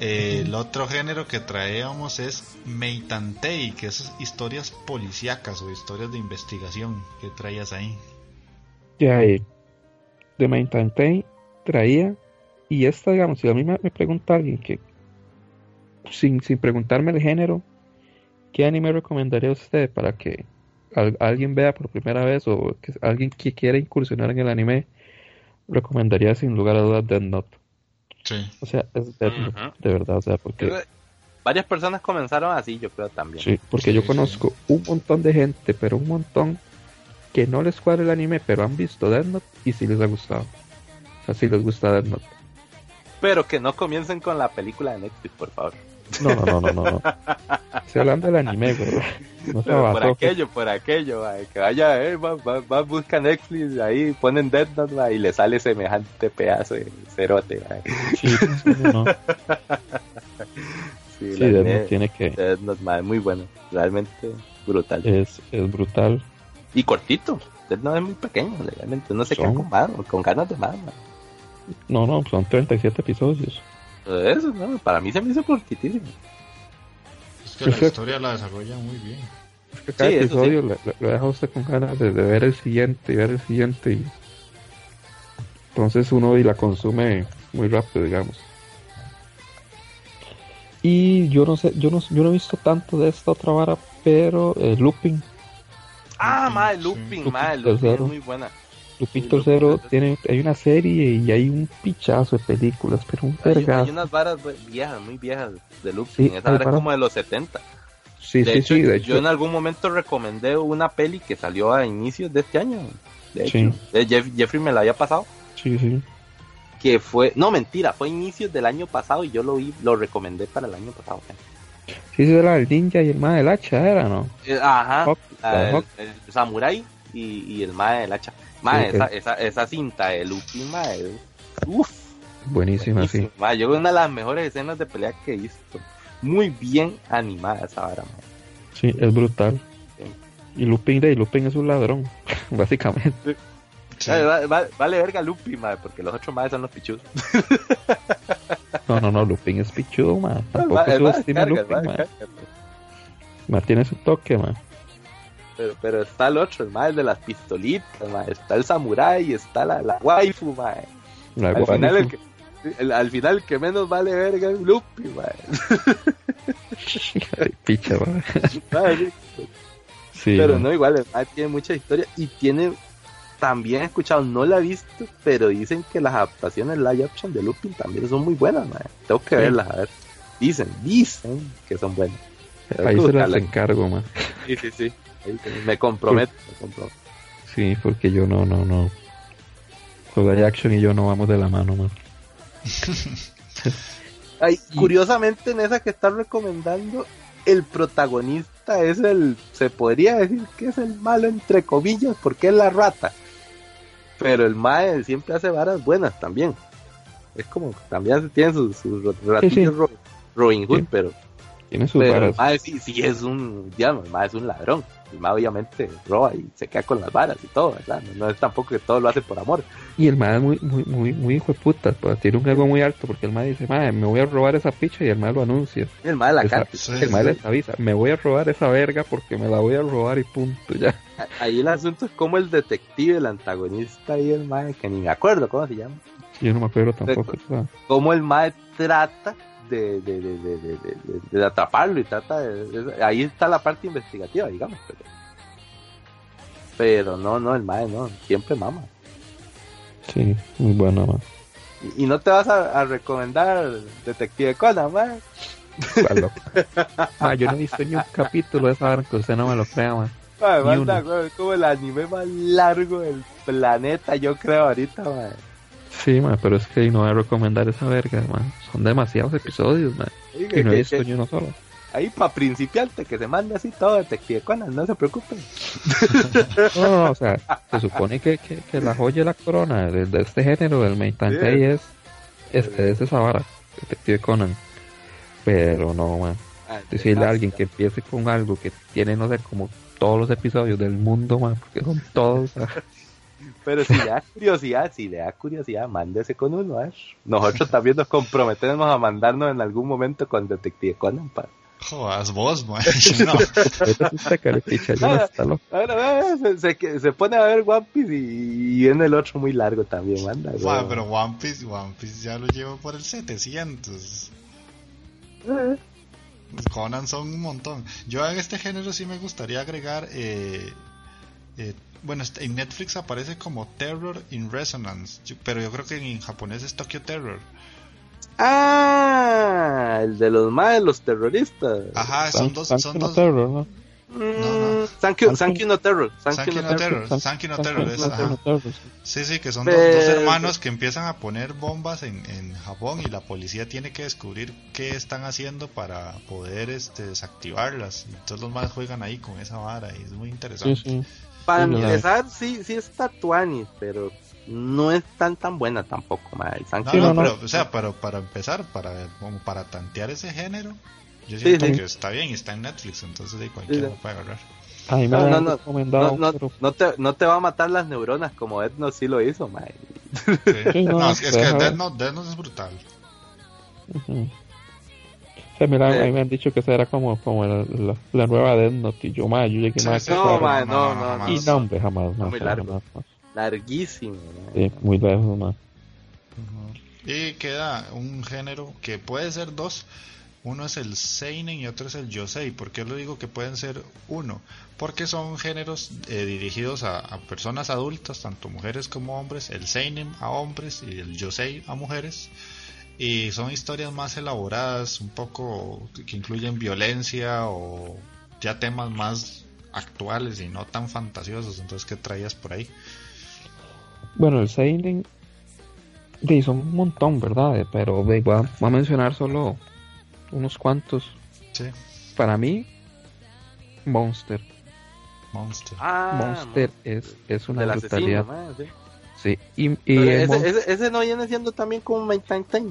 Eh, el otro género que traíamos es Meitantei, que es historias policíacas o historias de investigación que traías ahí. Ya, eh, de Meitantei traía y esta, digamos, si a mí me, pregunta alguien que, sin, sin preguntarme el género, ¿qué anime recomendaría usted para que alguien vea por primera vez o que alguien que quiera incursionar en el anime? Recomendaría sin lugar a dudas Dead Note. Sí. O sea, es Dead Note, de verdad, o sea, porque... Varias personas comenzaron así, yo creo también. Sí, porque yo conozco un montón de gente, pero un montón que no les cuadra el anime, pero han visto Dead Note y sí les ha gustado. O sea, sí les gusta Dead Note. Pero que no comiencen con la película de Netflix, por favor. No, no, no, no, no. Estoy hablando del anime, bro. No se por aquello, por aquello, que vaya, eh, va, va, va, busca Netflix, ahí ponen Dead Note y le sale semejante pedazo de cerote. Sí, no. sí, sí Dead Note tiene que... Dead Note, muy bueno, realmente brutal. Es, es brutal. Y cortito, Dead Note es muy pequeño, legalmente, no se queda con, con ganas de más. No, no, son 37 episodios. Eso, no, para mí se me hizo cortitísimo. Es que la historia la desarrolla muy bien. Es que cada episodio lo deja usted con ganas de, ver el siguiente y ver el siguiente. Y... Entonces uno y la consume muy rápido, digamos. Y yo no sé, yo no, yo no he visto tanto de esta otra vara, pero eh, Looping. Ah, madre, Looping, sí. madre, Looping es muy buena. Lupin Tercero tiene, hay una serie y hay un pichazo de películas, pero un vergazo. Hay, unas varas viejas, muy viejas de Lupin, esa era como de los 70. Sí, sí, sí, de hecho. Yo en algún momento recomendé una peli que salió a inicios de este año. De hecho, Jeffrey me la había pasado. Sí, sí. Que fue, no mentira, fue a inicios del año pasado y yo lo vi, lo recomendé para el año pasado. Sí, sí, era el ninja y el ma del hacha, era, ¿no? Eh, ajá, el, samurai y, y el ma del hacha esa, esa, esa, cinta de Lupin, es uff. Buenísima, sí. yo una de las mejores escenas de pelea que he visto. Muy bien animada esa vara, Sí, es brutal. Y Lupin, de Lupin es un ladrón, <laughs> básicamente. Vale, verga Lupin, madre, porque los otros madres son los pichudos. no, no, no, Lupin es pichudo, madre. <laughs> Tampoco subestima Lupin, madre. tiene su toque, madre. Pero, pero está el otro, el más de las pistolitas, está el samurai, está la, la waifu, al, Final el que, al final que menos vale verga es Lupi, <laughs> Picha, pero no, igual, el tiene mucha historia y tiene también he escuchado, no la he visto, pero dicen que las adaptaciones live action de Lupin también son muy buenas, Tengo que verlas, a ver. Dicen, dicen que son buenas. Ahí se las encargo, man. Sí, sí, sí. Me comprometo, Sí, porque yo no, no, no. Jugar Action y yo no vamos de la mano, man. <laughs> Ay, curiosamente en esa que estás recomendando, el protagonista es el, se podría decir que es el malo entre comillas, porque es la rata. Pero el Mae siempre hace varas buenas también. Es como, también tiene sus, ratillos Robin Hood, pero... Tiene sus varas. El sí, sí es un, digamos, el Mae es un ladrón el mae obviamente roba y se queda con las varas y todo, ¿verdad? No, es tampoco que todo lo hace por amor. Y el mae es muy, muy, muy, muy hijo de puta, pues, tiene un ego muy alto porque el mae dice, mae, me voy a robar esa picha y el mae lo anuncia. El mae la carta. El mae les avisa, me voy a robar esa verga porque me la voy a robar y punto, ya. Ahí el asunto es como el detective, el antagonista y el mae, que ni me acuerdo cómo se llama. Yo no me acuerdo tampoco. Cómo el mae trata de, de, de, de, de atraparlo y trata de, ahí está la parte investigativa digamos pero, pero no no el mae no siempre mama sí muy buena Y, no te vas a, recomendar Detective Conan, man. ah, yo no he visto ni un capítulo de esa hora que usted no me lo crea, man. es como el anime más largo del planeta, yo creo, ahorita, man. Sí, man, pero es que no voy a recomendar esa verga, man. Son demasiados episodios, man. y no he visto ni uno solo ahí para principiante que se mande así todo Detective Conan, no se preocupen. No, <laughs> no, o sea, se supone que, que, la joya de la corona de, este género, del Main es, es, es, esa vara, Detective Conan. Pero no, man. Ah, Decirle a alguien que empiece con algo que tiene, no sé, como todos los episodios del mundo, man, porque son todos. <laughs> Pero si le da curiosidad, si le da curiosidad, mándese con uno, Ash. Nosotros también nos comprometemos a mandarnos en algún momento con Detective Conan, para Jodas vos, man. No. se, se, pone a ver One Piece y, viene el otro muy largo también, manda. pero One Piece, One Piece ya lo llevo por el 700. Eh. Conan son un montón. Yo en este género sí me gustaría agregar. Eh, eh, bueno, este, en Netflix aparece como Terror in Resonance, pero yo creo que en japonés es Tokyo Terror. Ah, el de los más los terroristas. Ajá, son dos, son dos. Terror, ¿no? No, no. Thank you, thank you no terror. Thank, you no terror. Thank you no terror. Sí, sí, que son dos, dos, hermanos que empiezan a poner bombas en, en Japón y la policía tiene que descubrir qué están haciendo para poder este, desactivarlas. Entonces los más juegan ahí con esa vara y es muy interesante. Sí, sí. Para empezar, sí, sí está Tuani, pero no es tan tan buena tampoco, madre. No, no, pero, o sea, pero para empezar, para como para tantear ese género, yo siento que está bien y está en Netflix, entonces de cualquiera lo puede agarrar. no, no, no, no, te, no te va a matar las neuronas como Death Note sí lo hizo, madre. no, es, que Death Note, es brutal. Sí, <laughs> mira, a mí me han dicho que esa era como, como la, la, nueva Death Note y yo, madre, yo llegué más. No, madre, no, no, Y no, hombre, jamás. No, muy largo. Larguísimo. Sí, muy lejos más. Y queda un género que puede ser dos. Uno es el Seinen y otro es el Yosei. ¿Por qué lo digo que pueden ser uno? Porque son géneros eh, dirigidos a, personas adultas, tanto mujeres como hombres. El Seinen a hombres y el Yosei a mujeres. Y son historias más elaboradas, un poco que incluyen violencia o ya temas más actuales y no tan fantasiosos. Entonces, ¿qué traías por ahí? Bueno, el Seinen son un montón, ¿verdad? Pero voy a, mencionar solo unos cuantos. Sí. Para mí, Monster. Monster. Ah, Monster es, es una brutalidad. Sí. y, ese, no viene siendo también como un Main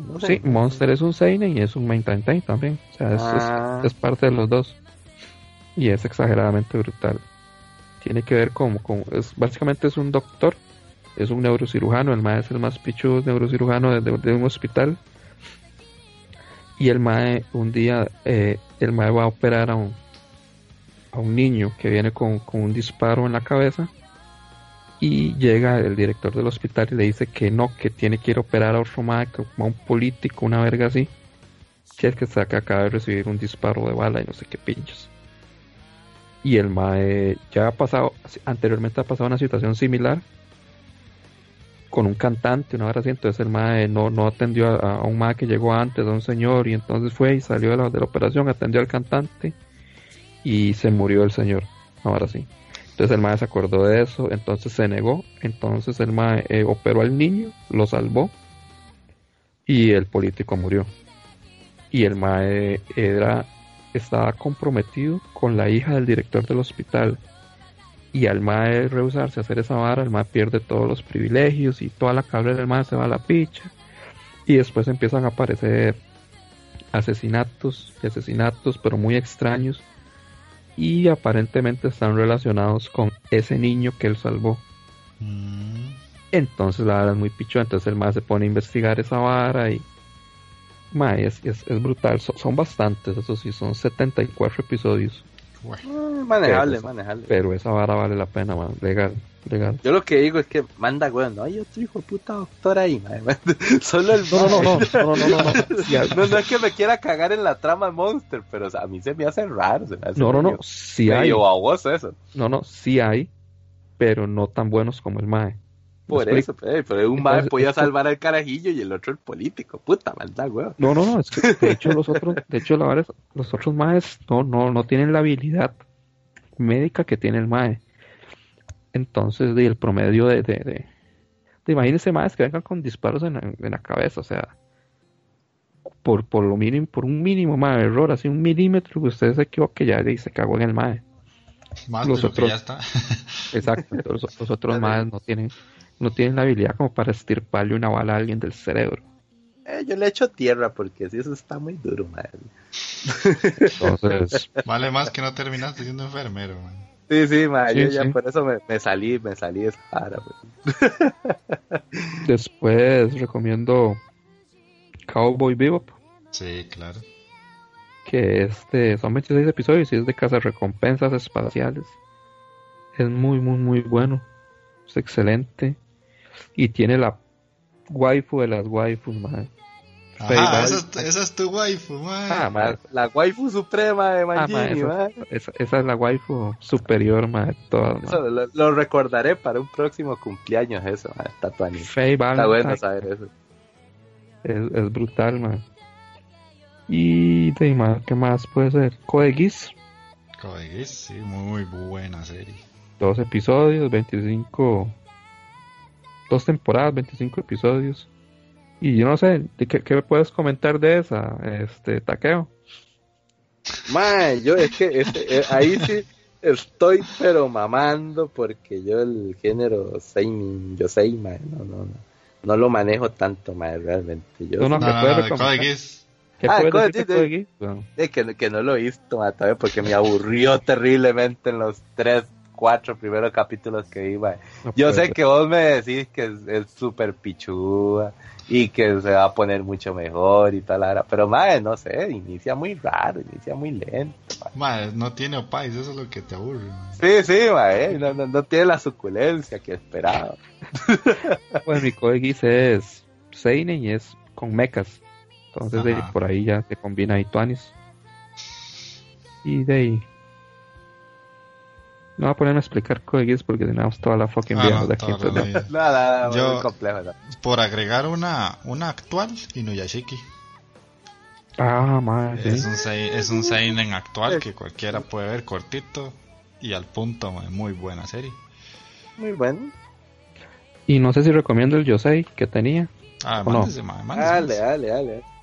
¿no? Sí, Monster es un Seinen y es un Main también. O sea, es, ah. es, parte de los dos. Y es exageradamente brutal. Tiene que ver con, con es, básicamente es un doctor es un neurocirujano, el mae es el más pichudo neurocirujano de, un hospital. Y el mae, un día, eh, el mae va a operar a un, a un niño que viene con, un disparo en la cabeza. Y llega el director del hospital y le dice que no, que tiene que ir a operar a otro como a un político, una verga así. Que es que, que acaba de recibir un disparo de bala y no sé qué pinchos. Y el mae ya ha pasado, anteriormente ha pasado una situación similar con un cantante, una hora así, entonces el mae no, no atendió a, un mae que llegó antes, a un señor, y entonces fue y salió de la, de la operación, atendió al cantante y se murió el señor, ahora sí. Entonces el mae se acordó de eso, entonces se negó, entonces el mae eh, operó al niño, lo salvó y el político murió. Y el mae era, estaba comprometido con la hija del director del hospital y al mae rehusarse a hacer esa vara, el mae pierde todos los privilegios y toda la cabra del mae se va a la picha. Y después empiezan a aparecer asesinatos y asesinatos, pero muy extraños. Y aparentemente están relacionados con ese niño que él salvó. Mm. Entonces la vara es muy picho, entonces el mae se pone a investigar esa vara y... Mae, es, es, brutal, son bastantes, eso sí, son 74 episodios. Mm, manejable, pero, manejable. Pero esa vara vale la pena, man. Legal, yo lo que digo es que manda, weón, no hay otro hijo de puta doctor ahí. <laughs> Solo el. No, no, no, no, no, no, no. <laughs> No, no. es que me quiera cagar en la trama Monster, pero a mí se me hace raro. Se me hace no, no, no. Sí hay. eso. No, no, sí hay, pero no tan buenos como el Mae. Por eso, pues, pero, un mae podía salvar al carajillo y el otro el político. Puta maldad, weón. No, no, no. Es que, de hecho, los otros, <laughs> de hecho, la verdad, los otros maes no, no, no tienen la habilidad médica que tiene el mae. Entonces, de, el promedio de, de, de, de imagínense maes que vengan con disparos en, en la cabeza, o sea, por, por lo mínimo, por un mínimo mae, error, así un milímetro que usted se equivoque ya y se cagó en el mae. Más los otros, ya está. <laughs> exacto, los, los otros maes no tienen no tienen la habilidad como para estirparle una bala a alguien del cerebro. Eh, yo le echo tierra porque si eso está muy duro, madre. Entonces... Vale más que no terminaste siendo enfermero, man. Sí, sí, madre, yo ya por eso me, salí, me salí de esa <laughs> Después recomiendo Cowboy Bebop. Sí, claro. Que este, son 26 episodios y es de casa recompensas espaciales. Es muy, muy, muy bueno. Es excelente y tiene la waifu de las waifus, man. Ah, esa, es tu waifu, man. Ah, La waifu suprema de Manjini, ah, esa, esa, es la waifu superior, man, de todas, lo, recordaré para un próximo cumpleaños, eso, man, Tatuani. Está bueno saber eso. Es, es brutal, man. Y, man, ¿qué más puede ser? Code Geass. Code sí, muy buena serie. Dos episodios, 25 dos temporadas, 25 episodios. Y yo no sé, ¿qué, qué me puedes comentar de esa, este, taqueo? Mae, yo es que este, eh, ahí sí estoy pero mamando porque yo el género Seinen, yo sei, mae, no, no, no, no lo manejo tanto, mae, realmente. Yo no, no, no, ¿Qué ah, puedes decir de, que, que no lo he visto, mae, porque me aburrió <laughs> terriblemente en los tres cuatro primeros capítulos que iba. Yo sé que vos me decís que es súper pichuda y que se va a poner mucho mejor y tal, pero madre, no sé, inicia muy raro, inicia muy lento. Madre, no tiene opais, eso es lo que te aburre. Sí, sí, madre, no, no, tiene la suculencia que esperaba. <laughs> pues mi Koegis es Seinen y es con mechas, entonces por ahí ya se combina y Tuanis. Y de ahí no voy a ponerme a explicar códigos porque tenemos toda la fucking ah, de aquí. <laughs> Nada, Yo, complejo, por agregar una, una actual, Inuyashiki. Ah, madre. Es, un, es un seinen actual que cualquiera puede ver cortito y al punto, muy buena serie. Muy bueno. Y no sé si recomiendo el Yosei que tenía. Ah, mándese, no. Dale, dale, dale.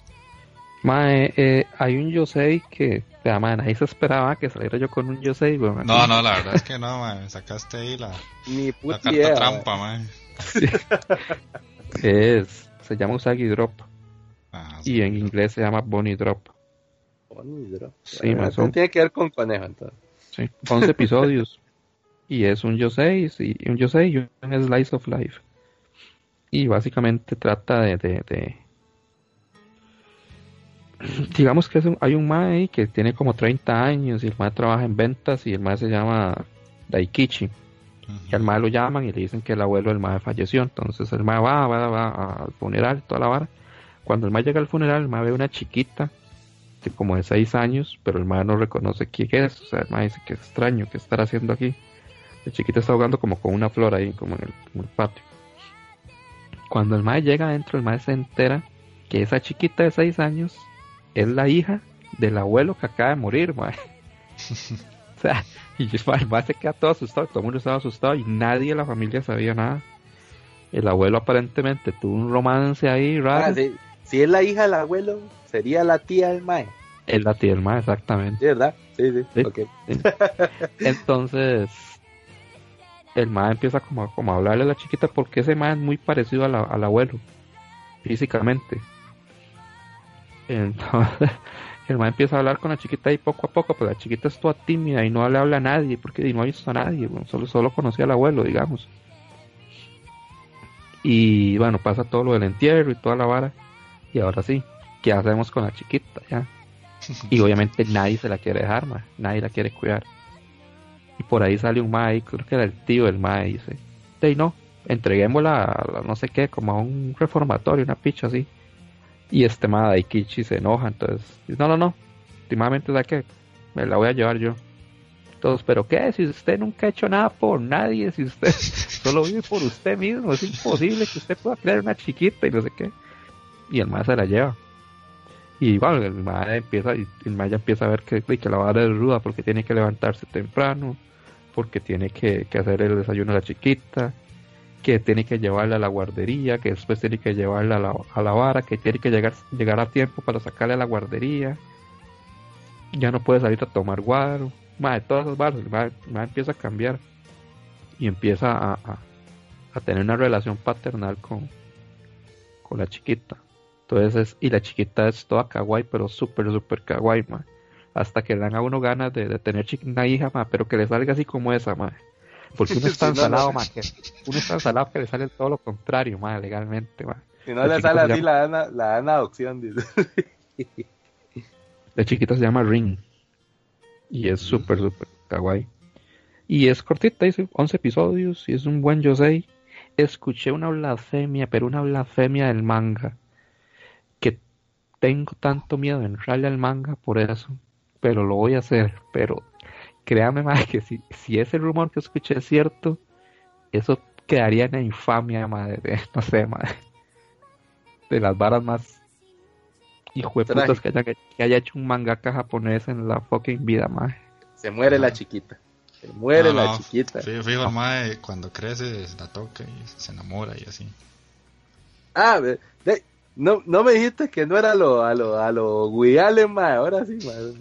Mae, eh, hay un Yosei que, ya, man, ahí se esperaba que saliera yo con un Yosei, No, no, la verdad es que no, man, sacaste ahí la, Ni la carta trampa, man. <laughs> es, se llama Usagi Drop. Ah, y en inglés se llama Bonnie Drop. Bonnie Drop. Sí, man, son... tiene que ver con conejo, entonces. Sí, 11 <laughs> episodios. y es un Yosei, y un Yosei y un Slice of Life. Y básicamente trata de, de, de <clears throat> digamos que hay un mae que tiene como 30 años y el mae trabaja en ventas y el mae se llama Daikichi. Y al mae lo llaman y le dicen que el abuelo del mae falleció. Entonces el mae va, va, va al funeral, toda la vara. Cuando el mae llega al funeral, el mae ve una chiquita de como de 6 años, pero el mae no reconoce quién es. O sea, el mae dice que es extraño, que estará haciendo aquí? La chiquita está jugando como con una flor ahí, como en el, patio. Cuando el mae llega adentro, el mae se entera que esa chiquita de 6 años es la hija del abuelo que acaba de morir, mae. <laughs> o sea, y el mae se queda todo asustado, todo el mundo estaba asustado y nadie de la familia sabía nada. El abuelo aparentemente tuvo un romance ahí raro. Ah, si, es la hija del abuelo, sería la tía del mae. Es la tía del mae, exactamente. ¿Sí, ¿Verdad? Sí, sí. Entonces, el mae empieza como, como a hablarle a la chiquita porque ese mae es muy parecido al abuelo, físicamente. Entonces, <laughs> el man empieza a hablar con la chiquita y poco a poco, pues la chiquita es toda tímida y no le habla a nadie, porque no ha visto a nadie, solo, solo conocía al abuelo, digamos. Y bueno, pasa todo lo del entierro y toda la vara. Y ahora sí, ¿qué hacemos con la chiquita ya? <laughs> Y obviamente nadie se la quiere dejar, nadie la quiere cuidar. Y por ahí sale un mae, creo que era el tío del mae, dice, hey no, entreguémosla a, no sé qué, como a un reformatorio, una picha así. Y este de Daikichi se enoja, entonces dice, no, no, no, últimamente da que me la voy a llevar yo. Todos, pero ¿qué? Si usted nunca ha hecho nada por nadie, si usted <laughs> solo vive por usted mismo, es imposible que usted pueda crear una chiquita y no sé qué. Y el más se la lleva. Y bueno, el más empieza, y el más ya empieza a ver que, que la vara es ruda porque tiene que levantarse temprano, porque tiene que, que hacer el desayuno a la chiquita, que tiene que llevarla a la guardería, que después tiene que llevarla a la, a la vara, que tiene que llegar, llegar a tiempo para sacarle a la guardería. Ya no puede salir a tomar guaro. de todas esas varas, el empieza a cambiar y empieza a, a, tener una relación paternal con, con la chiquita. Entonces, y la chiquita es toda kawaii, pero súper, súper kawaii, Hasta que le dan a uno ganas de, tener una hija, pero que le salga así como esa, madre. Porque <laughs> uno está ensalado, más que uno está ensalado que le sale todo lo contrario, más legalmente, más. Si no le sale así, la dan, la dan adopción, dice. <laughs> La chiquita se llama Ring. Y es súper, súper kawaii. Y es cortita, dice 11 episodios. Y es un buen Yosei. Escuché una blasfemia, pero una blasfemia del manga. Que tengo tanto miedo de entrarle al manga por eso. Pero lo voy a hacer. Pero créame <laughs> más que si, si ese rumor que escuché es cierto, eso quedaría en la infamia, madre, de, <laughs> no sé, madre, de las varas más hijo de putas que haya, que haya hecho un mangaka japonés en la fucking vida, madre. Se muere la chiquita. Se muere la chiquita. Sí, fijo, madre, cuando crece la toca y se enamora y así. Ah, no, no me dijiste que no era lo, a lo, a lo madre, ahora sí, madre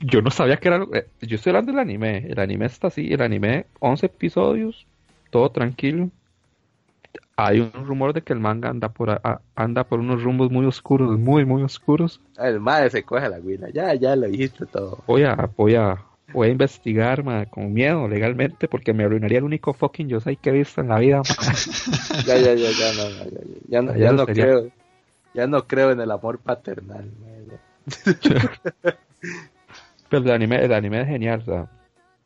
yo no sabía que era. Eh, yo estoy hablando del anime. El anime está así. El anime, 11 episodios, todo tranquilo. Hay un rumor de que el manga anda por anda por unos rumbos muy oscuros, muy, muy oscuros. El madre se coge la guina. Ya, ya lo dijiste todo. Voy a, voy a, voy a investigar con miedo legalmente porque me arruinaría el único fucking yo sé que he visto en la vida. <laughs> ya, ya, ya, ya, no, ya, ya, no, ya, no creo. Ya no creo en el amor paternal. <laughs> <laughs> Pero el anime, el anime es genial, o sea,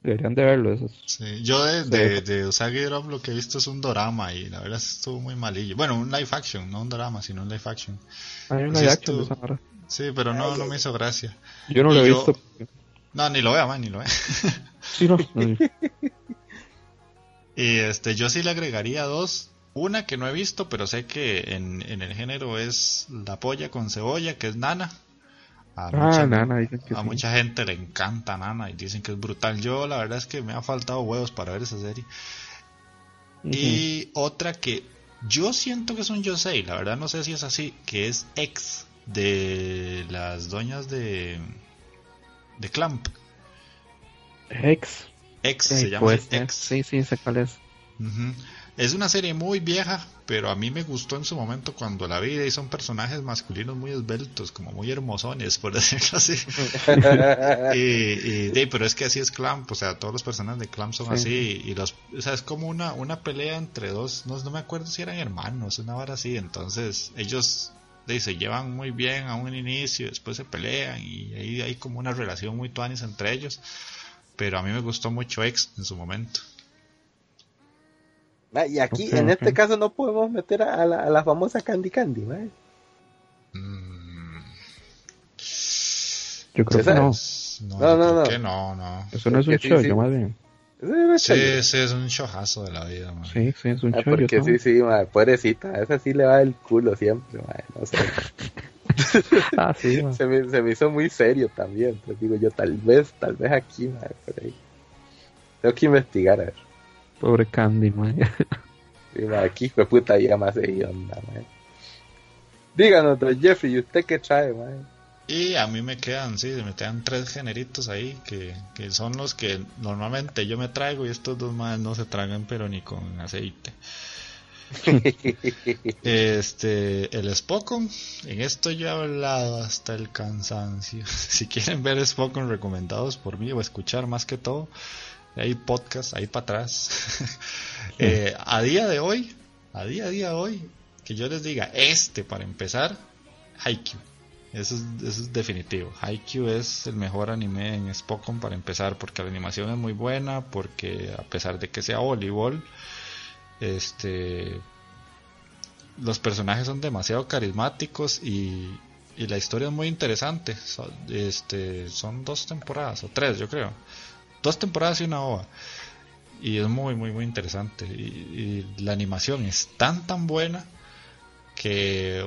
deberían de verlo. Eso sí, yo de, de, de, Usagi Drop lo que he visto es un drama y la verdad estuvo muy malillo. Bueno, un live action, no un drama, sino un live action. Hay un live action de esa Sí, pero no, no me hizo gracia. Yo no lo he visto. No, ni lo vea, man, ni lo vea. <laughs> sí, no. y este, yo sí le agregaría dos. Una que no he visto, pero sé que en, en el género es la polla con cebolla, que es Nana. A, ah, mucha, mucha gente le encanta Nana y dicen que es brutal. Yo la verdad es que me ha faltado huevos para ver esa serie. Y otra que yo siento que es un Yosei, la verdad no sé si es así, que es ex de las doñas de de Clamp. Ex. Ex se llama ex. Sí, sí, sé cuál es. Es una serie muy vieja, pero a mí me gustó en su momento cuando la vi y son personajes masculinos muy esbeltos, como muy hermosones, por <laughs> decirlo así. <laughs> y, pero es que así es Clamp, o sea, todos los personajes de Clamp son así y los, o sea, es como una, una pelea entre dos, no, no me acuerdo si eran hermanos, una hora así, entonces ellos se llevan muy bien a un inicio, después se pelean y ahí hay como una relación muy tuanis entre ellos, pero a mí me gustó mucho X en su momento. Ah, y aquí, en este caso, no podemos meter a la, a la famosa Candy Candy, ¿vale? Mm. Yo creo que no. No, no, no. no, no. Eso no es un show, sí, más bien. Sí, sí, es un showazo de la vida, man. Sí, sí, es un ah, Porque sí, sí, madre, pobrecita, a esa sí le va el culo siempre, madre, no sé. <laughs> ah, sí, <laughs> se, me, se me hizo muy serio también, entonces digo yo, tal vez, tal vez aquí, madre, por ahí. Tengo que investigar, a ver. Pobre Candy, man. aquí fue puta ya más de onda, man. Díganos, Jeffrey, ¿y usted qué trae, man? Y a mí me quedan, sí, me quedan tres generitos ahí que, que son los que normalmente yo me traigo y estos dos más no se tragan pero ni con aceite. <laughs> este, el Spokon, en esto yo he hablado hasta el cansancio. <laughs> Si quieren ver Spokon recomendados por mí o escuchar más que todo, hay podcast ahí para atrás. <laughs> Eh, a día de hoy, a día a día de hoy, que yo les diga este para empezar, Haikyuu. Eso es, eso es definitivo. Haikyuu es el mejor anime en Spokon para empezar porque la animación es muy buena, porque a pesar de que sea voleibol, este los personajes son demasiado carismáticos y, y la historia es muy interesante. este, son dos temporadas o tres, yo creo dos temporadas y una ova. Y es muy, muy, muy interesante. Y, la animación es tan, tan buena que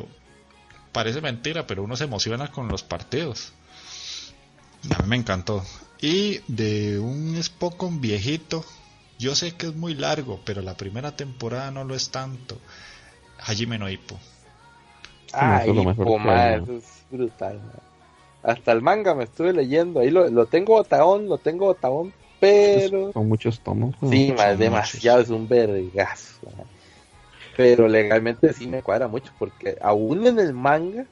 parece mentira, pero uno se emociona con los partidos. A mí me encantó. Y de un Spokon viejito, yo sé que es muy largo, pero la primera temporada no lo es tanto. Hajime no Hippo. Ay, eso es brutal. Hasta el manga me estuve leyendo. Ahí lo, lo tengo botaón, lo tengo botaón, pero. Son muchos tomos. Sí, más demasiado, es un vergazo. Pero legalmente sí me cuadra mucho, porque aún en el manga,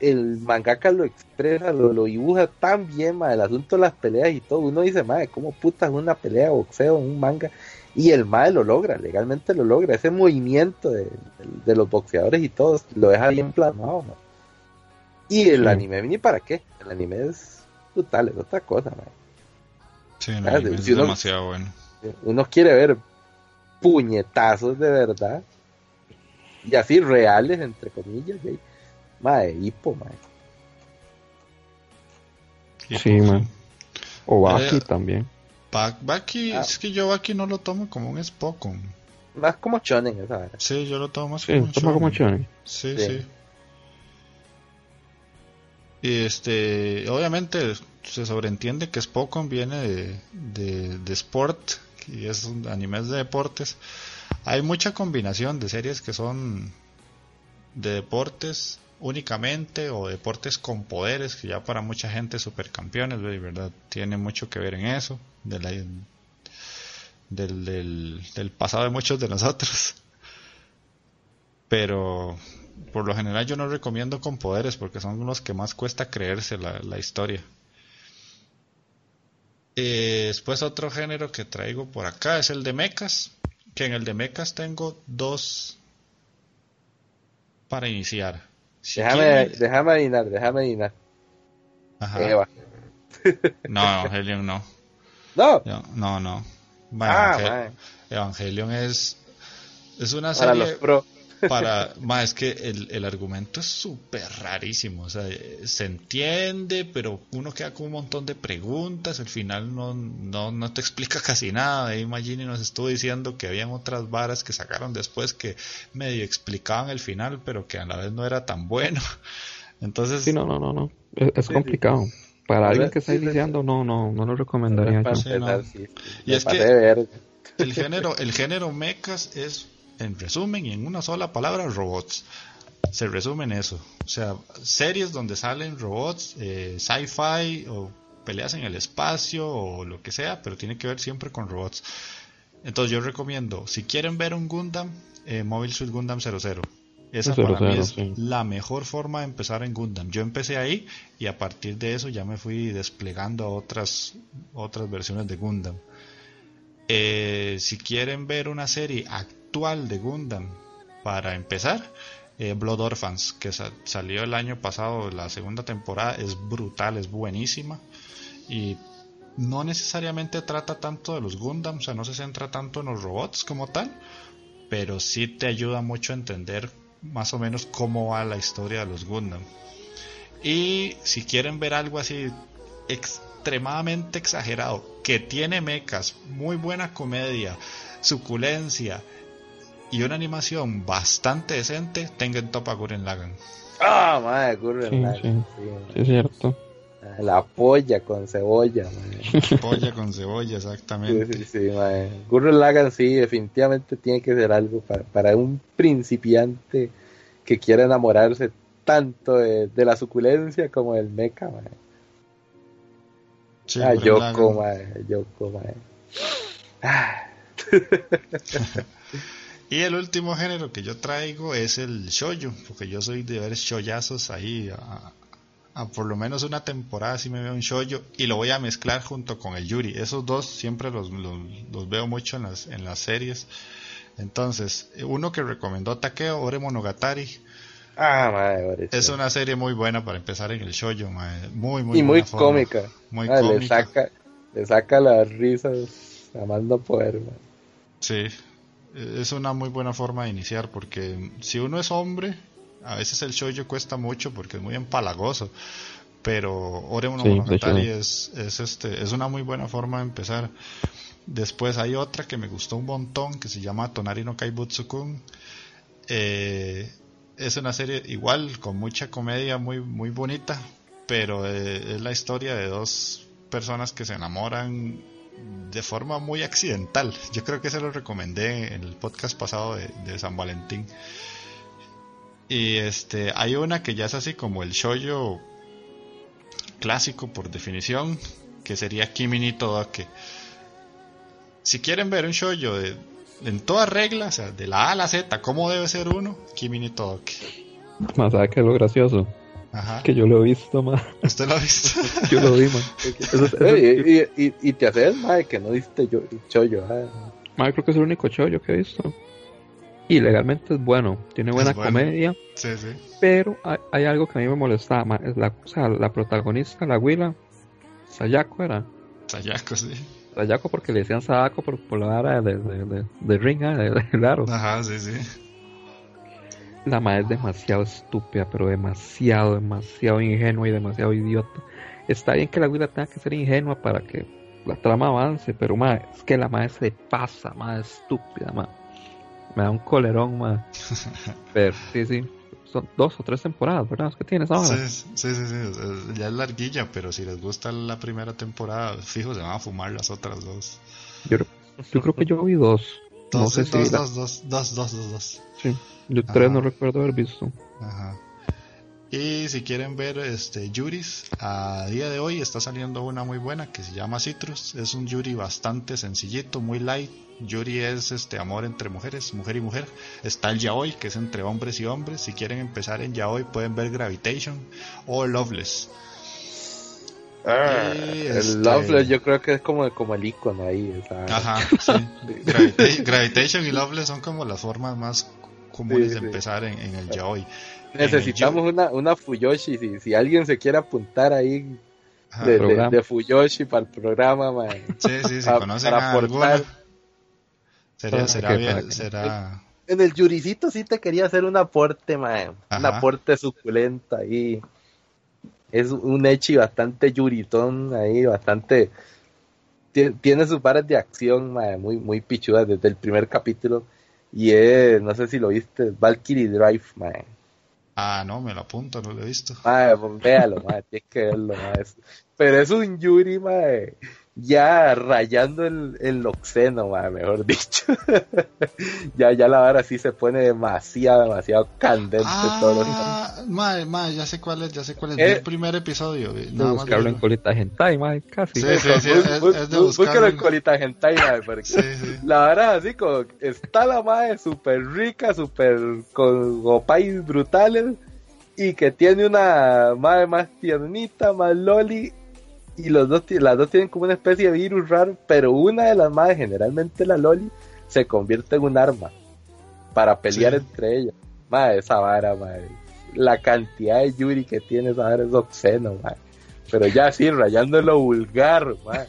el mangaka lo expresa, lo, lo dibuja tan bien, ma, el asunto de las peleas y todo. Uno dice, madre, ¿cómo putas una pelea de boxeo en un manga? Y el MAE lo logra, legalmente lo logra. Ese movimiento de, los boxeadores y todo lo deja bien plasmado. Y el anime, ni para qué. El anime es brutal, es otra cosa. Sí, es demasiado bueno. Uno quiere ver puñetazos de verdad. Y así reales, entre comillas. ¿sí? Mae, hipo, mae. Sí, man. O Baki eh, también. Baki, ah. es que yo Baki no lo tomo como un Spokon. Más como Chonen, esa Sí, yo lo tomo más como, un como Chonen. Sí, sí, Y este, obviamente se sobreentiende que Spokon viene de, de, Sport y es un anime de deportes. Hay mucha combinación de series que son de deportes únicamente o deportes con poderes, que ya para mucha gente supercampeones, ¿verdad? Tiene mucho que ver en eso, de del, del, pasado de muchos de nosotros. Pero por lo general yo no recomiendo con poderes porque son los que más cuesta creerse la, historia. Eh, después otro género que traigo por acá es el de mechas, que en el de mechas tengo dos para iniciar déjame, déjame adivinar, déjame adivinar. Ajá. Eva. <laughs> No, Evangelion no. No. No, no. ah, Evangelion es es una serie para más es que el, el argumento es súper rarísimo o sea se entiende pero uno queda con un montón de preguntas al final no, no, no te explica casi nada. Imagine nos estuvo diciendo que habían otras varas que sacaron después que medio explicaban el final pero que a la vez no era tan bueno. <laughs> Entonces sí no no no no. Es, complicado. Para alguien que está iniciando no no no lo recomendaría. Y es que el género el género mechas es en resumen y en una sola palabra, robots. Se resume en eso. O sea, series donde salen robots, eh, sci-fi o peleas en el espacio o lo que sea, pero tiene que ver siempre con robots. Entonces yo recomiendo, si quieren ver un Gundam, eh, Mobile Suit Gundam 00. Esa para mí es la mejor forma de empezar en Gundam. Yo empecé ahí y a partir de eso ya me fui desplegando a otras, otras versiones de Gundam. Eh, si quieren ver una serie actual de Gundam, para empezar, eh, Blood Orphans, que salió el año pasado, la segunda temporada, es brutal, es buenísima. Y no necesariamente trata tanto de los Gundam, o sea, no se centra tanto en los robots como tal, pero sí te ayuda mucho a entender más o menos cómo va la historia de los Gundam. Y si quieren ver algo así extremadamente exagerado, que tiene mechas, muy buena comedia, suculencia y una animación bastante decente, tengan Topa Gurren Lagan. Ah, madre, Gurren Lagan. Sí, es cierto. La polla con cebolla, madre. <laughs> Polla con cebolla, exactamente. Sí, sí, sí, Gurren Lagan sí, definitivamente tiene que ser algo para, para un principiante que quiera enamorarse tanto de, de la suculencia como del mecha, madre ah, Yoko, mae, Yoko, mae. <laughs> <laughs> y el último género que yo traigo es el shoyo, porque yo soy de ver shoyazos ahí a, por lo menos una temporada si me veo un shoyo y lo voy a mezclar junto con el yuri. Esos dos siempre los, los, veo mucho en las, en las series. Entonces, uno que recomendó Takeo, Ore Monogatari, Ah, madre, es una serie muy buena para empezar en el shoyo, Muy, muy Y muy cómica. Muy cómica. Le saca, le saca las risas amando poder, Sí, es una muy buena forma de iniciar porque si uno es hombre, a veces el shoyo cuesta mucho porque es muy empalagoso. pero Ore Monogatari es, es, este, es una muy buena forma de empezar. Después hay otra que me gustó un montón que se llama Tonari no Kaibutsu-kun. Eh, es una serie igual con mucha comedia muy muy bonita, pero eh, es la historia de dos personas que se enamoran de forma muy accidental. Yo creo que se lo recomendé en el podcast pasado de, San Valentín. Y este, hay una que ya es así como el shoyo clásico por definición, que sería Kimi Todoke. Si quieren ver un shoyo de, en todas reglas, o sea, de la A a la Z, cómo debe ser uno, Kimi ni Todoke. Más que es lo gracioso. Ajá. Que yo lo he visto, más. ¿Usted lo ha visto? <laughs> yo lo vi, man. y, y, y, te haces, madre, que no viste yo, chollo. Ah. creo que es el único chollo que he visto. Y legalmente es bueno, tiene buena comedia. Sí, sí. Pero hay, algo que a mí me molestaba, es la, o sea, la protagonista, la Willa, Sayako era. Sayako, sí. Sayako porque le decían Sadako por, por la área de, de, de, ring, ¿eh? claro. Ajá, sí, sí. La madre es demasiado estúpida, pero demasiado, demasiado ingenua y demasiado idiota. Está bien que la Willa tenga que ser ingenua para que la trama avance, pero madre, es que la madre se pasa, madre estúpida, madre me da un colerón, más. <laughs> Pero sí, sí. Son dos o tres temporadas, ¿verdad? ¿Qué tienes ahora? Sí, sí, sí, sí, Ya es larguilla, pero si les gusta la primera temporada, fijo, se van a fumar las otras dos. Yo, yo creo que yo vi dos. Dos, no sé dos, si dos, dos, dos, dos, dos, dos, Sí, yo tres no recuerdo haber visto. Ajá. Y si quieren ver este Yuris, a día de hoy está saliendo una muy buena que se llama Citrus. Es un Yuri bastante sencillito, muy light. Yuri es este amor entre mujeres, mujer y mujer. Está el Yaoi, que es entre hombres y hombres. Si quieren empezar en Yaoi pueden ver Gravitation o Loveless. Ah, el este Loveless yo creo que es como, como el icono ahí. Ajá, <laughs> sí. Gravitation y Loveless son como las formas más comunes de empezar en, en el Yaoi. Necesitamos una, una Fuyoshi. Si, si alguien se quiere apuntar ahí de, de, Fuyoshi para el programa, man. Sí, sí, si conocen para aportar. Sería, será bien, será... En el Yuricito sí te quería hacer un aporte, man. Un aporte suculento ahí. Es un Echi bastante yuritón ahí, bastante... Tiene sus pares de acción, man, muy, muy pichudas desde el primer capítulo. Y es, no sé si lo viste, Valkyrie Drive, man. Ah, no, me lo apunto, no lo he visto. Madre, pues véalo, madre, tienes que verlo, madre. Pero es un Yuri, madre, ya rayando el, el oxeno, madre, mejor dicho. <laughs> ya, ya la hora sí se pone demasiado, demasiado candente ah, todo Madre, madre, ya sé cuál es, ya sé cuál es. Eh, el primer episodio. Nada buscarlo en colita hentai, madre, casi. Sí, sí, sí, es, de buscarlo. en colita hentai, madre, porque sí, sí. la verdad, así como, está la madre súper rica, súper, con gopais brutales, y que tiene una madre más tiernita, más loli, y los dos, las dos tienen como una especie de virus raro, pero una de las madres, generalmente la Loli, se convierte en un arma para pelear entre ellas. Madre, esa vara, madre. La cantidad de Yuri que tiene esa vara es obsceno, madre. Pero ya así, rayando lo vulgar, madre.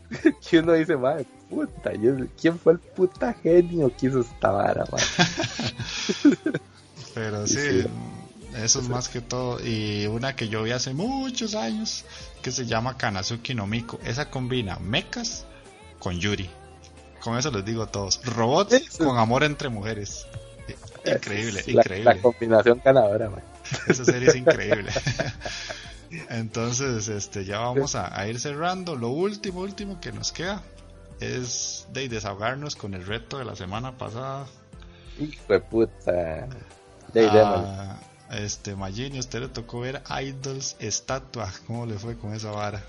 <laughs> que uno dice, madre, puta, ¿quién fue el puta genio que hizo esta vara, madre? <laughs> Pero sí, eso es más que todo. Y una que yo vi hace muchos años, que se llama Kanazuki no Miko. Esa combina mechas con Yuri. Con eso les digo a todos. Robots con amor entre mujeres. Increíble, increíble. La combinación ganadora, Esa serie es increíble. <laughs> Entonces, este, ya vamos a, ir cerrando. Lo último, último que nos queda es de desahogarnos con el reto de la semana pasada. Hijo de puta. De, este, Magini, usted le tocó ver Idols Estatua. ¿Cómo le fue con esa vara?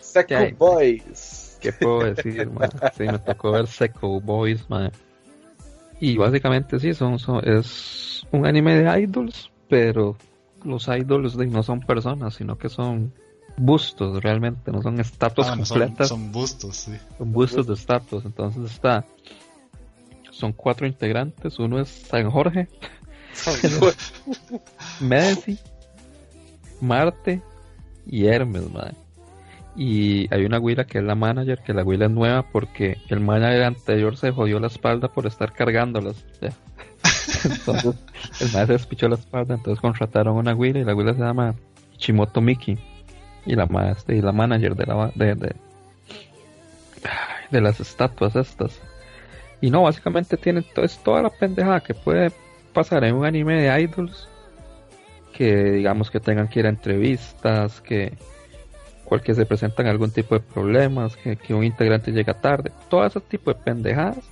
Seco Boys. ¿Qué puedo decir, <laughs> man? Sí, me tocó ver Seco Boys, man. Y básicamente sí, son, es un anime de idols, pero los idols no son personas, sino que son bustos realmente, no son estatuas ah, completas. Son, bustos, sí. Son bustos de estatuas. Entonces está. Son cuatro integrantes. Uno es San Jorge, <laughs> Messi, Marte y Hermes, madre. Y hay una huila que es la manager, que la huila es nueva porque el manager anterior se jodió la espalda por estar cargándolas. <laughs> Entonces, el madre se despichó la espalda, entonces contrataron una huila y la huila se llama Chimoto Miki. y la y la manager de la de, de las estatuas estas. Y no, básicamente tiene es toda la pendejada que puede pasar en un anime de idols que digamos que tengan que ir a entrevistas, que cualquier se presentan algún tipo de problemas, que, que un integrante llega tarde, todo ese tipo de pendejadas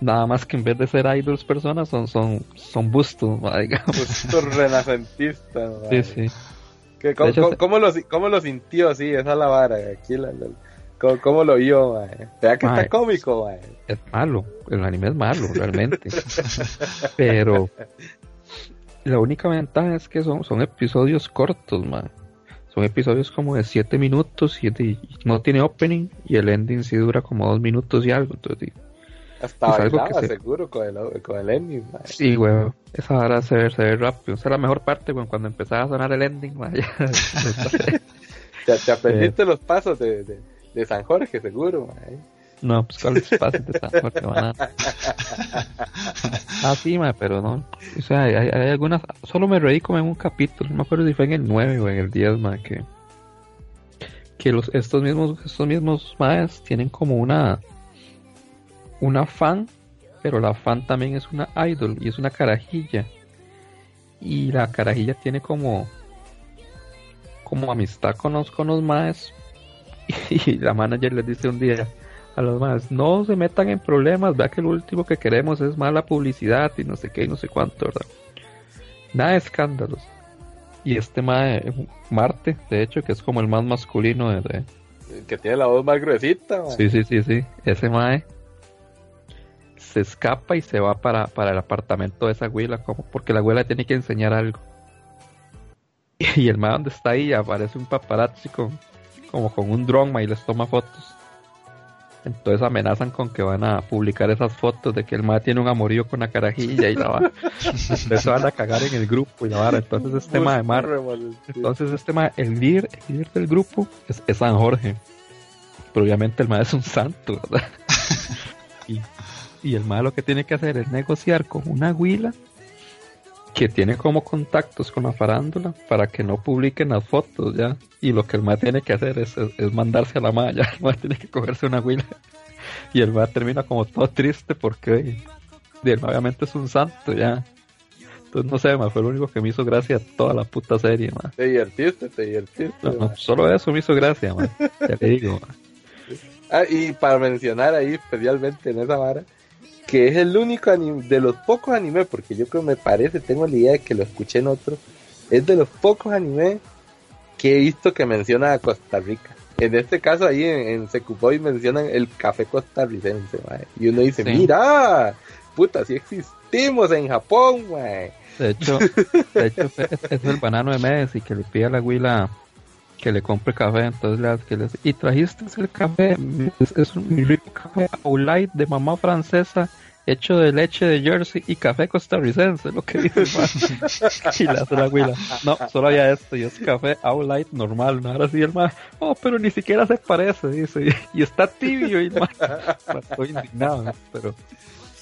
Nada más que en vez de ser idols personas son son son bustos, <laughs> digamos. Bustos renacentistas. Sí, sí. cómo, lo, sintió así? Esa la vara. Aquí la, ¿cómo, lo vio? Vea que está cómico. Es malo. El anime es malo, realmente. Pero la única ventaja es que son, son episodios cortos, man. Son episodios como de 7 minutos y, no tiene opening y el ending sí dura como 2 minutos y algo. Entonces, hasta bailaba, seguro, con el, con el ending. Sí, güey. Esa hora se ve, se ve rápido. Esa es la mejor parte, güey, cuando empezaba a sonar el ending. <laughs> Ya, te, <laughs> aprendiste los pasos de, de, de, San Jorge, seguro. Man. No, pues cuáles pasos de San Jorge van a... Ah, sí, man, pero no. O sea, hay, algunas... Solo me reí como en un capítulo. No me acuerdo si fue en el 9 o en el 10, man, que... Que los, estos mismos, estos mismos maes tienen como una una fan, pero la fan también es una idol y es una carajilla. Y la carajilla tiene como como amistad con los, con los maes. <laughs> Y la manager les dice un día a los maes, no se metan en problemas, vea que lo último que queremos es mala publicidad y no sé qué y no sé cuánto, ¿verdad? Nada de escándalos. Y este mae, Marte, de hecho, que es como el más masculino de... Que tiene la voz más gruesita. Sí, sí, sí, sí. Ese mae se escapa y se va para, para el apartamento de esa abuela, como porque la abuela tiene que enseñar algo. <laughs> Y el man donde está ahí aparece un paparazzi con, como con un drone y les toma fotos. Entonces amenazan con que van a publicar esas fotos de que el man tiene un amorío con la carajilla y la va. <laughs> Entonces van a cagar en el grupo y la vara. Entonces este ma de Mar. Entonces este ma, el líder, el líder del grupo es, es San Jorge. Pero obviamente el ma es un santo, ¿verdad? <laughs> y y el malo que tiene que hacer es negociar con una huila que tiene como contactos con la farándula para que no publiquen las fotos ya. Y lo que el más tiene que hacer es, es, mandarse a la malla. <laughs> El más tiene que cogerse una huila. <laughs> Y el más termina como todo triste porque y él obviamente es un santo ya. Entonces no sé, más fue lo único que me hizo gracia toda la puta serie, más. Te divertiste, te divertiste. No, solo eso me hizo gracia. <laughs> Ya te digo, Ah, y para mencionar ahí especialmente en esa vara, que es el único anime, de los pocos animes, porque yo creo me parece, tengo la idea de que lo escuché en otro, es de los pocos animes que he visto que menciona a Costa Rica. En este caso ahí en, en Secuboy mencionan el café costarricense, y uno dice, mira, puta, si existimos en Japón, De hecho, de hecho <laughs> es, el banano de Messi que le pide a la huila que le compre café, entonces le que le y trajiste el café, es, un rico café light de mamá francesa hecho de leche de Jersey y café costarricense, lo que dice <laughs> y la hace la huila. No, solo había esto y es café light normal, ¿no? Ahora sí el más, oh, pero ni siquiera se parece, dice, y, está tibio y más. <laughs> Estoy indignado, pero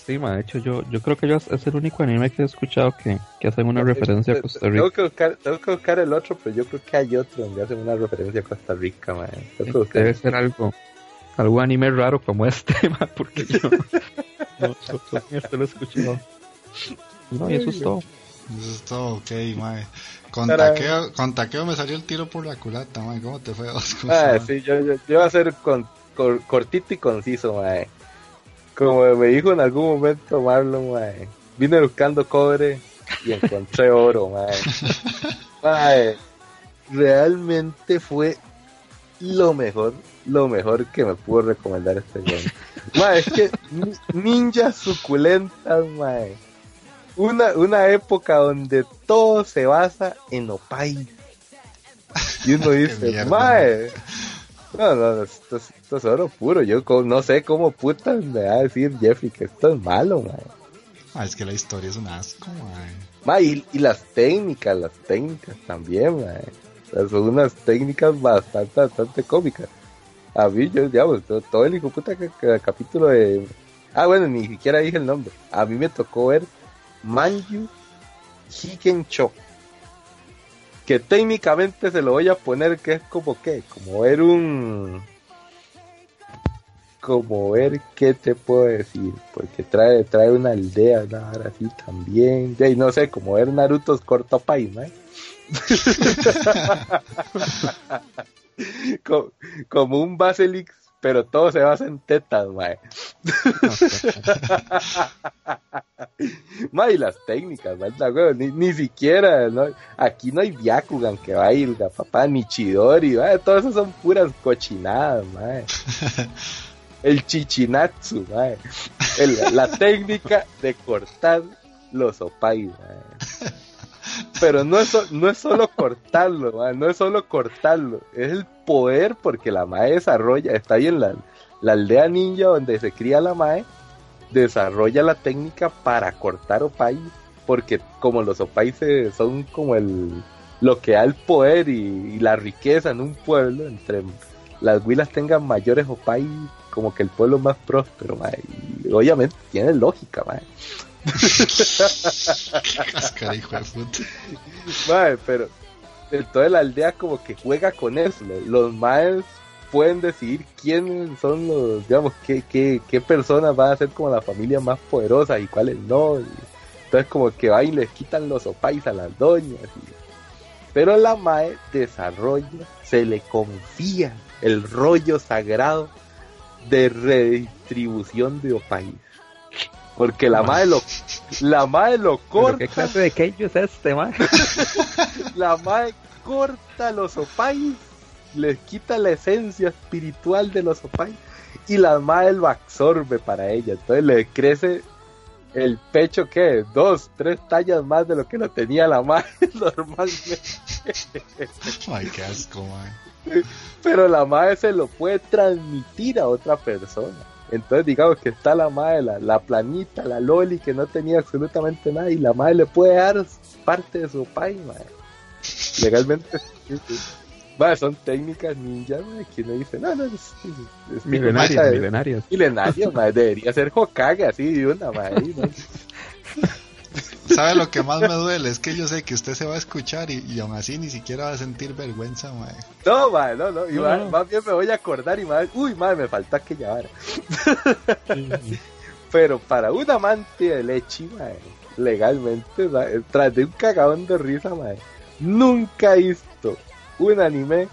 Sí, de hecho yo, yo creo que yo es el único anime que he escuchado que, que hacen una referencia a Costa Rica. Tengo que, buscar, tengo que buscar el otro, pero yo creo que hay otro donde hacen una referencia a Costa Rica, man. Debe ser algo, algún anime raro como este, <laughs> man, porque yo no, este lo he escuchado. No, y eso es todo. Eso es todo, ok, mae. Con taqueo, con taqueo me salió el tiro por la culata, mae. ¿Cómo te fue? <laughs> Ah, sí, yo, yo, yo, voy a ser con, cortito y conciso, mae. Como me dijo en algún momento Marlon, mae, vine buscando cobre y encontré oro, <laughs> mae. Realmente fue lo mejor, lo mejor que me pudo recomendar este juego. Mae, es que ninja suculentas, mae. Una, una época donde todo se basa en opay. Y uno <laughs> dice, mae, no, no, esto, es oro puro. Yo no sé cómo puta me va a decir Jeffy que esto es malo, man. Ah, es que la historia es un asco, man. y, las técnicas, las técnicas también, man. son unas técnicas bastante, bastante cómicas. A mí, yo, digamos, todo, el hijo puta capítulo de... Ah, bueno, ni siquiera dije el nombre. A mí me tocó ver Manju Hiken Cho que técnicamente se lo voy a poner que es como que, como ver un como ver qué te puedo decir, porque trae, trae una aldea, ahora sí también, y no sé, como ver Naruto's corto país, ¿no? como, como, un Baselix, pero todo se basa en tetas, mae. <laughs> mae, y las técnicas, ¿verdad, Ni, ni siquiera, ¿no? aquí no hay Byakugan que baila, papá, ni Chidori, mae. todas esas son puras cochinadas, mae <laughs> el chichinatsu, la técnica de cortar los opais. Pero no es, no es solo cortarlo, no es solo cortarlo, es el poder porque la mae desarrolla, está ahí en la, aldea ninja donde se cría la mae, desarrolla la técnica para cortar opais, porque como los opais son como el lo que da el poder y, la riqueza en un pueblo, entre las huilas tengan mayores opais, como que el pueblo más próspero, mae. Y obviamente tiene lógica, mae. hijo de puta. Mae, pero toda la aldea como que juega con eso. Los maes pueden decidir quiénes son los, digamos, qué, qué, qué personas van a ser como la familia más poderosa y cuáles no. entonces como que van y les quitan los opais a las doñas. pero la mae desarrolla, se le confía el rollo sagrado de redistribución de país. Porque la madre lo, la madre lo corta. ¿Qué clase de queijo es este, madre? <laughs> la madre corta los opais, les quita la esencia espiritual de los opais y la madre lo absorbe para ella. Entonces le crece el pecho que dos, tres tallas más de lo que lo tenía la madre <laughs> normalmente. Ay, qué asco, madre. <laughs> Pero la madre se lo puede transmitir a otra persona. Entonces digamos que está la madre, la, planita, la loli que no tenía absolutamente nada y la madre le puede dar parte de su país, madre. Legalmente. <laughs> son técnicas ninjas, que no dice, no, no, es, es milenarias, milenarias. Milenarias, debería ser Hokage así de una, madre. <laughs> ¿Sabe lo que más me duele? Es que yo sé que usted se va a escuchar y, aún así ni siquiera va a sentir vergüenza, mae. No, mae, no, no. Y más bien me voy a acordar y más, uy, mae, me falta que llevar. Pero para un amante de leche, mae, legalmente, tras de un cagadón de risa, mae, nunca he visto un anime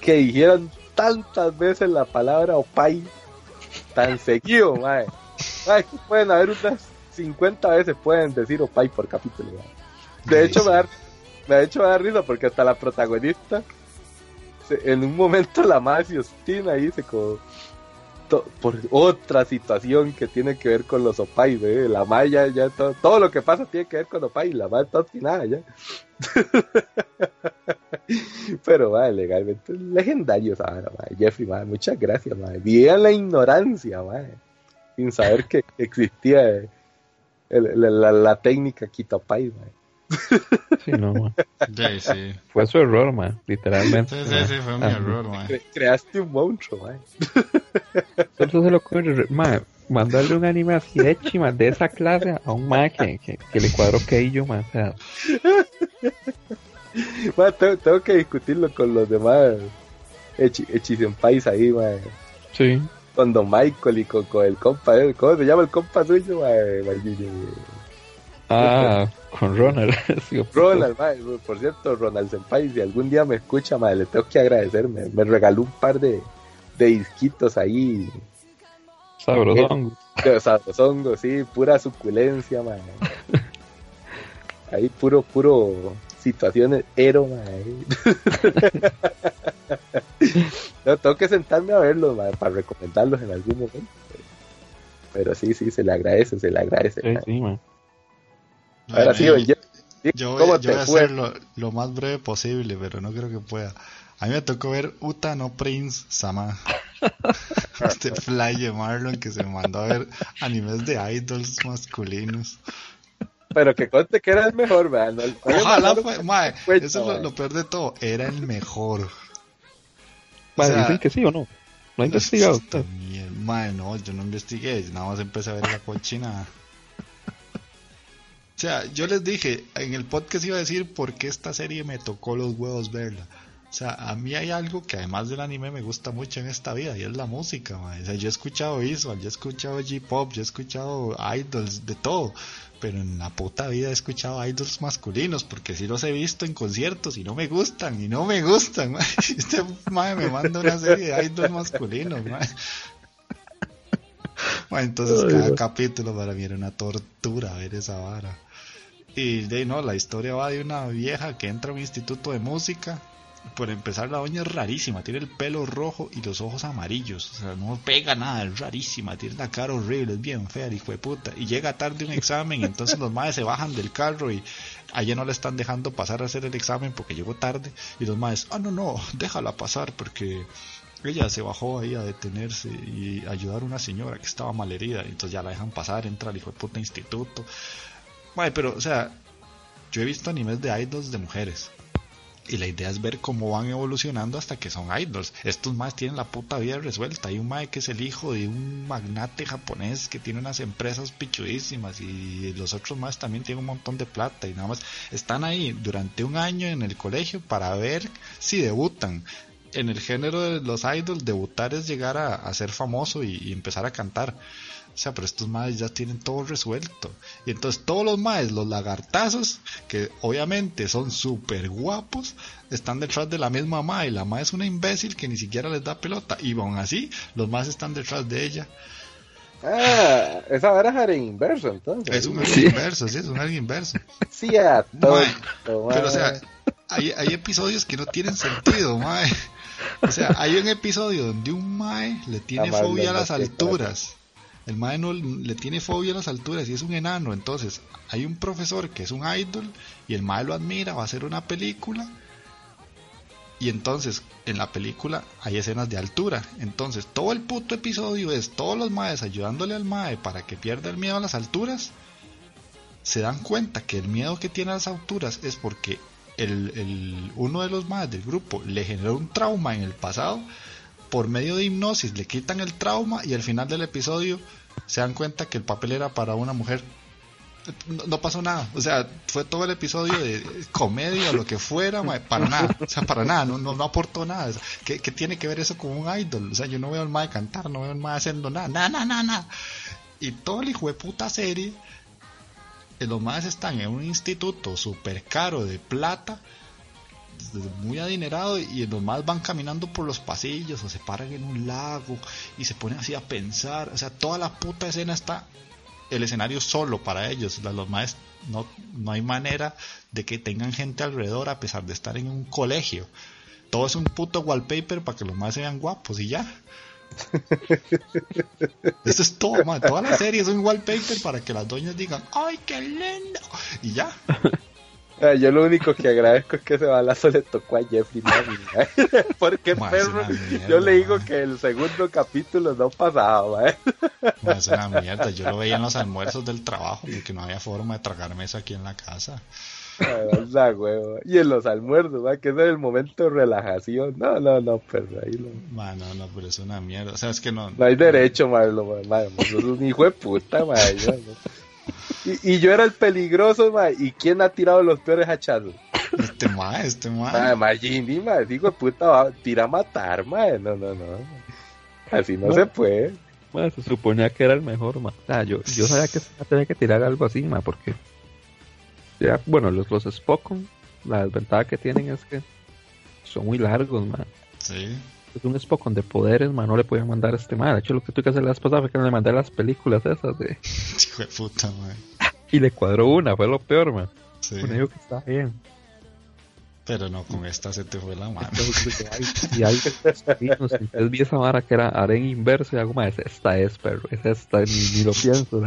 que dijeran tantas veces la palabra opai tan seguido, mae. Mae, pueden haber unas 50 veces pueden decir Opay por capítulo. De hecho, me, da, me ha hecho dar risa porque hasta la protagonista, en un momento la más se ostina y dice como por otra situación que tiene que ver con los Opay, la Maya ya todo, todo, lo que pasa tiene que ver con Opay, la Maya está obstinada ya. <laughs> Pero vale, legalmente legendario ahora, Jeffrey, muchas gracias, madre. la ignorancia, sin saber que existía la, la, técnica Kitopay, Sí, no, Fue su error, man, literalmente. Sí, sí, sí, fue mi error, man. creaste un monstruo, man. Solo se lo ocurre, man, mandarle un anime así de chima de esa clase a un man que, que, le cuadro que yo, man, o sea. tengo, tengo, que discutirlo con los demás país ahí, man. Sí con Don Michael y con, el compa, ¿eh? ¿cómo se llama el compa suyo? Ah, con Ronald. <laughs> Ronald, por cierto, Ronald Senpai, si algún día me escucha, madre, le tengo que agradecerme. Me regaló un par de, de disquitos ahí. Sabrosongo. Sabrosongo, sí, pura suculencia, madre. <laughs> Ahí puro, puro situaciones ero, <laughs> no, tengo que sentarme a verlos, para recomendarlos en algún momento. Pero sí, sí, se le agradece, se le agradece. Ahora sí, yo, yo, voy, a hacer lo, más breve posible, pero no creo que pueda. A mí me tocó ver Uta no Prince Sama. <laughs> este fly Marlon que se mandó a ver animes de idols masculinos. Pero que conte que era el mejor, man. Ojalá fue, mae, eso es lo, peor de todo, era el mejor. Mae, dicen que sí o no. No ha investigado. Mae, no, yo no investigué, nada más empecé a ver la cochina. O sea, yo les dije, en el podcast iba a decir por qué esta serie me tocó los huevos verla. O sea, a mí hay algo que además del anime me gusta mucho en esta vida y es la música, O sea, yo he escuchado visual, yo he escuchado J-pop, yo he escuchado idols, de todo. Pero en la puta vida he escuchado idols masculinos porque si los he visto en conciertos y no me gustan, y no me gustan, <laughs> Este mae me manda una serie de idols masculinos, Bueno, entonces cada capítulo para mí era una tortura ver esa vara. Y de no, la historia va de una vieja que entra a un instituto de música por empezar, la doña es rarísima. Tiene el pelo rojo y los ojos amarillos. O sea, no pega nada, es rarísima. Tiene la cara horrible, es bien fea, hijo de puta. Y llega tarde un examen, entonces los madres se bajan del carro y a ella no le están dejando pasar a hacer el examen porque llegó tarde. Y los madres, ah, no, no, déjala pasar porque ella se bajó ahí a detenerse y ayudar a una señora que estaba malherida. Entonces ya la dejan pasar, entra al hijo de puta instituto. Madre, pero, o sea, yo he visto animes de idols de mujeres y la idea es ver cómo van evolucionando hasta que son idols. Estos más tienen la puta vida resuelta. Hay un mae que es el hijo de un magnate japonés que tiene unas empresas pichudísimas y los otros más también tienen un montón de plata y nada más están ahí durante un año en el colegio para ver si debutan. En el género de los idols, debutar es llegar a, ser famoso y empezar a cantar. O sea, pero estos maes ya tienen todo resuelto. Y entonces todos los maes, los lagartazos, que obviamente son súper guapos, están detrás de la misma mae. La mae es una imbécil que ni siquiera les da pelota. Y aún así, los maes están detrás de ella. Ah, esa era inverso, entonces. Es un alguien inverso, sí, es un alguien inverso. Sí, a todo. Pero, o sea, hay, hay episodios que no tienen sentido, mae. O sea, hay un episodio donde un mae le tiene fobia a las alturas el mae no le tiene fobia a las alturas y es un enano. Entonces, hay un profesor que es un idol y el mae lo admira, va a hacer una película. Y entonces, en la película hay escenas de altura. Entonces, todo el puto episodio es todos los maes ayudándole al mae para que pierda el miedo a las alturas. Se dan cuenta que el miedo que tiene a las alturas es porque el, uno de los maes del grupo le generó un trauma en el pasado por medio de hipnosis le quitan el trauma y al final del episodio se dan cuenta que el papel era para una mujer. No, pasó nada, o sea, fue todo el episodio de comedia o lo que fuera, para nada, o sea, para nada, no, no, aportó nada. ¿Qué, tiene que ver eso con un idol? O sea, yo no veo al mae cantar, no veo al mae haciendo nada, nada, nada, nada. Y todo el hijo de puta serie, eh, los maes están en un instituto súper caro de plata muy adinerado y los más van caminando por los pasillos o se paran en un lago y se ponen así a pensar. O sea, toda la puta escena está el escenario solo para ellos. Los más no, no hay manera de que tengan gente alrededor a pesar de estar en un colegio. Todo es un puto wallpaper para que los más sean guapos y ya. <laughs> Eso es todo, Toda la serie es un wallpaper para que las doñas digan, ¡ay, qué lindo! Y ya. <laughs> Yo lo único que agradezco es que ese balazo le tocó a Jeffrey <laughs> Porque perro, yo le digo que el segundo capítulo no pasaba, ¿eh? es una mierda. Yo lo veía en los almuerzos del trabajo porque no había forma de tragarme eso aquí en la casa. Ah, y en los almuerzos, ¿va? que es el momento de relajación. No, no, no, pero ahí lo... no, no, pero es una mierda. O sea, es que no. No hay derecho, madre. Es un hijo de puta. <laughs> Y, yo era el peligroso, ma, ¿y quién ha tirado los peores hachazos? Este ma, este ma. Ma, ma, Jimmy, ma, digo, puta, va, tira a matar, ma, no, no, no. Así no, se puede. Ma, se suponía que era el mejor, ma. Ah, yo, yo sabía que tenía que tirar algo así, ma, porque... Ya, bueno, los, los Spokon, la desventaja que tienen es que son muy largos, ma. Sí es un Spokon de poderes, man, no le podían mandar a este mal. De hecho, lo que tuve que hacer la vez pasada fue que le mandé las películas esas de. <laughs> Hijo de puta, man. Y le cuadró una, fue lo peor, man. Sí. Bueno, digo que está bien. Pero no, con esta se te fue la mano. y hay entonces vi esa vara que era aren inverso y algo más. Esta es, pero es esta, ni, ni lo pienso.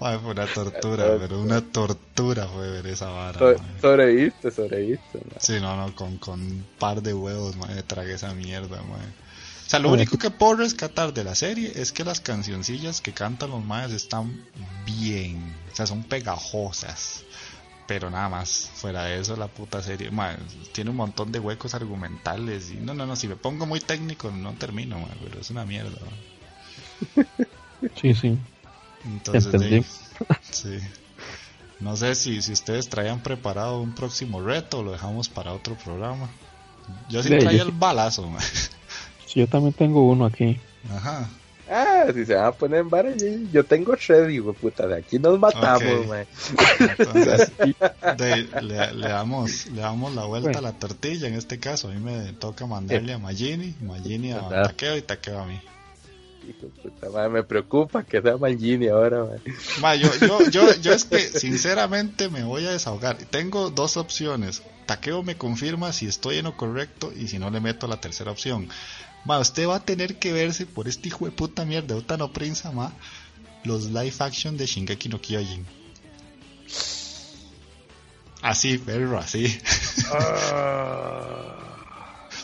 ¿No? fue una tortura, pero una tortura fue ver esa vara. sobreviste, sobreviste. Sí, no, no, con, con un par de huevos, me tragué esa mierda, man. O sea, lo único que puedo rescatar de la serie es que las cancioncillas que cantan los maes están bien. O sea, son pegajosas. Pero nada más, fuera de eso, la puta serie, tiene un montón de huecos argumentales. Y no, no, no, si me pongo muy técnico no termino, pero es una mierda. Sí, sí. Entonces, sí. No sé si, si ustedes traían preparado un próximo reto o lo dejamos para otro programa. Yo sí traía el balazo. yo también tengo uno aquí. Ajá. Ah, si se van a poner en bar, yo tengo Shreddy, puta, de aquí nos matamos, Entonces, <laughs> le, damos, le damos la vuelta a la tortilla en este caso. A mí me toca mandarle a Magini, Magini a Takeo y Takeo a mí. Puta, me preocupa que sea Magini ahora, yo, yo, <laughs> yo, yo es que sinceramente me voy a desahogar. Tengo dos opciones. Takeo me confirma si estoy en lo correcto y si no le meto la tercera opción. Ma, usted va a tener que verse por este hijo de puta mierda, Utano Prince, ma, los live action de Shingeki no Kyojin. Así, perro, así. Ah.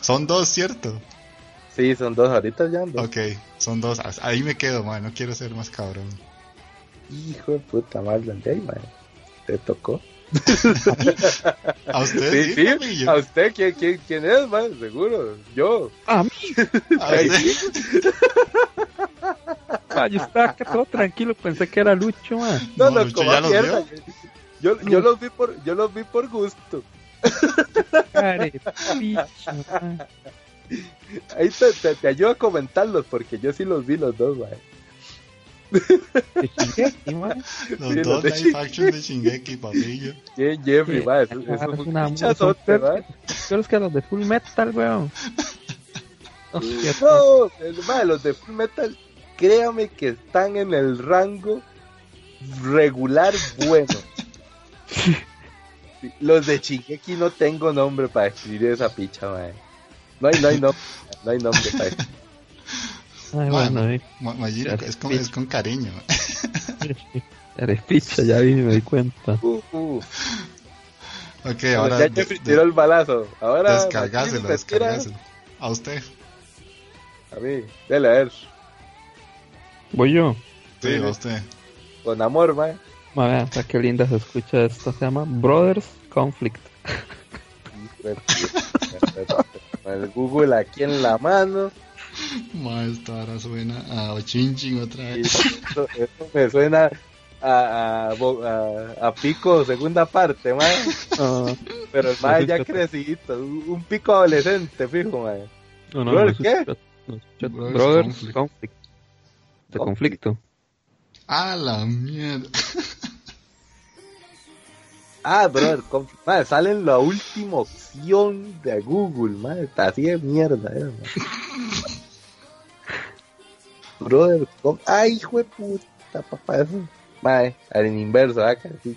son dos, ¿cierto? Sí, son dos, ahorita ya Ok, son dos. Ahí me quedo, ma, no quiero ser más cabrón. Hijo de puta madre, Te tocó. <laughs> ¿A usted? Sí, sí, ¿A usted quién, quién, quién es, man? Seguro. Yo. A mí. ¿A ah, <laughs> <laughs> yo estaba acá todo tranquilo, pensé que era Lucho, man. No, no, Lucho ya. Los yo, yo los vi por, yo los vi por gusto. Ahí te, te, te, ayudo a comentarlos porque yo sí los vi los dos, man. De Shingeki, man. Los dos live action de Shingeki, papillo. Bien, Jeffrey, man. Eso, eso es un pinchazote, man. Pero es que los de Full Metal, weón. No, man, los de Full Metal, créame que están en el rango regular bueno. <laughs> Los de Shingeki no tengo nombre para escribir esa picha, man. No hay, no hay nombre, no hay nombre para. Ay, bueno, eh. es, con, es con cariño. Eres <laughs> picha, ya vi, me di cuenta. Uh, uh. Ok, ahora. Ya Jeffrey tiró el balazo. Ahora. Descargáselo, descargáselo. A usted. A mí, dale a ver. ¿Voy yo? Sí, a usted. Con amor, man. Vale, hasta qué linda se escucha esto. Se llama Brothers Conflict. <laughs> el Google aquí en la mano. Ma, esta ahora suena a Ochinchin otra vez. Eso, me suena a, a, a, Pico, segunda parte, ma. Ah. Pero el ma ya crecidito, un Pico adolescente, fijo, ma. No, no, no, qué? Brothers Conflict. De conflicto. A la mierda. <laughs> Ah, brother, madre, sale en la última opción de Google, madre, así de mierda, eh, Brother, ay, hijo de puta, papá, eso. Madre, en inverso, acá, ¿ah?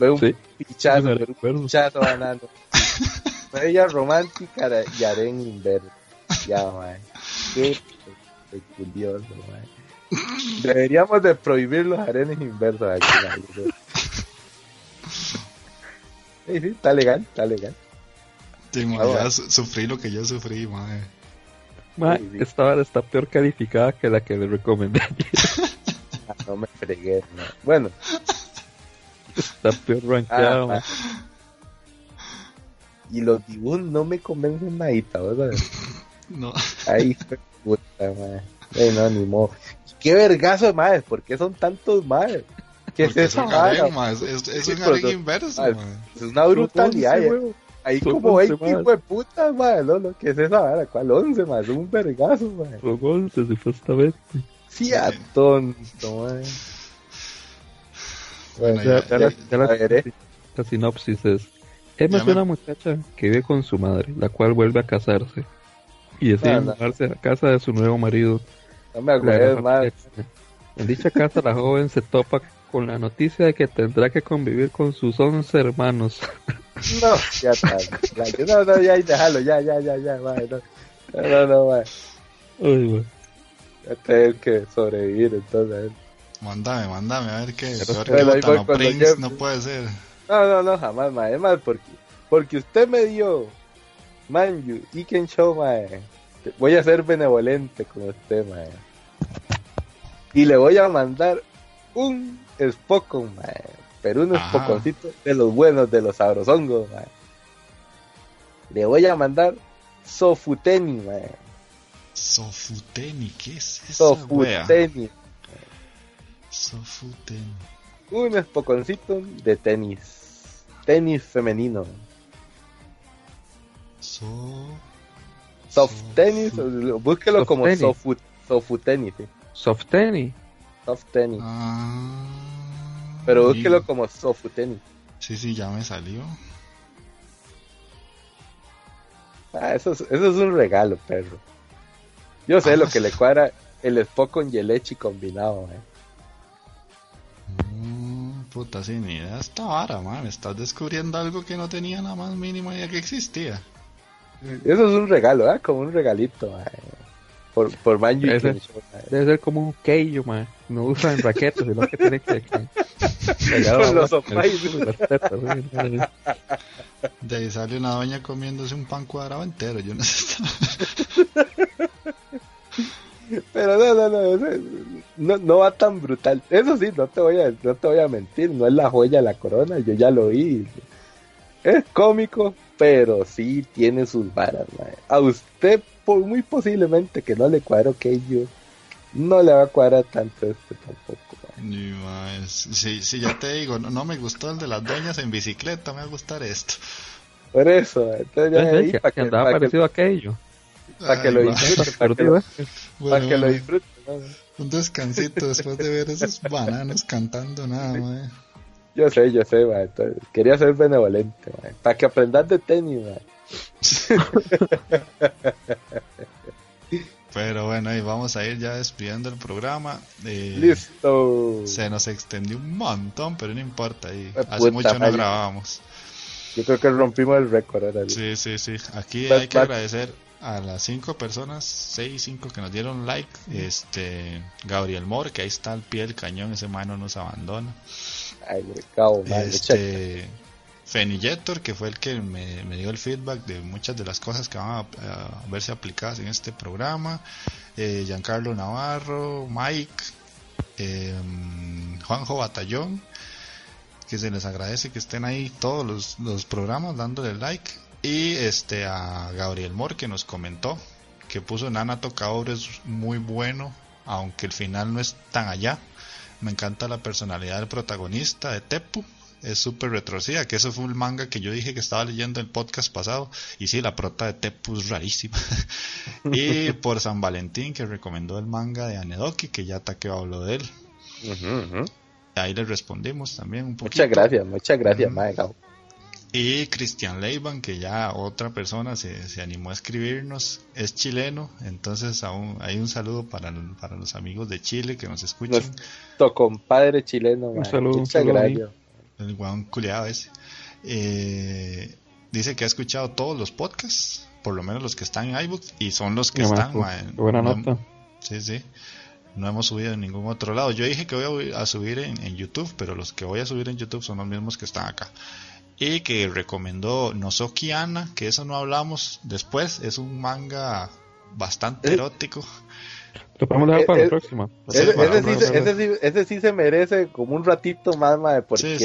Veo un ¿Sí? pichazo, un pichazo ganando. Ella romántica y haré en inverso. Ya, madre. Qué curioso, madre. Deberíamos de prohibir los arenes inversos aquí, madre. Sí, sí, está legal, está legal. Sí, madre, ya sufrí lo que yo sufrí, madre. Ma, esta hora está peor calificada que la que le recomendé <laughs> ah, no me fregué, no. Bueno. Está peor rankeado. Ah, y los dibujos no me convencen nadita, ¿verdad? No. Ahí fue puta, madre. Eh, no, ni modo. ¿Qué vergazo de madres? ¿Por qué son tantos madres? ¿Qué es eso? Es, es, es, un inverso, Es una brutalidad. Ahí como 20 hijo de puta, madre, no, lo que es esa vara, ¿cuál 11, más? Un vergazo, madre. Son 11, supuestamente. Sí, a tonto, madre. Bueno, ya, ya, ya, la, la, sinopsis es: Emma es una muchacha que vive con su madre, la cual vuelve a casarse y decide mudarse a casa de su nuevo marido. No me acuerdo más. En dicha casa, la joven se topa con la noticia de que tendrá que convivir con sus 11 hermanos. <laughs> No, ya está. No, no, ya, déjalo, ya, ya, ya, ya, va, no. No, no, va. Uy, güey. Ya tengo que sobrevivir, entonces. Mándame, mándame, a ver qué. Que Prince, no puede ser. No, no, no, jamás, ma. Es más, porque, porque usted me dio Manju y Ken Show, ma. Voy a ser benevolente con usted, ma. Y le voy a mandar un Spokon, ma pero unos ah. de los buenos, de los sabrosongos, man. Le voy a mandar Sofuteni, man. Sofuteni, ¿qué es eso? Sofuteni. Sofuteni. un espoconcito de tenis. Tenis femenino. soft tenis, búsquelo como soft, soft tenis. Soft tenis. Soft tenis. Ah, Pero búsquelo como soft tenis. Sí, sí, ya me salió. Ah, eso es, eso es un regalo, perro. Yo sé lo que le <laughs> cuadra el Spock con Yelechi combinado, eh. Mm, puta, sin idea esta vara, man. Estás descubriendo algo que no tenía nada más mínimo idea que existía. Eso es un regalo, ¿eh? Como un regalito, Por, por Manju debe, ser, debe ser como un keijo, man. No usan raquetas, sino que tiene que... Con los De ahí sale una doña comiéndose un pan cuadrado entero, yo no sé. Pero no, no, no, no, no va tan brutal. Eso sí, no te voy a, no te voy a mentir, no es la joya de la corona, yo ya lo vi. Es cómico, pero sí tiene sus varas. A usted, por muy posiblemente que no le cuadro que yo, no le va a cuadrar tanto este tampoco. Ni Si, si ya te digo, no, no, me gustó el de las doñas en bicicleta, me va a gustar esto. Por eso, entonces ya ahí, para que, andaba parecido a aquello. Para que lo disfruten. Para que, lo, para que lo disfruten. Un descansito después de ver esos bananos cantando nada, más. Yo sé, yo sé, man. quería ser benevolente, man. para que aprendas de tenis. Man. Pero bueno, ahí vamos a ir ya despidiendo el programa. Eh, Listo. Se nos extendió un montón, pero no importa. Ahí. Hace mucho no grabábamos. Yo creo que rompimos el récord. Sí, sí, sí. Aquí hay que agradecer a las cinco personas, seis, cinco que nos dieron like. Este, Gabriel Moore, que ahí está al pie del cañón, ese mano nos abandona. Ay, me cago, este, Fenillator, que fue el que me, dio el feedback de muchas de las cosas que van a, verse aplicadas en este programa. Eh, Giancarlo Navarro, Mike, em, Juanjo Batallón, que se les agradece que estén ahí todos los, los programas dándole like. Y este a Gabriel Moore que nos comentó que puso Nana Tocador es muy bueno, aunque el final no es tan allá. Me encanta la personalidad del protagonista de Tepu es súper retrocida, que eso fue un manga que yo dije que estaba leyendo en el podcast pasado, y sí, la prota de Tepu es rarísima. <laughs> y por San Valentín, que recomendó el manga de Anedoki, que ya Takeo habló de él. Ahí le respondimos también un poquito. Muchas gracias, muchas gracias, Y Cristian Leiban, que ya otra persona se, se, animó a escribirnos, es chileno, entonces aún hay un saludo para, para los amigos de Chile que nos escuchan. Nuestro compadre chileno, un saludo, muchas gracias el guan culiado ese. Eh, dice que ha escuchado todos los podcasts, por lo menos los que están en iBooks, y son los que están. buena nota. Sí, sí. No hemos subido en ningún otro lado. Yo dije que voy a subir en, YouTube, pero los que voy a subir en YouTube son los mismos que están acá. Y que recomendó Nozoki Ana, que eso no hablamos después. Es un manga bastante ¿Eh? erótico. Lo podemos dejar para la próxima. Ese, sí, se merece como un ratito más, madre, porque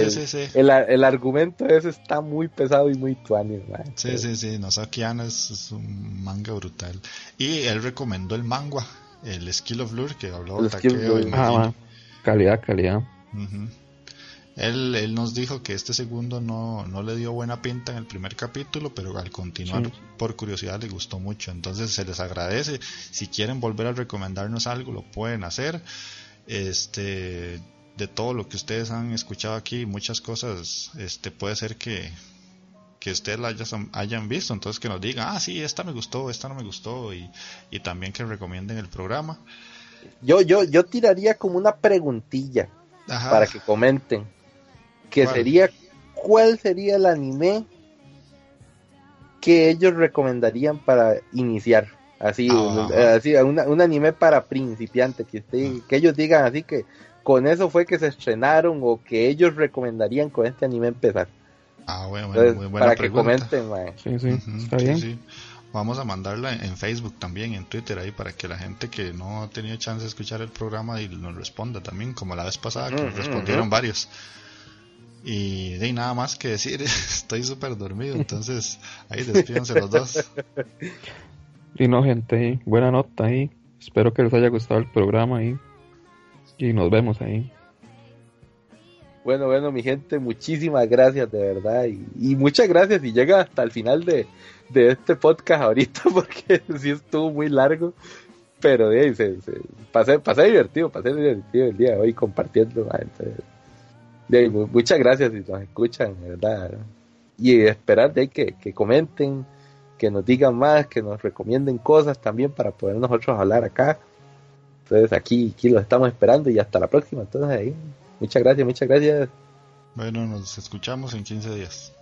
el, el, argumento ese está muy pesado y muy tuani, Sí, sí, sí, Nozokiana es, es un manga brutal. Y él recomendó el manga, el Skill of Lure, que habló Takeo y ah, Calidad, calidad. Él, él nos dijo que este segundo no, no le dio buena pinta en el primer capítulo, pero al continuar por curiosidad le gustó mucho. Entonces se les agradece. Si quieren volver a recomendarnos algo, lo pueden hacer. Este, de todo lo que ustedes han escuchado aquí, muchas cosas, este, puede ser que, que ustedes la hayan, visto, entonces que nos digan, ah, sí, esta me gustó, esta no me gustó, y, y también que recomienden el programa. Yo, yo, yo tiraría como una preguntilla para que comenten que sería cuál sería el anime que ellos recomendarían para iniciar así, un, así un anime para principiantes que, que ellos digan así que con eso fue que se estrenaron o que ellos recomendarían con este anime empezar. Ah bueno, muy buena para que comenten sí, sí, está bien. Vamos a mandarla en Facebook también, en Twitter ahí, para que la gente que no ha tenido chance de escuchar el programa y nos responda también, como la vez pasada que respondieron varios. Y de nada más que decir, <laughs> estoy súper dormido, entonces ahí despídense los dos. Y no, gente, buena nota ahí. Espero que les haya gustado el programa ahí. Y nos vemos ahí. Bueno, bueno, mi gente, muchísimas gracias de verdad. Y, muchas gracias si llega hasta el final de, este podcast ahorita, <laughs> porque sí estuvo muy largo. Pero de se, pasé, pasé divertido, pasé divertido el día de hoy compartiendo. Muchas gracias si nos escuchan, de verdad. Y esperar de que, que comenten, que nos digan más, que nos recomienden cosas también para poder nosotros hablar acá. Entonces aquí, aquí los estamos esperando y hasta la próxima. Entonces ahí, muchas gracias, muchas gracias. Bueno, nos escuchamos en 15 días.